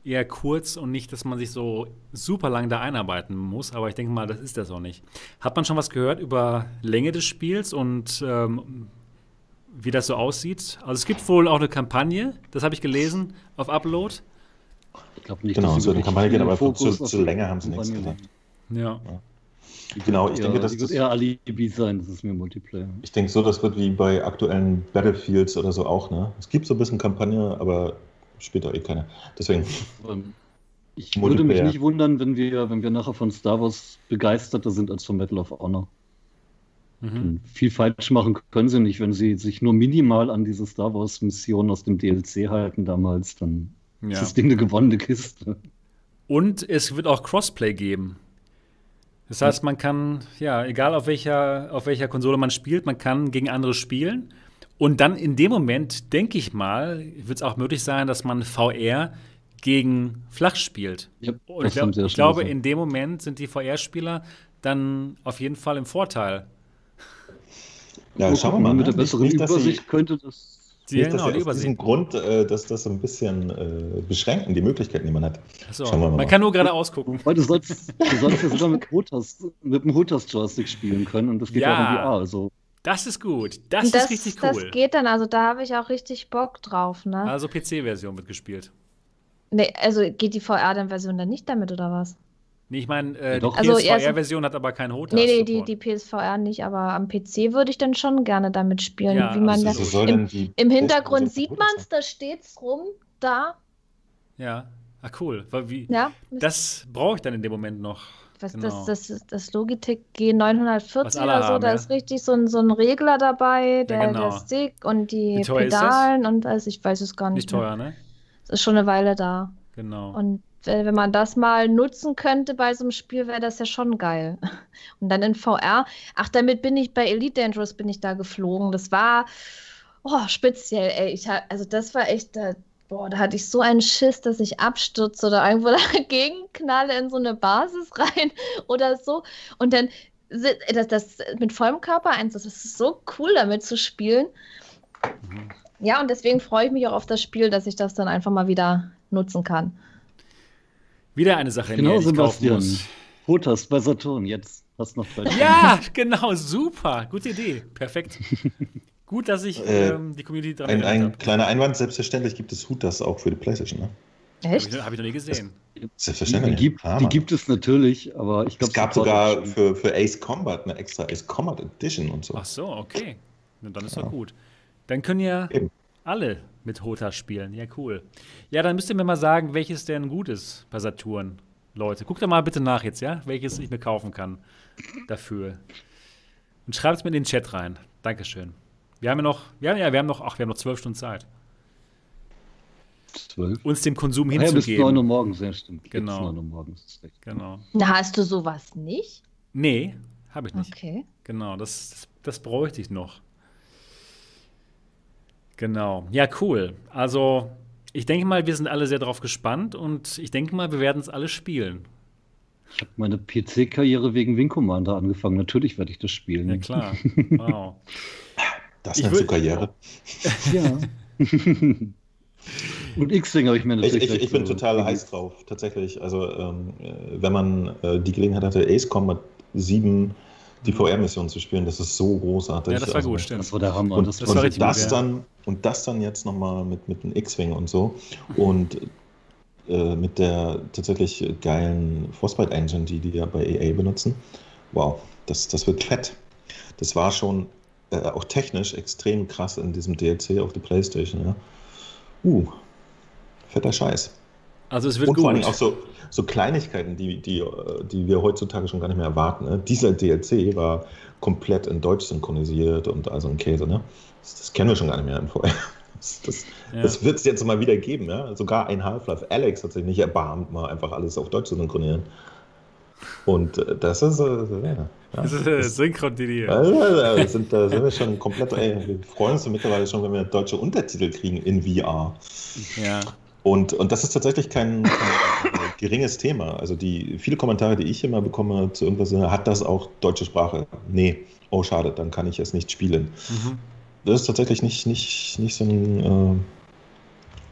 eher kurz und nicht, dass man sich so super lang da einarbeiten muss. Aber ich denke mal, das ist das auch nicht. Hat man schon was gehört über Länge des Spiels und ähm, wie das so aussieht. Also es gibt wohl auch eine Kampagne, das habe ich gelesen, auf Upload. Ich glaube nicht, genau, dass so eine Kampagne geht, aber zu, zu Länge haben sie nichts gesagt. Ja. ja. Genau, ich eher, denke, dass das wird eher Alibi sein, das ist mir Multiplayer. Ich denke so, das wird wie bei aktuellen Battlefields oder so auch, ne? Es gibt so ein bisschen Kampagne, aber doch eh keiner. Deswegen. Ähm, ich würde mich nicht wundern, wenn wir, wenn wir nachher von Star Wars begeisterter sind als von Battle of Honor. Mhm. Viel falsch machen können sie nicht, wenn sie sich nur minimal an diese Star Wars-Mission aus dem DLC halten damals, dann ja. ist das Ding eine gewonnene Kiste. Und es wird auch Crossplay geben. Das heißt, man kann, ja, egal auf welcher, auf welcher Konsole man spielt, man kann gegen andere spielen. Und dann in dem Moment, denke ich mal, wird es auch möglich sein, dass man VR gegen Flach spielt. Ja, Und ich, glaub, ich glaube, in dem Moment sind die VR-Spieler dann auf jeden Fall im Vorteil. Ja, schauen wir mal. Mit der ne? besseren nicht, Übersicht sie, könnte das. Sie, nicht, genau, dass aus diesem Grund, äh, dass das so ein bisschen äh, beschränken, die Möglichkeiten, die man hat. So, Schauen wir mal. Man kann nur gerade ausgucken. Weil du sollst, du sollst ja sogar mit, Hotas, mit dem Hotas-Joystick spielen können und das geht ja auch in VR. Also. Das ist gut. Das, das, ist richtig cool. Das geht dann, also da habe ich auch richtig Bock drauf. Ne? Also PC-Version wird gespielt. Nee, also geht die VR-Version dann nicht damit oder was? Nee, ich meine, äh, die also, PSVR-Version hat aber kein HOTAS. Nee, nee, die, die PSVR nicht, aber am PC würde ich dann schon gerne damit spielen. Ja, wie man also so im, im Hintergrund sieht man es, da steht es rum, da. Ja. Ah, cool. Weil wie, Ja, das brauche ich dann in dem Moment noch. was, genau. das, das, das Logitech G940 Was alle oder so, haben, da ja. ist richtig so ein, so ein Regler dabei, der, genau. der Stick und die? Pedalen und was, ich weiß es gar nicht. Nicht teuer, ne? Es ist schon eine Weile da. Genau. Und wenn man das mal nutzen könnte bei so einem Spiel, wäre das ja schon geil. Und dann in VR. Ach, damit bin ich bei Elite Dangerous bin ich da geflogen. Das war oh, speziell, ey. Ich hab, also das war echt, da, boah, da hatte ich so einen Schiss, dass ich abstürze oder irgendwo dagegen knalle in so eine Basis rein oder so. Und dann das, das mit vollem Körpereinsatz, das ist so cool, damit zu spielen. Mhm. Ja, und deswegen freue ich mich auch auf das Spiel, dass ich das dann einfach mal wieder nutzen kann. Wieder eine Sache, Genau, die ich kaufen Sebastian. muss. Fotos bei Saturn, jetzt hast du noch drei Stunden. Ja, genau, super. Gute Idee. Perfekt. Gut, dass ich Äh, ähm, die Community dran Ein, ein habe. kleiner Einwand, selbstverständlich gibt es Hutas auch für die Playstation, ne? Habe Echt? ich, hab ich noch nie gesehen. Die, Selbstverständlich. gibt, Klar, die gibt es natürlich, aber ich glaube, es gab sogar für, für Ace Combat eine extra Ace Combat Edition und so. Ach so, okay. Na, dann ist doch gut. Dann können ja Eben. alle mit Hota spielen. Ja, cool. Ja, dann müsst ihr mir mal sagen, welches denn gut ist bei Saturn. Leute, guckt da mal bitte nach jetzt, ja? Welches ich mir kaufen kann dafür. Und schreibt es mir in den Chat rein. Dankeschön. Wir haben ja noch, ja, ja, wir haben noch, ach, wir haben noch zwölf Stunden Zeit, zwölf. uns dem Konsum Ah ja, bis 9 Uhr hinzugeben. morgens, ja, stimmt. Genau. 9 Uhr morgens. Genau. Na, hast du sowas nicht? Nee, habe ich nicht. Okay. Genau, das, das, das bräuchte ich noch. Genau. Ja, cool. Also, ich denke mal, wir sind alle sehr darauf gespannt und ich denke mal, wir werden es alle spielen. Ich habe meine PC-Karriere wegen Wing Commander angefangen. Natürlich werde ich das spielen. Ja, klar. Wow. Das Ich nennst du würd- Karriere. Ja. Und X-Wing habe ich mir Ich, natürlich. ich, gleich ich bin so- total heiß drauf, tatsächlich. Also, ähm, äh, wenn man äh, die Gelegenheit hatte, Ace Combat 7 die VR-Mission zu spielen, das ist so großartig. Ja, das war also, gut, stimmt. Das war der Hammer. Und, das Das und war richtig das gut, ja. dann und das dann jetzt nochmal mit, mit dem X-Wing und so und äh, mit der tatsächlich geilen Frostbite Engine, die die ja bei EA benutzen. Wow, das, das wird fett. Das war schon äh, auch technisch extrem krass in diesem DLC auf der PlayStation. Ja. Uh, fetter Scheiß. Also, es wird und vor allem gut. auch so, so Kleinigkeiten, die, die, äh, die wir heutzutage schon gar nicht mehr erwarten. Ne? Dieser DLC war komplett in Deutsch synchronisiert und also ein Käse. Ne? Das, das kennen wir schon gar nicht mehr im VR. Das, das, Ja. das wird es jetzt mal wieder geben. Ja? Sogar ein Half-Life Alex hat sich nicht erbarmt, mal einfach alles auf Deutsch zu synchronisieren. Und äh, das ist. Äh, ja, ja, Das ist äh, ja, da sind, da sind wir schon komplett. Ey, wir freuen uns mittlerweile schon, wenn wir deutsche Untertitel kriegen in VR. Ja. Und, und das ist tatsächlich kein, kein geringes Thema. Also die viele Kommentare, die ich immer bekomme zu irgendwas, hat das auch deutsche Sprache? Nee. Oh, schade, dann kann ich es nicht spielen. Mhm. Das ist tatsächlich nicht, nicht, nicht so, ein, äh, so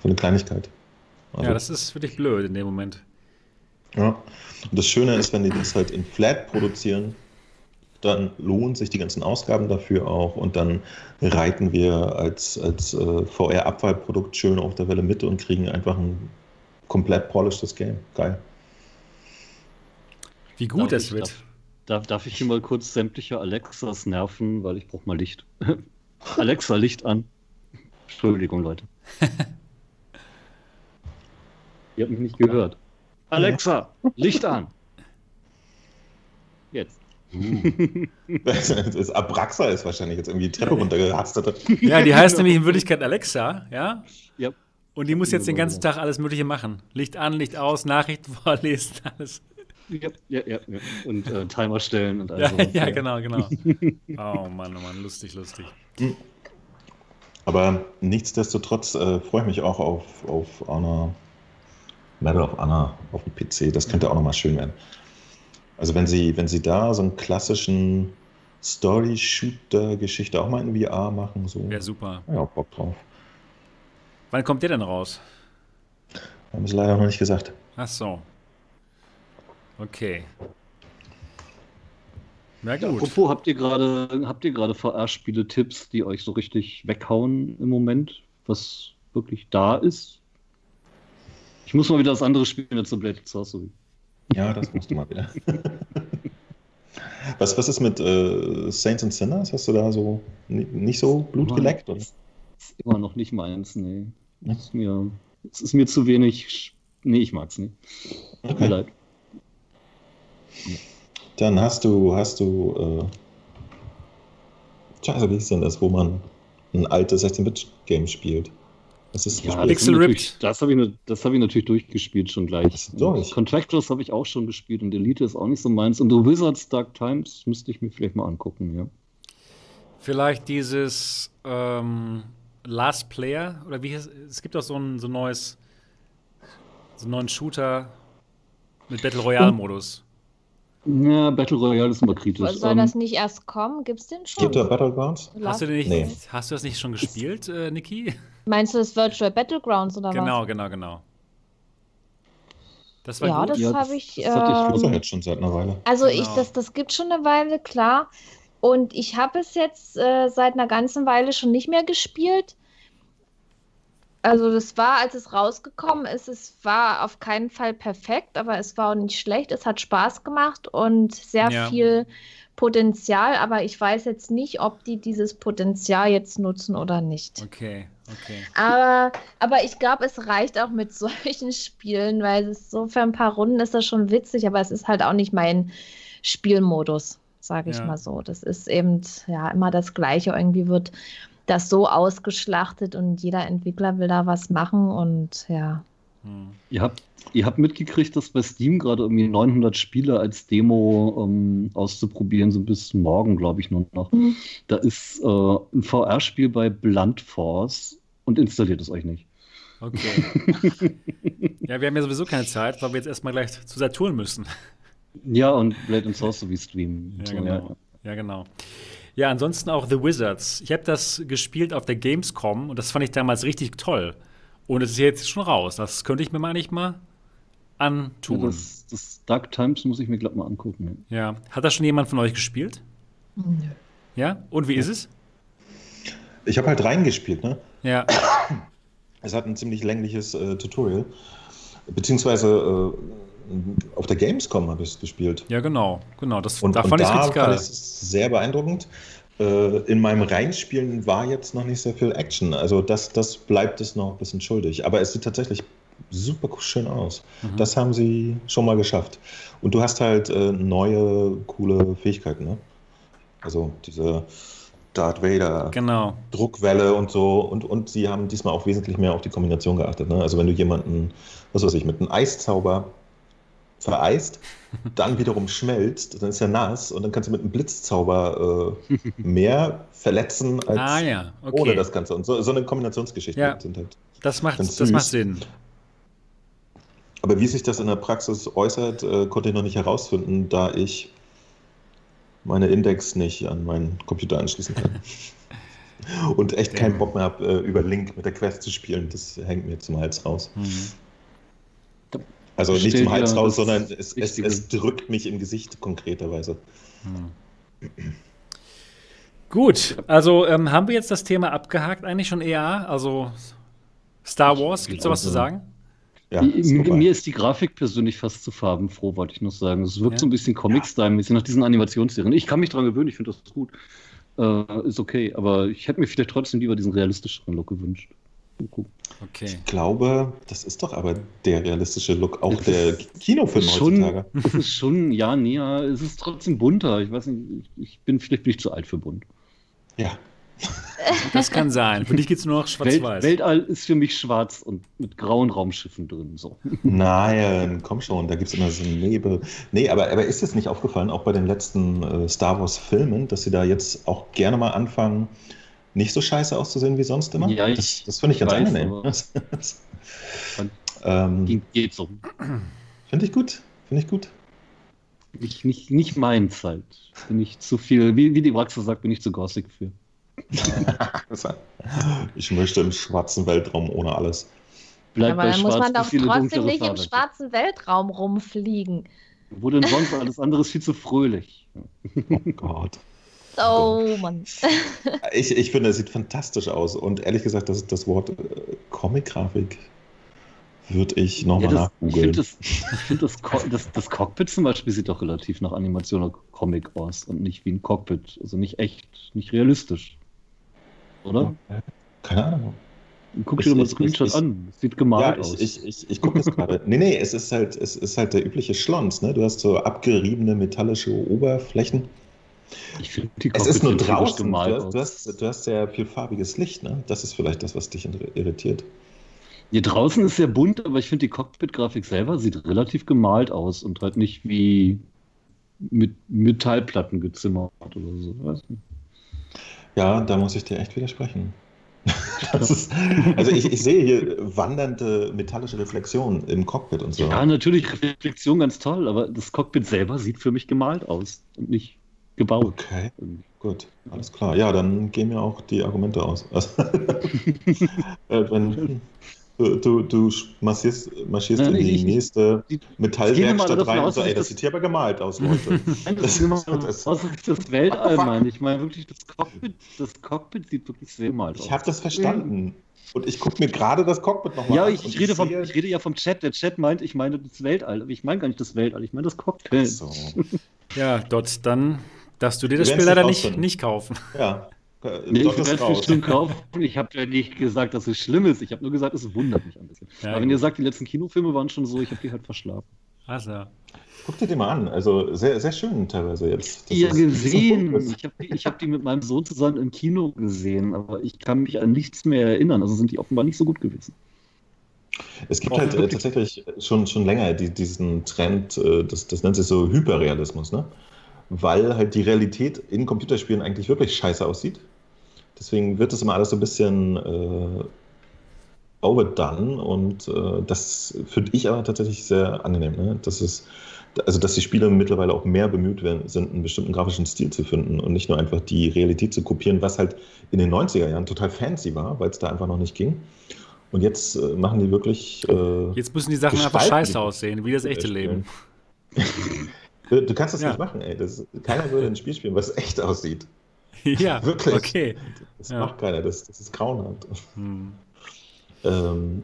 eine Kleinigkeit. Also, Ja, das ist wirklich blöd in dem Moment. ja. Und das Schöne ist, wenn die das halt in Flat produzieren, dann lohnen sich die ganzen Ausgaben dafür auch und dann reiten wir als, als äh, VR-Abfallprodukt schön auf der Welle mit und kriegen einfach ein komplett polishedes Game. Geil. Wie gut ich- wird. Darf, darf, darf ich hier mal kurz sämtliche Alexas nerven, weil ich brauche mal Licht. Alexa, Licht an. Entschuldigung, Leute. Ihr habt mich nicht gehört. Alexa, Licht an. Jetzt. Das Abraxa ist wahrscheinlich jetzt irgendwie die Treppe runtergehastet. Ja, die heißt nämlich in Wirklichkeit Alexa, ja? Ja. Und die muss jetzt den ganzen Tag alles Mögliche machen. Licht an, Licht aus, Nachrichten vorlesen, alles. Ja, ja, ja, ja. Und äh, Timer stellen und all Ja, sowas. ja, genau, genau. Oh Mann, oh Mann, lustig, lustig. Aber nichtsdestotrotz äh, freue ich mich auch auf, auf Honor, Medal of Honor auf dem PC. Das könnte auch nochmal schön werden. Also wenn sie, wenn sie da so einen klassischen Story-Shooter-Geschichte auch mal in VR machen, so. Wäre super. Ja, Bock drauf. Wann kommt der denn raus? Haben sie leider noch nicht gesagt. Ach so. Okay. Na Ja, gut. apropos, habt ihr gerade habt ihr gerade VR-Spiele-Tipps, die euch so richtig weghauen im Moment, was wirklich da ist? Ich muss mal wieder das andere spielen als so Blade Sorcery. Ja, das musst du mal wieder. was, was ist mit äh, Saints and Sinners? Hast du da so ni- nicht so Blut geleckt? Oder? Ist immer noch nicht meins, nee. Das ist mir, es ist mir zu wenig nee, ich mag's nicht. Tut mir Okay. leid. Dann hast du, hast du, äh, Scheiße, wie ist denn das, wo man ein altes 16-Bit-Game spielt? Was ist Ja, das, Ripped. das habe ich, das hab ich natürlich durchgespielt schon gleich. Durch? Contractors habe ich auch schon gespielt und Elite ist auch nicht so meins. Und The Wizards Dark Times müsste ich mir vielleicht mal angucken, ja. Vielleicht dieses ähm, Last Player oder wie heißt es gibt auch so ein so neues so einen neuen Shooter mit Battle Royale Modus. Ja, Battle Royale ist immer kritisch. Soll Ähm, das nicht erst kommen? Gibt's den schon? Gibt da Battlegrounds? Hast du den nicht, Nee. hast du das nicht schon gespielt, äh, Niki? Meinst du das Virtual Battlegrounds oder Genau, genau, genau. Das war Ja, gut. das Ja, habe ich. das hatte ich ähm, ja jetzt schon seit einer Weile. Also ich, Genau. das, das gibt schon eine Weile, klar. Und ich habe es jetzt äh, seit einer ganzen Weile schon nicht mehr gespielt. Also das war, als es rausgekommen ist, es war auf keinen Fall perfekt, aber es war auch nicht schlecht. Es hat Spaß gemacht und sehr Ja. viel Potenzial, aber ich weiß jetzt nicht, ob die dieses Potenzial jetzt nutzen oder nicht. Okay, okay. Aber, aber ich glaube, es reicht auch mit solchen Spielen, weil es so für ein paar Runden ist das schon witzig, aber es ist halt auch nicht mein Spielmodus, sage ich Ja. mal so. Das ist eben ja immer das Gleiche. Irgendwie wird das so ausgeschlachtet und jeder Entwickler will da was machen und ja. Hm. Ihr habt, ihr habt mitgekriegt, dass bei Steam gerade irgendwie 900 Spiele als Demo ähm, auszuprobieren sind, bis morgen, glaube ich, nur noch. Mhm. Da ist äh, ein VR-Spiel bei Blunt Force und installiert es euch nicht. Okay. ja, wir haben ja sowieso keine Zeit, weil wir jetzt erstmal gleich zu Saturn müssen. Ja, und Blade and Sorcery streamen. Ja, genau. Ja, genau. Ja, ansonsten auch The Wizards. Ich habe das gespielt auf der Gamescom und das fand ich damals richtig toll. Und es ist jetzt schon raus. Das könnte ich mir mal nicht mal Ja, antun. das, das Dark Times muss ich mir glatt mal angucken. Ja. Hat das schon jemand von euch gespielt? Ja? Und wie ist es? Ich habe halt reingespielt, ne? Ja. Es hat ein ziemlich längliches äh, Tutorial. Beziehungsweise äh, auf der Gamescom habe ich es gespielt. Ja, genau. Genau. Das, Und da fand ich es richtig geil. ich es sehr beeindruckend. Äh, in meinem Reinspielen war jetzt noch nicht sehr viel Action. Also das, das bleibt es noch ein bisschen schuldig. Aber es sieht tatsächlich super schön aus. Mhm. Das haben sie schon mal geschafft. Und du hast halt äh, neue, coole Fähigkeiten. Ne? Also diese Darth Vader Genau. Druckwelle und so. Und, und sie haben diesmal auch wesentlich mehr auf die Kombination geachtet. Ne? Also wenn du jemanden, was weiß ich, mit einem Eiszauber vereist, dann wiederum schmelzt, dann ist er nass und dann kannst du mit einem Blitzzauber äh, mehr verletzen als Ah ja, okay. ohne das Ganze. Und so, so eine Kombinationsgeschichte Ja. sind halt. das macht, das macht Sinn. Aber wie sich das in der Praxis äußert, äh, konnte ich noch nicht herausfinden, da ich meine Index nicht an meinen Computer anschließen kann. Und echt keinen Bock mehr habe, äh, über Link mit der Quest zu spielen. Das hängt mir zum Hals raus. Mhm. Also nicht Stell zum Hals raus, sondern es, es, es drückt mich im Gesicht konkreterweise. Gut, also ähm, haben wir jetzt das Thema abgehakt eigentlich schon eher? Also Star Wars, gibt es da was zu sagen? Ja, ist mir ist die Grafik persönlich fast zu farbenfroh, wollte ich noch sagen. Es wirkt Ja. so ein bisschen Comic-Style-mäßig nach diesen Animationsserien. Ich kann mich dran gewöhnen, ich finde das gut. Äh, ist okay, aber ich hätte mir vielleicht trotzdem lieber diesen realistischeren Look gewünscht. Okay. Ich glaube, das ist doch aber der realistische Look auch Es der ist Kinofilm schon, heutzutage. es ist schon, ja, näher, es ist trotzdem bunter. Ich weiß nicht, ich bin vielleicht bin ich zu alt für bunt. Ja, Das kann sein. Für dich gibt es nur noch Welt, schwarz-weiß. Weltall ist für mich schwarz und mit grauen Raumschiffen drin. So. Nein, komm schon, da gibt es immer so einen Nebel. Nee, aber, aber ist es nicht aufgefallen, auch bei den letzten äh, Star Wars-Filmen, dass sie da jetzt auch gerne mal anfangen, nicht so scheiße auszusehen wie sonst immer? Ja, ich das das finde ich ganz weiß, angenehm. ähm, geht so. finde ich gut, finde ich gut. Nicht, nicht, nicht meins halt. Bin ich zu viel, wie, wie die Praxis sagt, bin ich zu gossig für. Ich möchte im schwarzen Weltraum ohne alles. Bleib Aber dann muss man doch trotzdem nicht im schwarzen Weltraum rumfliegen. Wo denn sonst alles andere ist viel zu fröhlich. Oh Gott. Oh Mann. Ich, ich finde, es sieht fantastisch aus. Und ehrlich gesagt, das, das Wort äh, Comic-Grafik würde ich Ja, nochmal das, ich finde nachgoogeln. das, ich find das, Co das, das Cockpit zum Beispiel sieht doch relativ nach Animation oder Comic aus und nicht wie ein Cockpit. Also nicht echt, nicht realistisch. Oder? Keine Ahnung. Guck Ich- dir doch mal ich- Screenshot ich- an. Sieht Ja, gemalt ich, aus. ich, ich, ich gucke es gerade. Nee, nee, es ist halt, es ist halt der übliche Schlons, ne? Du hast so abgeriebene metallische Oberflächen. Ich finde die Es ist nur draußen. Du gemalt hast, du, hast, du hast sehr viel farbiges Licht, ne? Das ist vielleicht das, was dich irritiert. Hier draußen ist sehr bunt, aber ich finde die Cockpit-Grafik selber sieht relativ gemalt aus und halt nicht wie mit Metallplatten gezimmert oder so. Ja, da muss ich dir echt widersprechen. Ist, also ich, ich sehe hier wandernde metallische Reflexionen im Cockpit und so. Ja, natürlich Reflexion ganz toll, aber das Cockpit selber sieht für mich gemalt aus und nicht gebaut. Okay, gut, alles klar. Ja, dann gehen mir auch die Argumente aus. Also, äh, wenn, du, du, du marschierst, marschierst Nein, in die ich- ich- nächste die- Metallwerkstatt rein und aus, so, dass ey, das- das sieht hier aber gemalt aus, Leute. Nein, das, Das- ist immer das- aus das Weltall, meine ich. Ich meine wirklich, das Cockpit, das Cockpit sieht wirklich sehr gemalt aus. Ich habe das verstanden. Und ich gucke mir gerade das Cockpit nochmal ja, an. ich, und ich, rede vom, ich rede ja vom Chat. Der Chat meint, ich meine das Weltall. Aber ich meine gar nicht das Weltall, ich meine das Cockpit. So. Ja, Dot, dann darfst du dir das Spiel leider nicht nicht, kaufen. Ja. Äh, Nee, ich werde es bestimmt kaufen. Ich habe ja nicht gesagt, dass es schlimm ist. Ich habe nur gesagt, es wundert mich ein bisschen. Ja, Aber wenn ihr sagt, die letzten Kinofilme waren schon so, ich habe die halt verschlafen. Also, Guck dir die mal an. Also sehr, sehr schön teilweise jetzt. Das Ja, gesehen. Ich habe die, ich hab die mit meinem Sohn zusammen im Kino gesehen, aber ich kann mich an nichts mehr erinnern. Also sind die offenbar nicht so gut gewesen. Es gibt Auch halt äh, wirklich- tatsächlich schon, schon länger die, diesen Trend, äh, das, das nennt sich so Hyperrealismus, ne? Weil halt die Realität in Computerspielen eigentlich wirklich scheiße aussieht. Deswegen wird das immer alles so ein bisschen äh, overdone und äh, das finde ich aber tatsächlich sehr angenehm. Ne? Das ist, also dass die Spiele mittlerweile auch mehr bemüht werden, sind, einen bestimmten grafischen Stil zu finden und nicht nur einfach die Realität zu kopieren, was halt in den 90er Jahren total fancy war, weil es da einfach noch nicht ging. Und jetzt äh, machen die wirklich. Äh, jetzt müssen die Sachen einfach scheiße aussehen, wie das echte. Leben. Du, du kannst das Ja. nicht machen, ey. Das, keiner würde ein Spiel spielen, was echt aussieht. ja, Wirklich. okay. Das Ja. macht keiner, das, das ist grauenhaft. Hm. Ähm,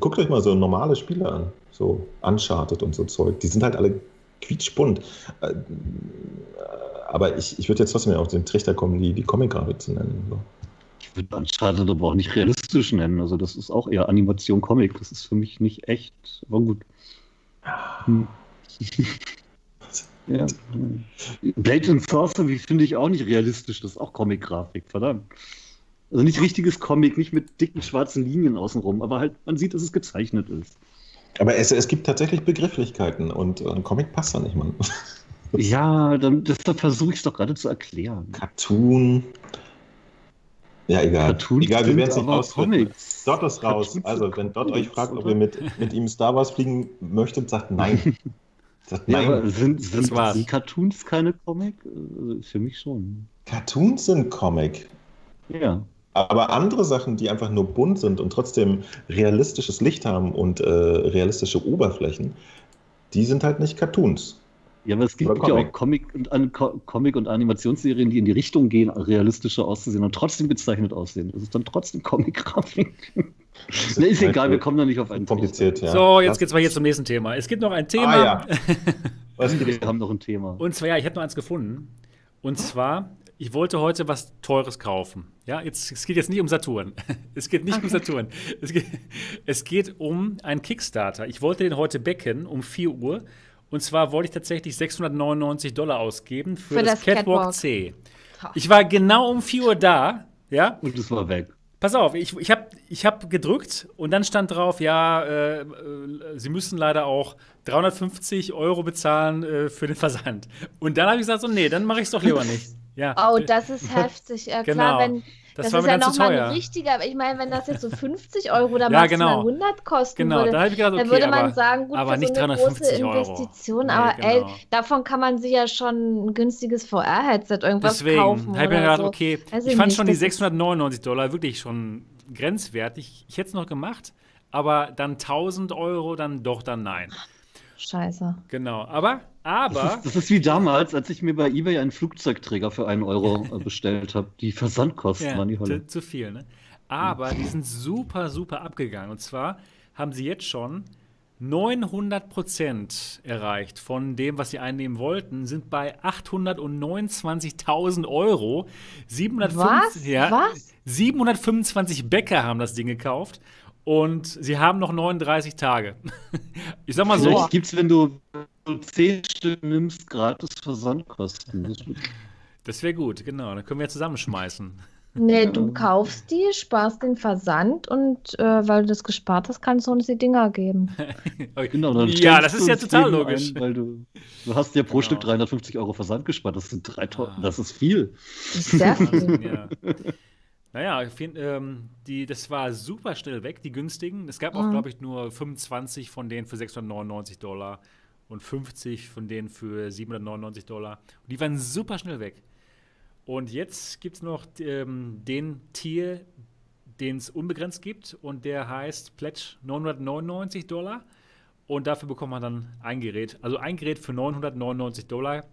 guckt euch mal so normale Spiele an, so Uncharted und so Zeug. Die sind halt alle quietschbunt. Äh, aber ich, ich würde jetzt trotzdem auf den Trichter kommen, die, die Comic-Grafik zu nennen. So. Ich würde Uncharted aber auch nicht realistisch nennen. Also das ist auch eher Animation Comic. Das ist für mich nicht echt. Aber gut. Hm. ja. Blade and Sorcery finde ich auch nicht realistisch. Das ist auch Comic-Grafik, verdammt. Also nicht richtiges Comic, nicht mit dicken schwarzen Linien außenrum, aber halt, man sieht, dass es gezeichnet ist. Aber es, es gibt tatsächlich Begrifflichkeiten und ein Comic passt da nicht, Mann. Ja, dann, deshalb versuche ich es doch gerade zu erklären. Cartoon. Ja, egal. Cartoons egal, wir werden es nicht. Comics. Dot ist raus. Cartoons Also, wenn Dot euch fragt, ob ihr mit, mit ihm Star Wars fliegen möchtet, sagt nein. Sagt Ja, aber sind, sind, sind Cartoons keine Comic? Also für mich schon. Cartoons sind Comic. Ja. Aber andere Sachen, die einfach nur bunt sind und trotzdem realistisches Licht haben und äh, realistische Oberflächen, die sind halt nicht Cartoons. Ja, aber es gibt Oder ja Comic. auch Comic und, An Co Comic und Animationsserien, die in die Richtung gehen, realistischer auszusehen und trotzdem gezeichnet aussehen. Das ist dann trotzdem Comic-Grafik. Ne, ist egal, wir kommen da nicht auf einen kompliziert, ja. So, jetzt Lass- geht's mal hier zum nächsten Thema. Es gibt noch ein Thema. Ah, ja. Was? Wir haben noch ein Thema. Und zwar, ja, ich habe noch eins gefunden. Und zwar, ich wollte heute was Teures kaufen. Ja, jetzt, es geht jetzt nicht um Saturn. Es geht nicht um Saturn. Es geht, es geht um einen Kickstarter. Ich wollte den heute backen um 4 Uhr. Und zwar wollte ich tatsächlich 699 Dollar ausgeben für, Für das, das Catwalk, Catwalk. C. Ich war genau um 4 Uhr da. Ja, Und es war weg. Pass auf, ich, ich habe ich hab gedrückt und dann stand drauf, ja, äh, äh, Sie müssen leider auch 350 Euro bezahlen äh, für den Versand. Und dann habe ich gesagt, so, nee, dann mache ich es doch lieber nicht. Ja, Oh, das ist heftig. Ja, Genau. klar, wenn, das, das, war ist mir ja nochmal ein richtiger, ich meine, wenn das jetzt so 50 Euro oder Ja, maximal genau. 100 kosten Genau, würde, da gedacht, okay, dann würde man aber, sagen, gut, aber für nicht so eine 350 große Euro. Investition, Nee, aber genau. ey, davon kann man sich ja schon ein günstiges VR-Headset irgendwas Deswegen kaufen habe ich mir gedacht, so. okay, Weiß ich fand nicht, schon die das ist- 699 Dollar wirklich schon grenzwertig. Ich hätte es noch gemacht, aber dann 1000 Euro, dann doch, dann nein. Scheiße. Genau, aber, Das aber, ist, das ist wie damals, als ich mir bei eBay einen Flugzeugträger für einen Euro äh, bestellt habe. Die Versandkosten Ja, waren die Hölle. zu, zu viel, ne? Aber die sind super, super abgegangen. Und zwar haben sie jetzt schon 900 Prozent erreicht von dem, was sie einnehmen wollten, sind bei 829.000 Euro. 705, Was? Ja, Was? 725 Bäcker haben das Ding gekauft und sie haben noch 39 Tage. Ich sag mal so, Vielleicht gibt es, wenn du so 10 Stück nimmst, gratis Versandkosten. Das wäre gut, genau. Dann können wir zusammenschmeißen. Nee, du kaufst die, sparst den Versand und äh, weil du das gespart hast, kannst du uns die Dinger geben. Genau, dann ja, das ist ja total logisch. Ein, weil du, du hast ja pro Genau. Stück 350 Euro Versand gespart. Das sind 3000, Ah. das ist viel. Das ist sehr viel. ja. Naja, find, ähm, die, das war super schnell weg, die günstigen. Es gab auch, Mhm. glaube ich, nur 25 von denen für 699 Dollar und 50 von denen für 799 Dollar. Und die waren super schnell weg. Und jetzt gibt es noch ähm, den Tier, den es unbegrenzt gibt und der heißt Pledge 999 Dollar. Und dafür bekommt man dann ein Gerät. Also ein Gerät für 999 Dollar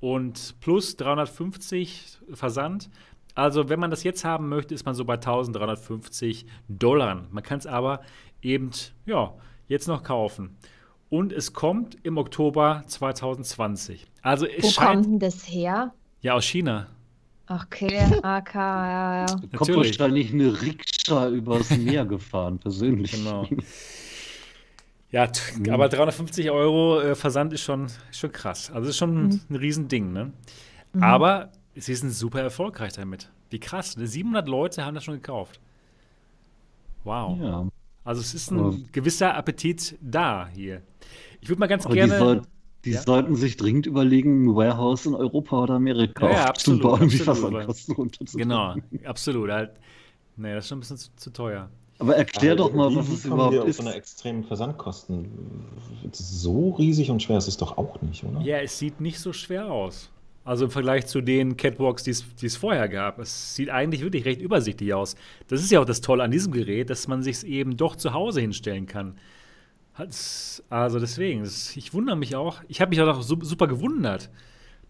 und plus 350 Versand. Also wenn man das jetzt haben möchte, ist man so bei 1350 Dollar. Man kann es aber eben, ja, jetzt noch kaufen. Und es kommt im Oktober 2020. Also es Wo scheint, kommt denn das her? ja, aus China. Okay, AK, ja, ja. Kommt wahrscheinlich eine Rikscha übers Meer gefahren, persönlich. Genau. Ja, aber 350 Euro äh, Versand ist schon, ist schon krass. Also ist schon Mhm. ein Riesending, ne? Aber sie sind super erfolgreich damit. Wie krass, ne? 700 Leute haben das schon gekauft. Wow. Ja. Also es ist ein Aber- gewisser Appetit da hier. Ich würde mal ganz Aber die, gerne. soll, die Ja? sollten sich dringend überlegen, ein Warehouse in Europa oder Amerika Ja, ja, absolut, aufzubauen, um die absolut, Versandkosten runterzubringen. genau, absolut. Halt, nee, das ist schon ein bisschen zu, zu teuer. Aber erklär Aber doch mal, wie was es überhaupt wir ist. so eine extremen Versandkosten? So riesig und schwer ist es doch auch nicht, oder? Ja, es sieht nicht so schwer aus. Also im Vergleich zu den Catwalks, die es- es vorher gab. Es sieht eigentlich wirklich recht übersichtlich aus. Das ist ja auch das Tolle an diesem Gerät, dass man sich eben doch zu Hause hinstellen kann. Also deswegen, ich wundere mich auch. Ich habe mich auch su- super gewundert,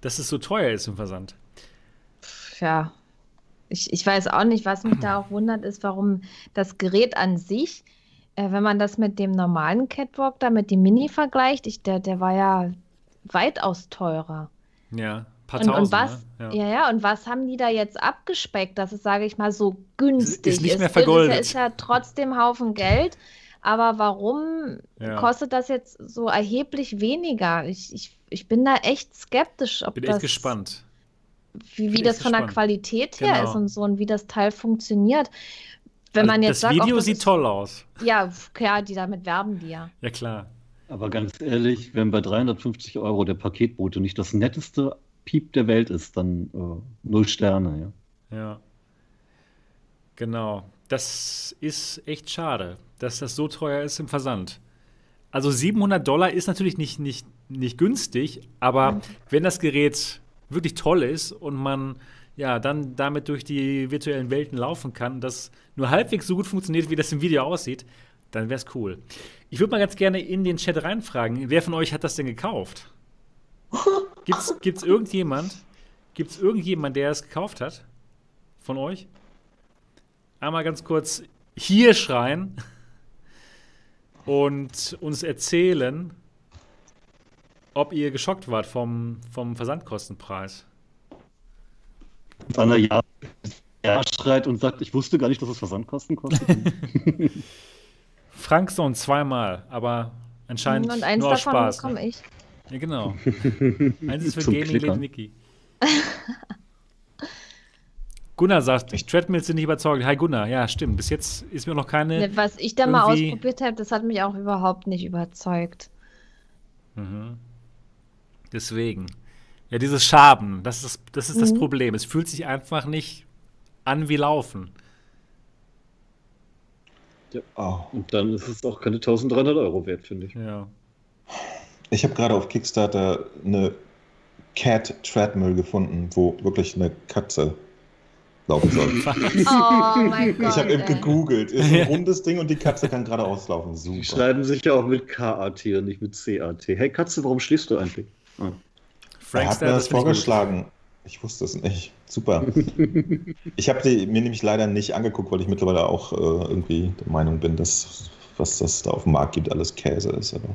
dass es so teuer ist im Versand. ja. Ich, ich weiß auch nicht, was mich da auch wundert, ist, warum das Gerät an sich, äh, wenn man das mit dem normalen Catwalk, da mit dem Mini vergleicht, ich, der, der war ja weitaus teurer. Ja, paar Und, und tausend. was, ne? ja. ja, und was haben die da jetzt abgespeckt, dass es, sage ich mal, so günstig Ist nicht mehr Es vergoldet. ist ja trotzdem Haufen Geld, aber warum Ja. kostet das jetzt so erheblich weniger? Ich, ich, ich bin da echt skeptisch, ob Bin das, echt gespannt. wie, wie bin das von der gespannt. Qualität her Genau. ist und so und wie das Teil funktioniert. Wenn Also man jetzt das sagt, Video auch, das sieht ist, toll aus. Ja, ja, die damit werben die ja. Ja, klar. Aber ganz ehrlich, wenn bei 350 Euro der Paketbote nicht das netteste Piep der Welt ist, dann äh, null Sterne, ja. Ja. Genau. Das ist echt schade, dass das so teuer ist im Versand. Also 700 Dollar ist natürlich nicht, nicht, nicht günstig, aber wenn das Gerät wirklich toll ist und man ja dann damit durch die virtuellen Welten laufen kann, das nur halbwegs so gut funktioniert, wie das im Video aussieht, dann wäre es cool. Ich würde mal ganz gerne in den Chat reinfragen, wer von euch hat das denn gekauft? Gibt's, gibt's irgendjemand? Gibt's irgendjemand, der es gekauft hat? Von euch? Einmal ganz kurz hier schreien und uns erzählen, ob ihr geschockt wart vom, vom Versandkostenpreis. Und Anna ja, ja schreit und sagt, ich wusste gar nicht, dass es Versandkosten kostet. Frankson zweimal, aber anscheinend und eins nur davon Spaß. Ne? ich. Ja, genau. Eins ist für Zum Gaming Klickern. Lady Mickey. Gunnar sagt, Treadmills sind nicht überzeugend. Hi Gunnar, ja, stimmt. Bis jetzt ist mir noch keine. Ne, Was ich da mal ausprobiert habe, das hat mich auch überhaupt nicht überzeugt. Mhm. Deswegen. Ja, dieses Schaben, das ist, das, ist das Mhm. Problem. Es fühlt sich einfach nicht an wie Laufen. Oh. Und dann ist es auch keine 1300 Euro wert, finde ich. Ja. Ich habe gerade auf Kickstarter eine Cat Treadmill gefunden, wo wirklich eine Katze laufen soll. Oh mein Gott. Ich habe eben gegoogelt. Ist ein rundes Ding und die Katze kann geradeaus laufen. Die Super. schreiben sich ja auch mit KAT und nicht mit CAT. Hey Katze, warum schläfst du eigentlich? Ah. Er Frankster, hat mir das ich gut. vorgeschlagen. Ich wusste es nicht. Super. ich habe die mir nämlich leider nicht angeguckt, weil ich mittlerweile auch äh, irgendwie der Meinung bin, dass was das da auf dem Markt gibt, alles Käse ist. Aber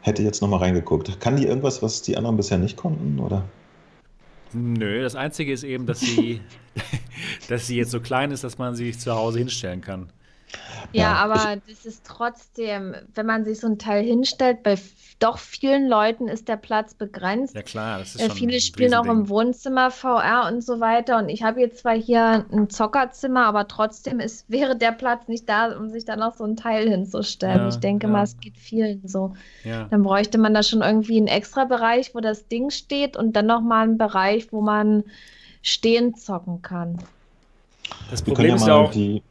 hätte jetzt nochmal reingeguckt. Kann die irgendwas, was die anderen bisher nicht konnten, oder? Nö, das Einzige ist eben, dass sie, dass sie jetzt so klein ist, dass man sie zu Hause hinstellen kann. Ja, Ja, aber das ist trotzdem, wenn man sich so ein Teil hinstellt, bei doch vielen Leuten ist der Platz begrenzt. Ja klar, das ist Äh, schon viele ein spielen auch im. Wohnzimmer VR und so weiter. Und ich habe jetzt zwar hier ein Zockerzimmer, aber trotzdem ist, wäre der Platz nicht da, um sich da noch so ein Teil hinzustellen. Ja, ich denke ja. mal, es geht vielen so. Ja. Dann bräuchte man da schon irgendwie einen extra Bereich, wo das Ding steht und dann nochmal einen Bereich, wo man stehend zocken kann. Das Problem ist ja auch, die,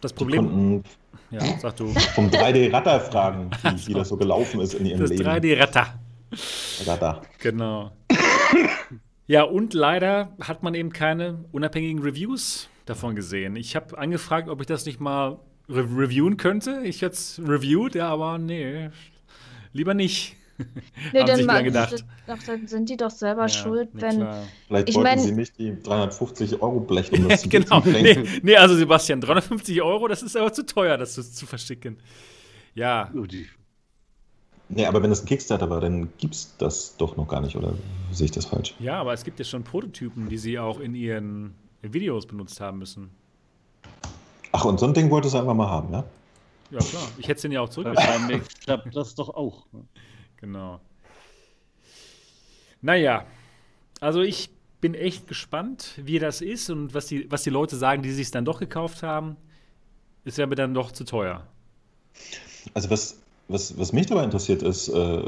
das die Problem, Kunden ja, sag du, vom 3D-Ratter fragen, wie, wie das so gelaufen ist in ihrem das Leben. 3D-Ratter. Ratter. Genau. Ja, und leider hat man eben keine unabhängigen Reviews davon gesehen. Ich habe angefragt, ob ich das nicht mal re reviewen könnte. Ich hätte es reviewed, ja, aber nee, lieber nicht. Nee, Haben dann. Doch, dann sind die doch selber Ja, schuld, wenn. klar. Vielleicht Ich wollten mein- sie nicht die 350 Euro Blech, um das genau. zu Nee, nee, also Sebastian, 350 Euro, das ist aber zu teuer, das zu, zu verschicken. Ja, Oh, Nee, aber wenn es ein Kickstarter war, dann gibt es das doch noch gar nicht, oder sehe ich das falsch? ja, aber es gibt ja schon Prototypen, die sie auch in ihren Videos benutzt haben müssen. Ach, und so ein Ding wolltest du einfach mal haben, ja? Ja, klar. Ich hätte es den ja auch zurück. wahrscheinlich klappt das doch auch. Genau. Naja, also ich bin echt gespannt, wie das ist und was die, was die Leute sagen, die sich dann doch gekauft haben. Ist ja mir dann doch zu teuer. Also was, was, was mich dabei interessiert ist, äh,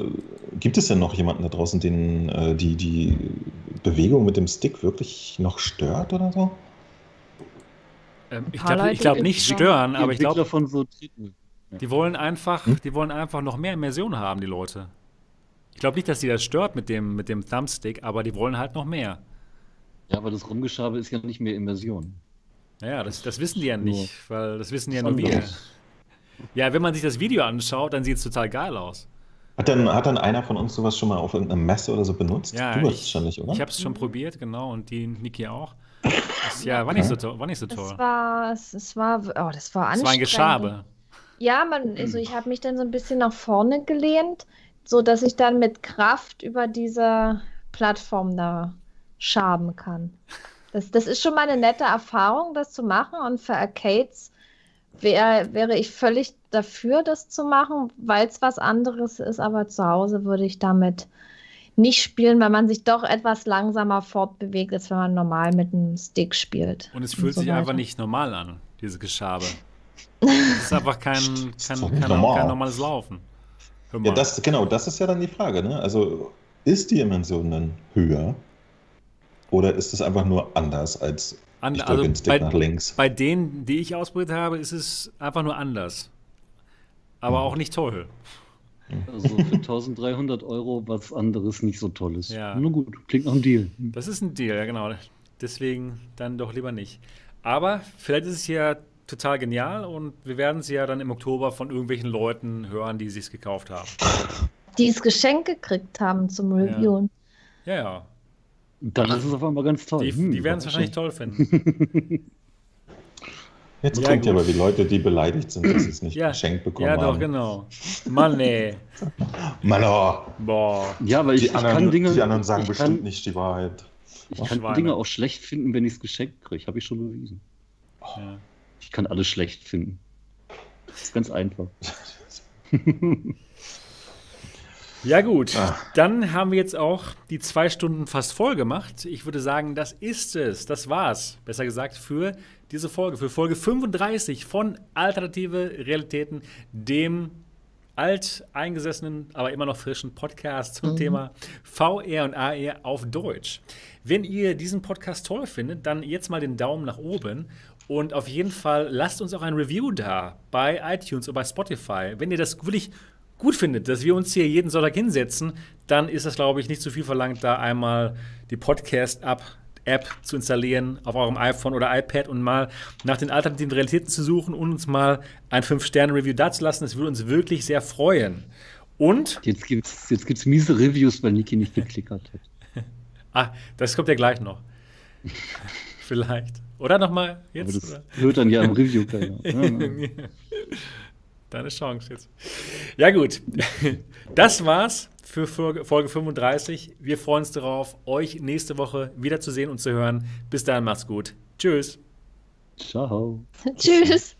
gibt es denn noch jemanden da draußen, den äh, die, die Bewegung mit dem Stick wirklich noch stört oder so? Ähm, ich glaube glaub nicht stören, Die aber ich glaube, von so die wollen einfach, Hm? die wollen einfach noch mehr Immersion haben, die Leute. Ich glaube nicht, dass die das stört mit dem, mit dem Thumbstick, aber die wollen halt noch mehr. Ja, aber das Rumgeschabe ist ja nicht mehr Immersion. Naja, das, das wissen die ja Nur nicht, weil das wissen ja nur wir. Ja, wenn man sich das Video anschaut, dann sieht es total geil aus. Hat dann, hat dann einer von uns sowas schon mal auf irgendeiner Messe oder so benutzt? Ja, du ich- wahrscheinlich, oder? Ich habe es schon probiert, genau, und die Niki auch. Das, ja, war nicht so toll. War nicht so Es toll. war, es, es war, oh, das war Es war ein anstrengend. Geschabe. Ja, man, also ich habe mich dann so ein bisschen nach vorne gelehnt, so dass ich dann mit Kraft über diese Plattform da schaben kann. Das, das ist schon mal eine nette Erfahrung, das zu machen. Und für Arcades wär, wäre ich völlig dafür, das zu machen, weil es was anderes ist. Aber zu Hause würde ich damit nicht spielen, weil man sich doch etwas langsamer fortbewegt, als wenn man normal mit einem Stick spielt. Und es fühlt so sich einfach weiter. nicht normal an, dieses Geschabe. Das ist einfach kein, kein, kein, kein normales Laufen. Ja, das, genau, das ist ja dann die Frage. Ne? Also ist die Immersion dann höher oder ist es einfach nur anders als An, ich also den Stick nach bei, links? bei denen, die ich ausprobiert habe, ist es einfach nur anders. Aber Mhm. auch nicht toll. Also für 1300 Euro was anderes nicht so tolles. Ja. Na gut, klingt nach einem Deal. Das ist ein Deal, ja genau. Deswegen dann doch lieber nicht. Aber vielleicht ist es ja total genial und wir werden es ja dann im Oktober von irgendwelchen Leuten hören, die sich gekauft haben. Die es geschenkt gekriegt haben zum Reviewen. Ja, ja. Dann ist es auf einmal ganz toll. Die, Hm, die werden es wahrscheinlich toll finden. Jetzt Ja, klingt ja aber wie Leute, die beleidigt sind, dass sie es nicht Ja, geschenkt bekommen ja, doch, haben. genau. Mann, nee. Mann, oh, Boah. Ja, aber ich, die, ich anderen, kann Dinge. die anderen sagen bestimmt kann, nicht die Wahrheit. Ich kann Schweine. Dinge auch schlecht finden, wenn ich es geschenkt kriege. Habe ich schon bewiesen. Ja. Ich kann alles schlecht finden. Das ist ganz einfach. Ja, gut. Ah. Dann haben wir jetzt auch die zwei Stunden fast voll gemacht. Ich würde sagen, das ist es. Das war's. Besser gesagt, für diese Folge, für Folge 35 von Alternative Realitäten, dem alteingesessenen, aber immer noch frischen Podcast zum Thema VR und AR auf Deutsch. Wenn ihr diesen Podcast toll findet, dann jetzt mal den Daumen nach oben und auf jeden Fall lasst uns auch ein Review da bei iTunes oder bei Spotify. Wenn ihr das wirklich gut findet, dass wir uns hier jeden Sonntag hinsetzen, dann ist das, glaube ich, nicht zu viel verlangt, da einmal die Podcast-App App zu installieren auf eurem iPhone oder iPad und mal nach den alternativen Realitäten zu suchen und uns mal ein 5-Sterne-Review dazulassen. Das würde uns wirklich sehr freuen. Und, Jetzt gibt es jetzt gibt's miese Reviews, weil Niki nicht geklickert hat. ah, das kommt ja gleich noch. Vielleicht. Oder nochmal Aber jetzt? das oder? hört dann ja im Review keiner. Ja, ja. deine Chance jetzt. Ja, gut. Das war's für Folge 35. Wir freuen uns darauf, euch nächste Woche wiederzusehen und zu hören. Bis dahin, macht's gut. Tschüss. Ciao. Tschüss.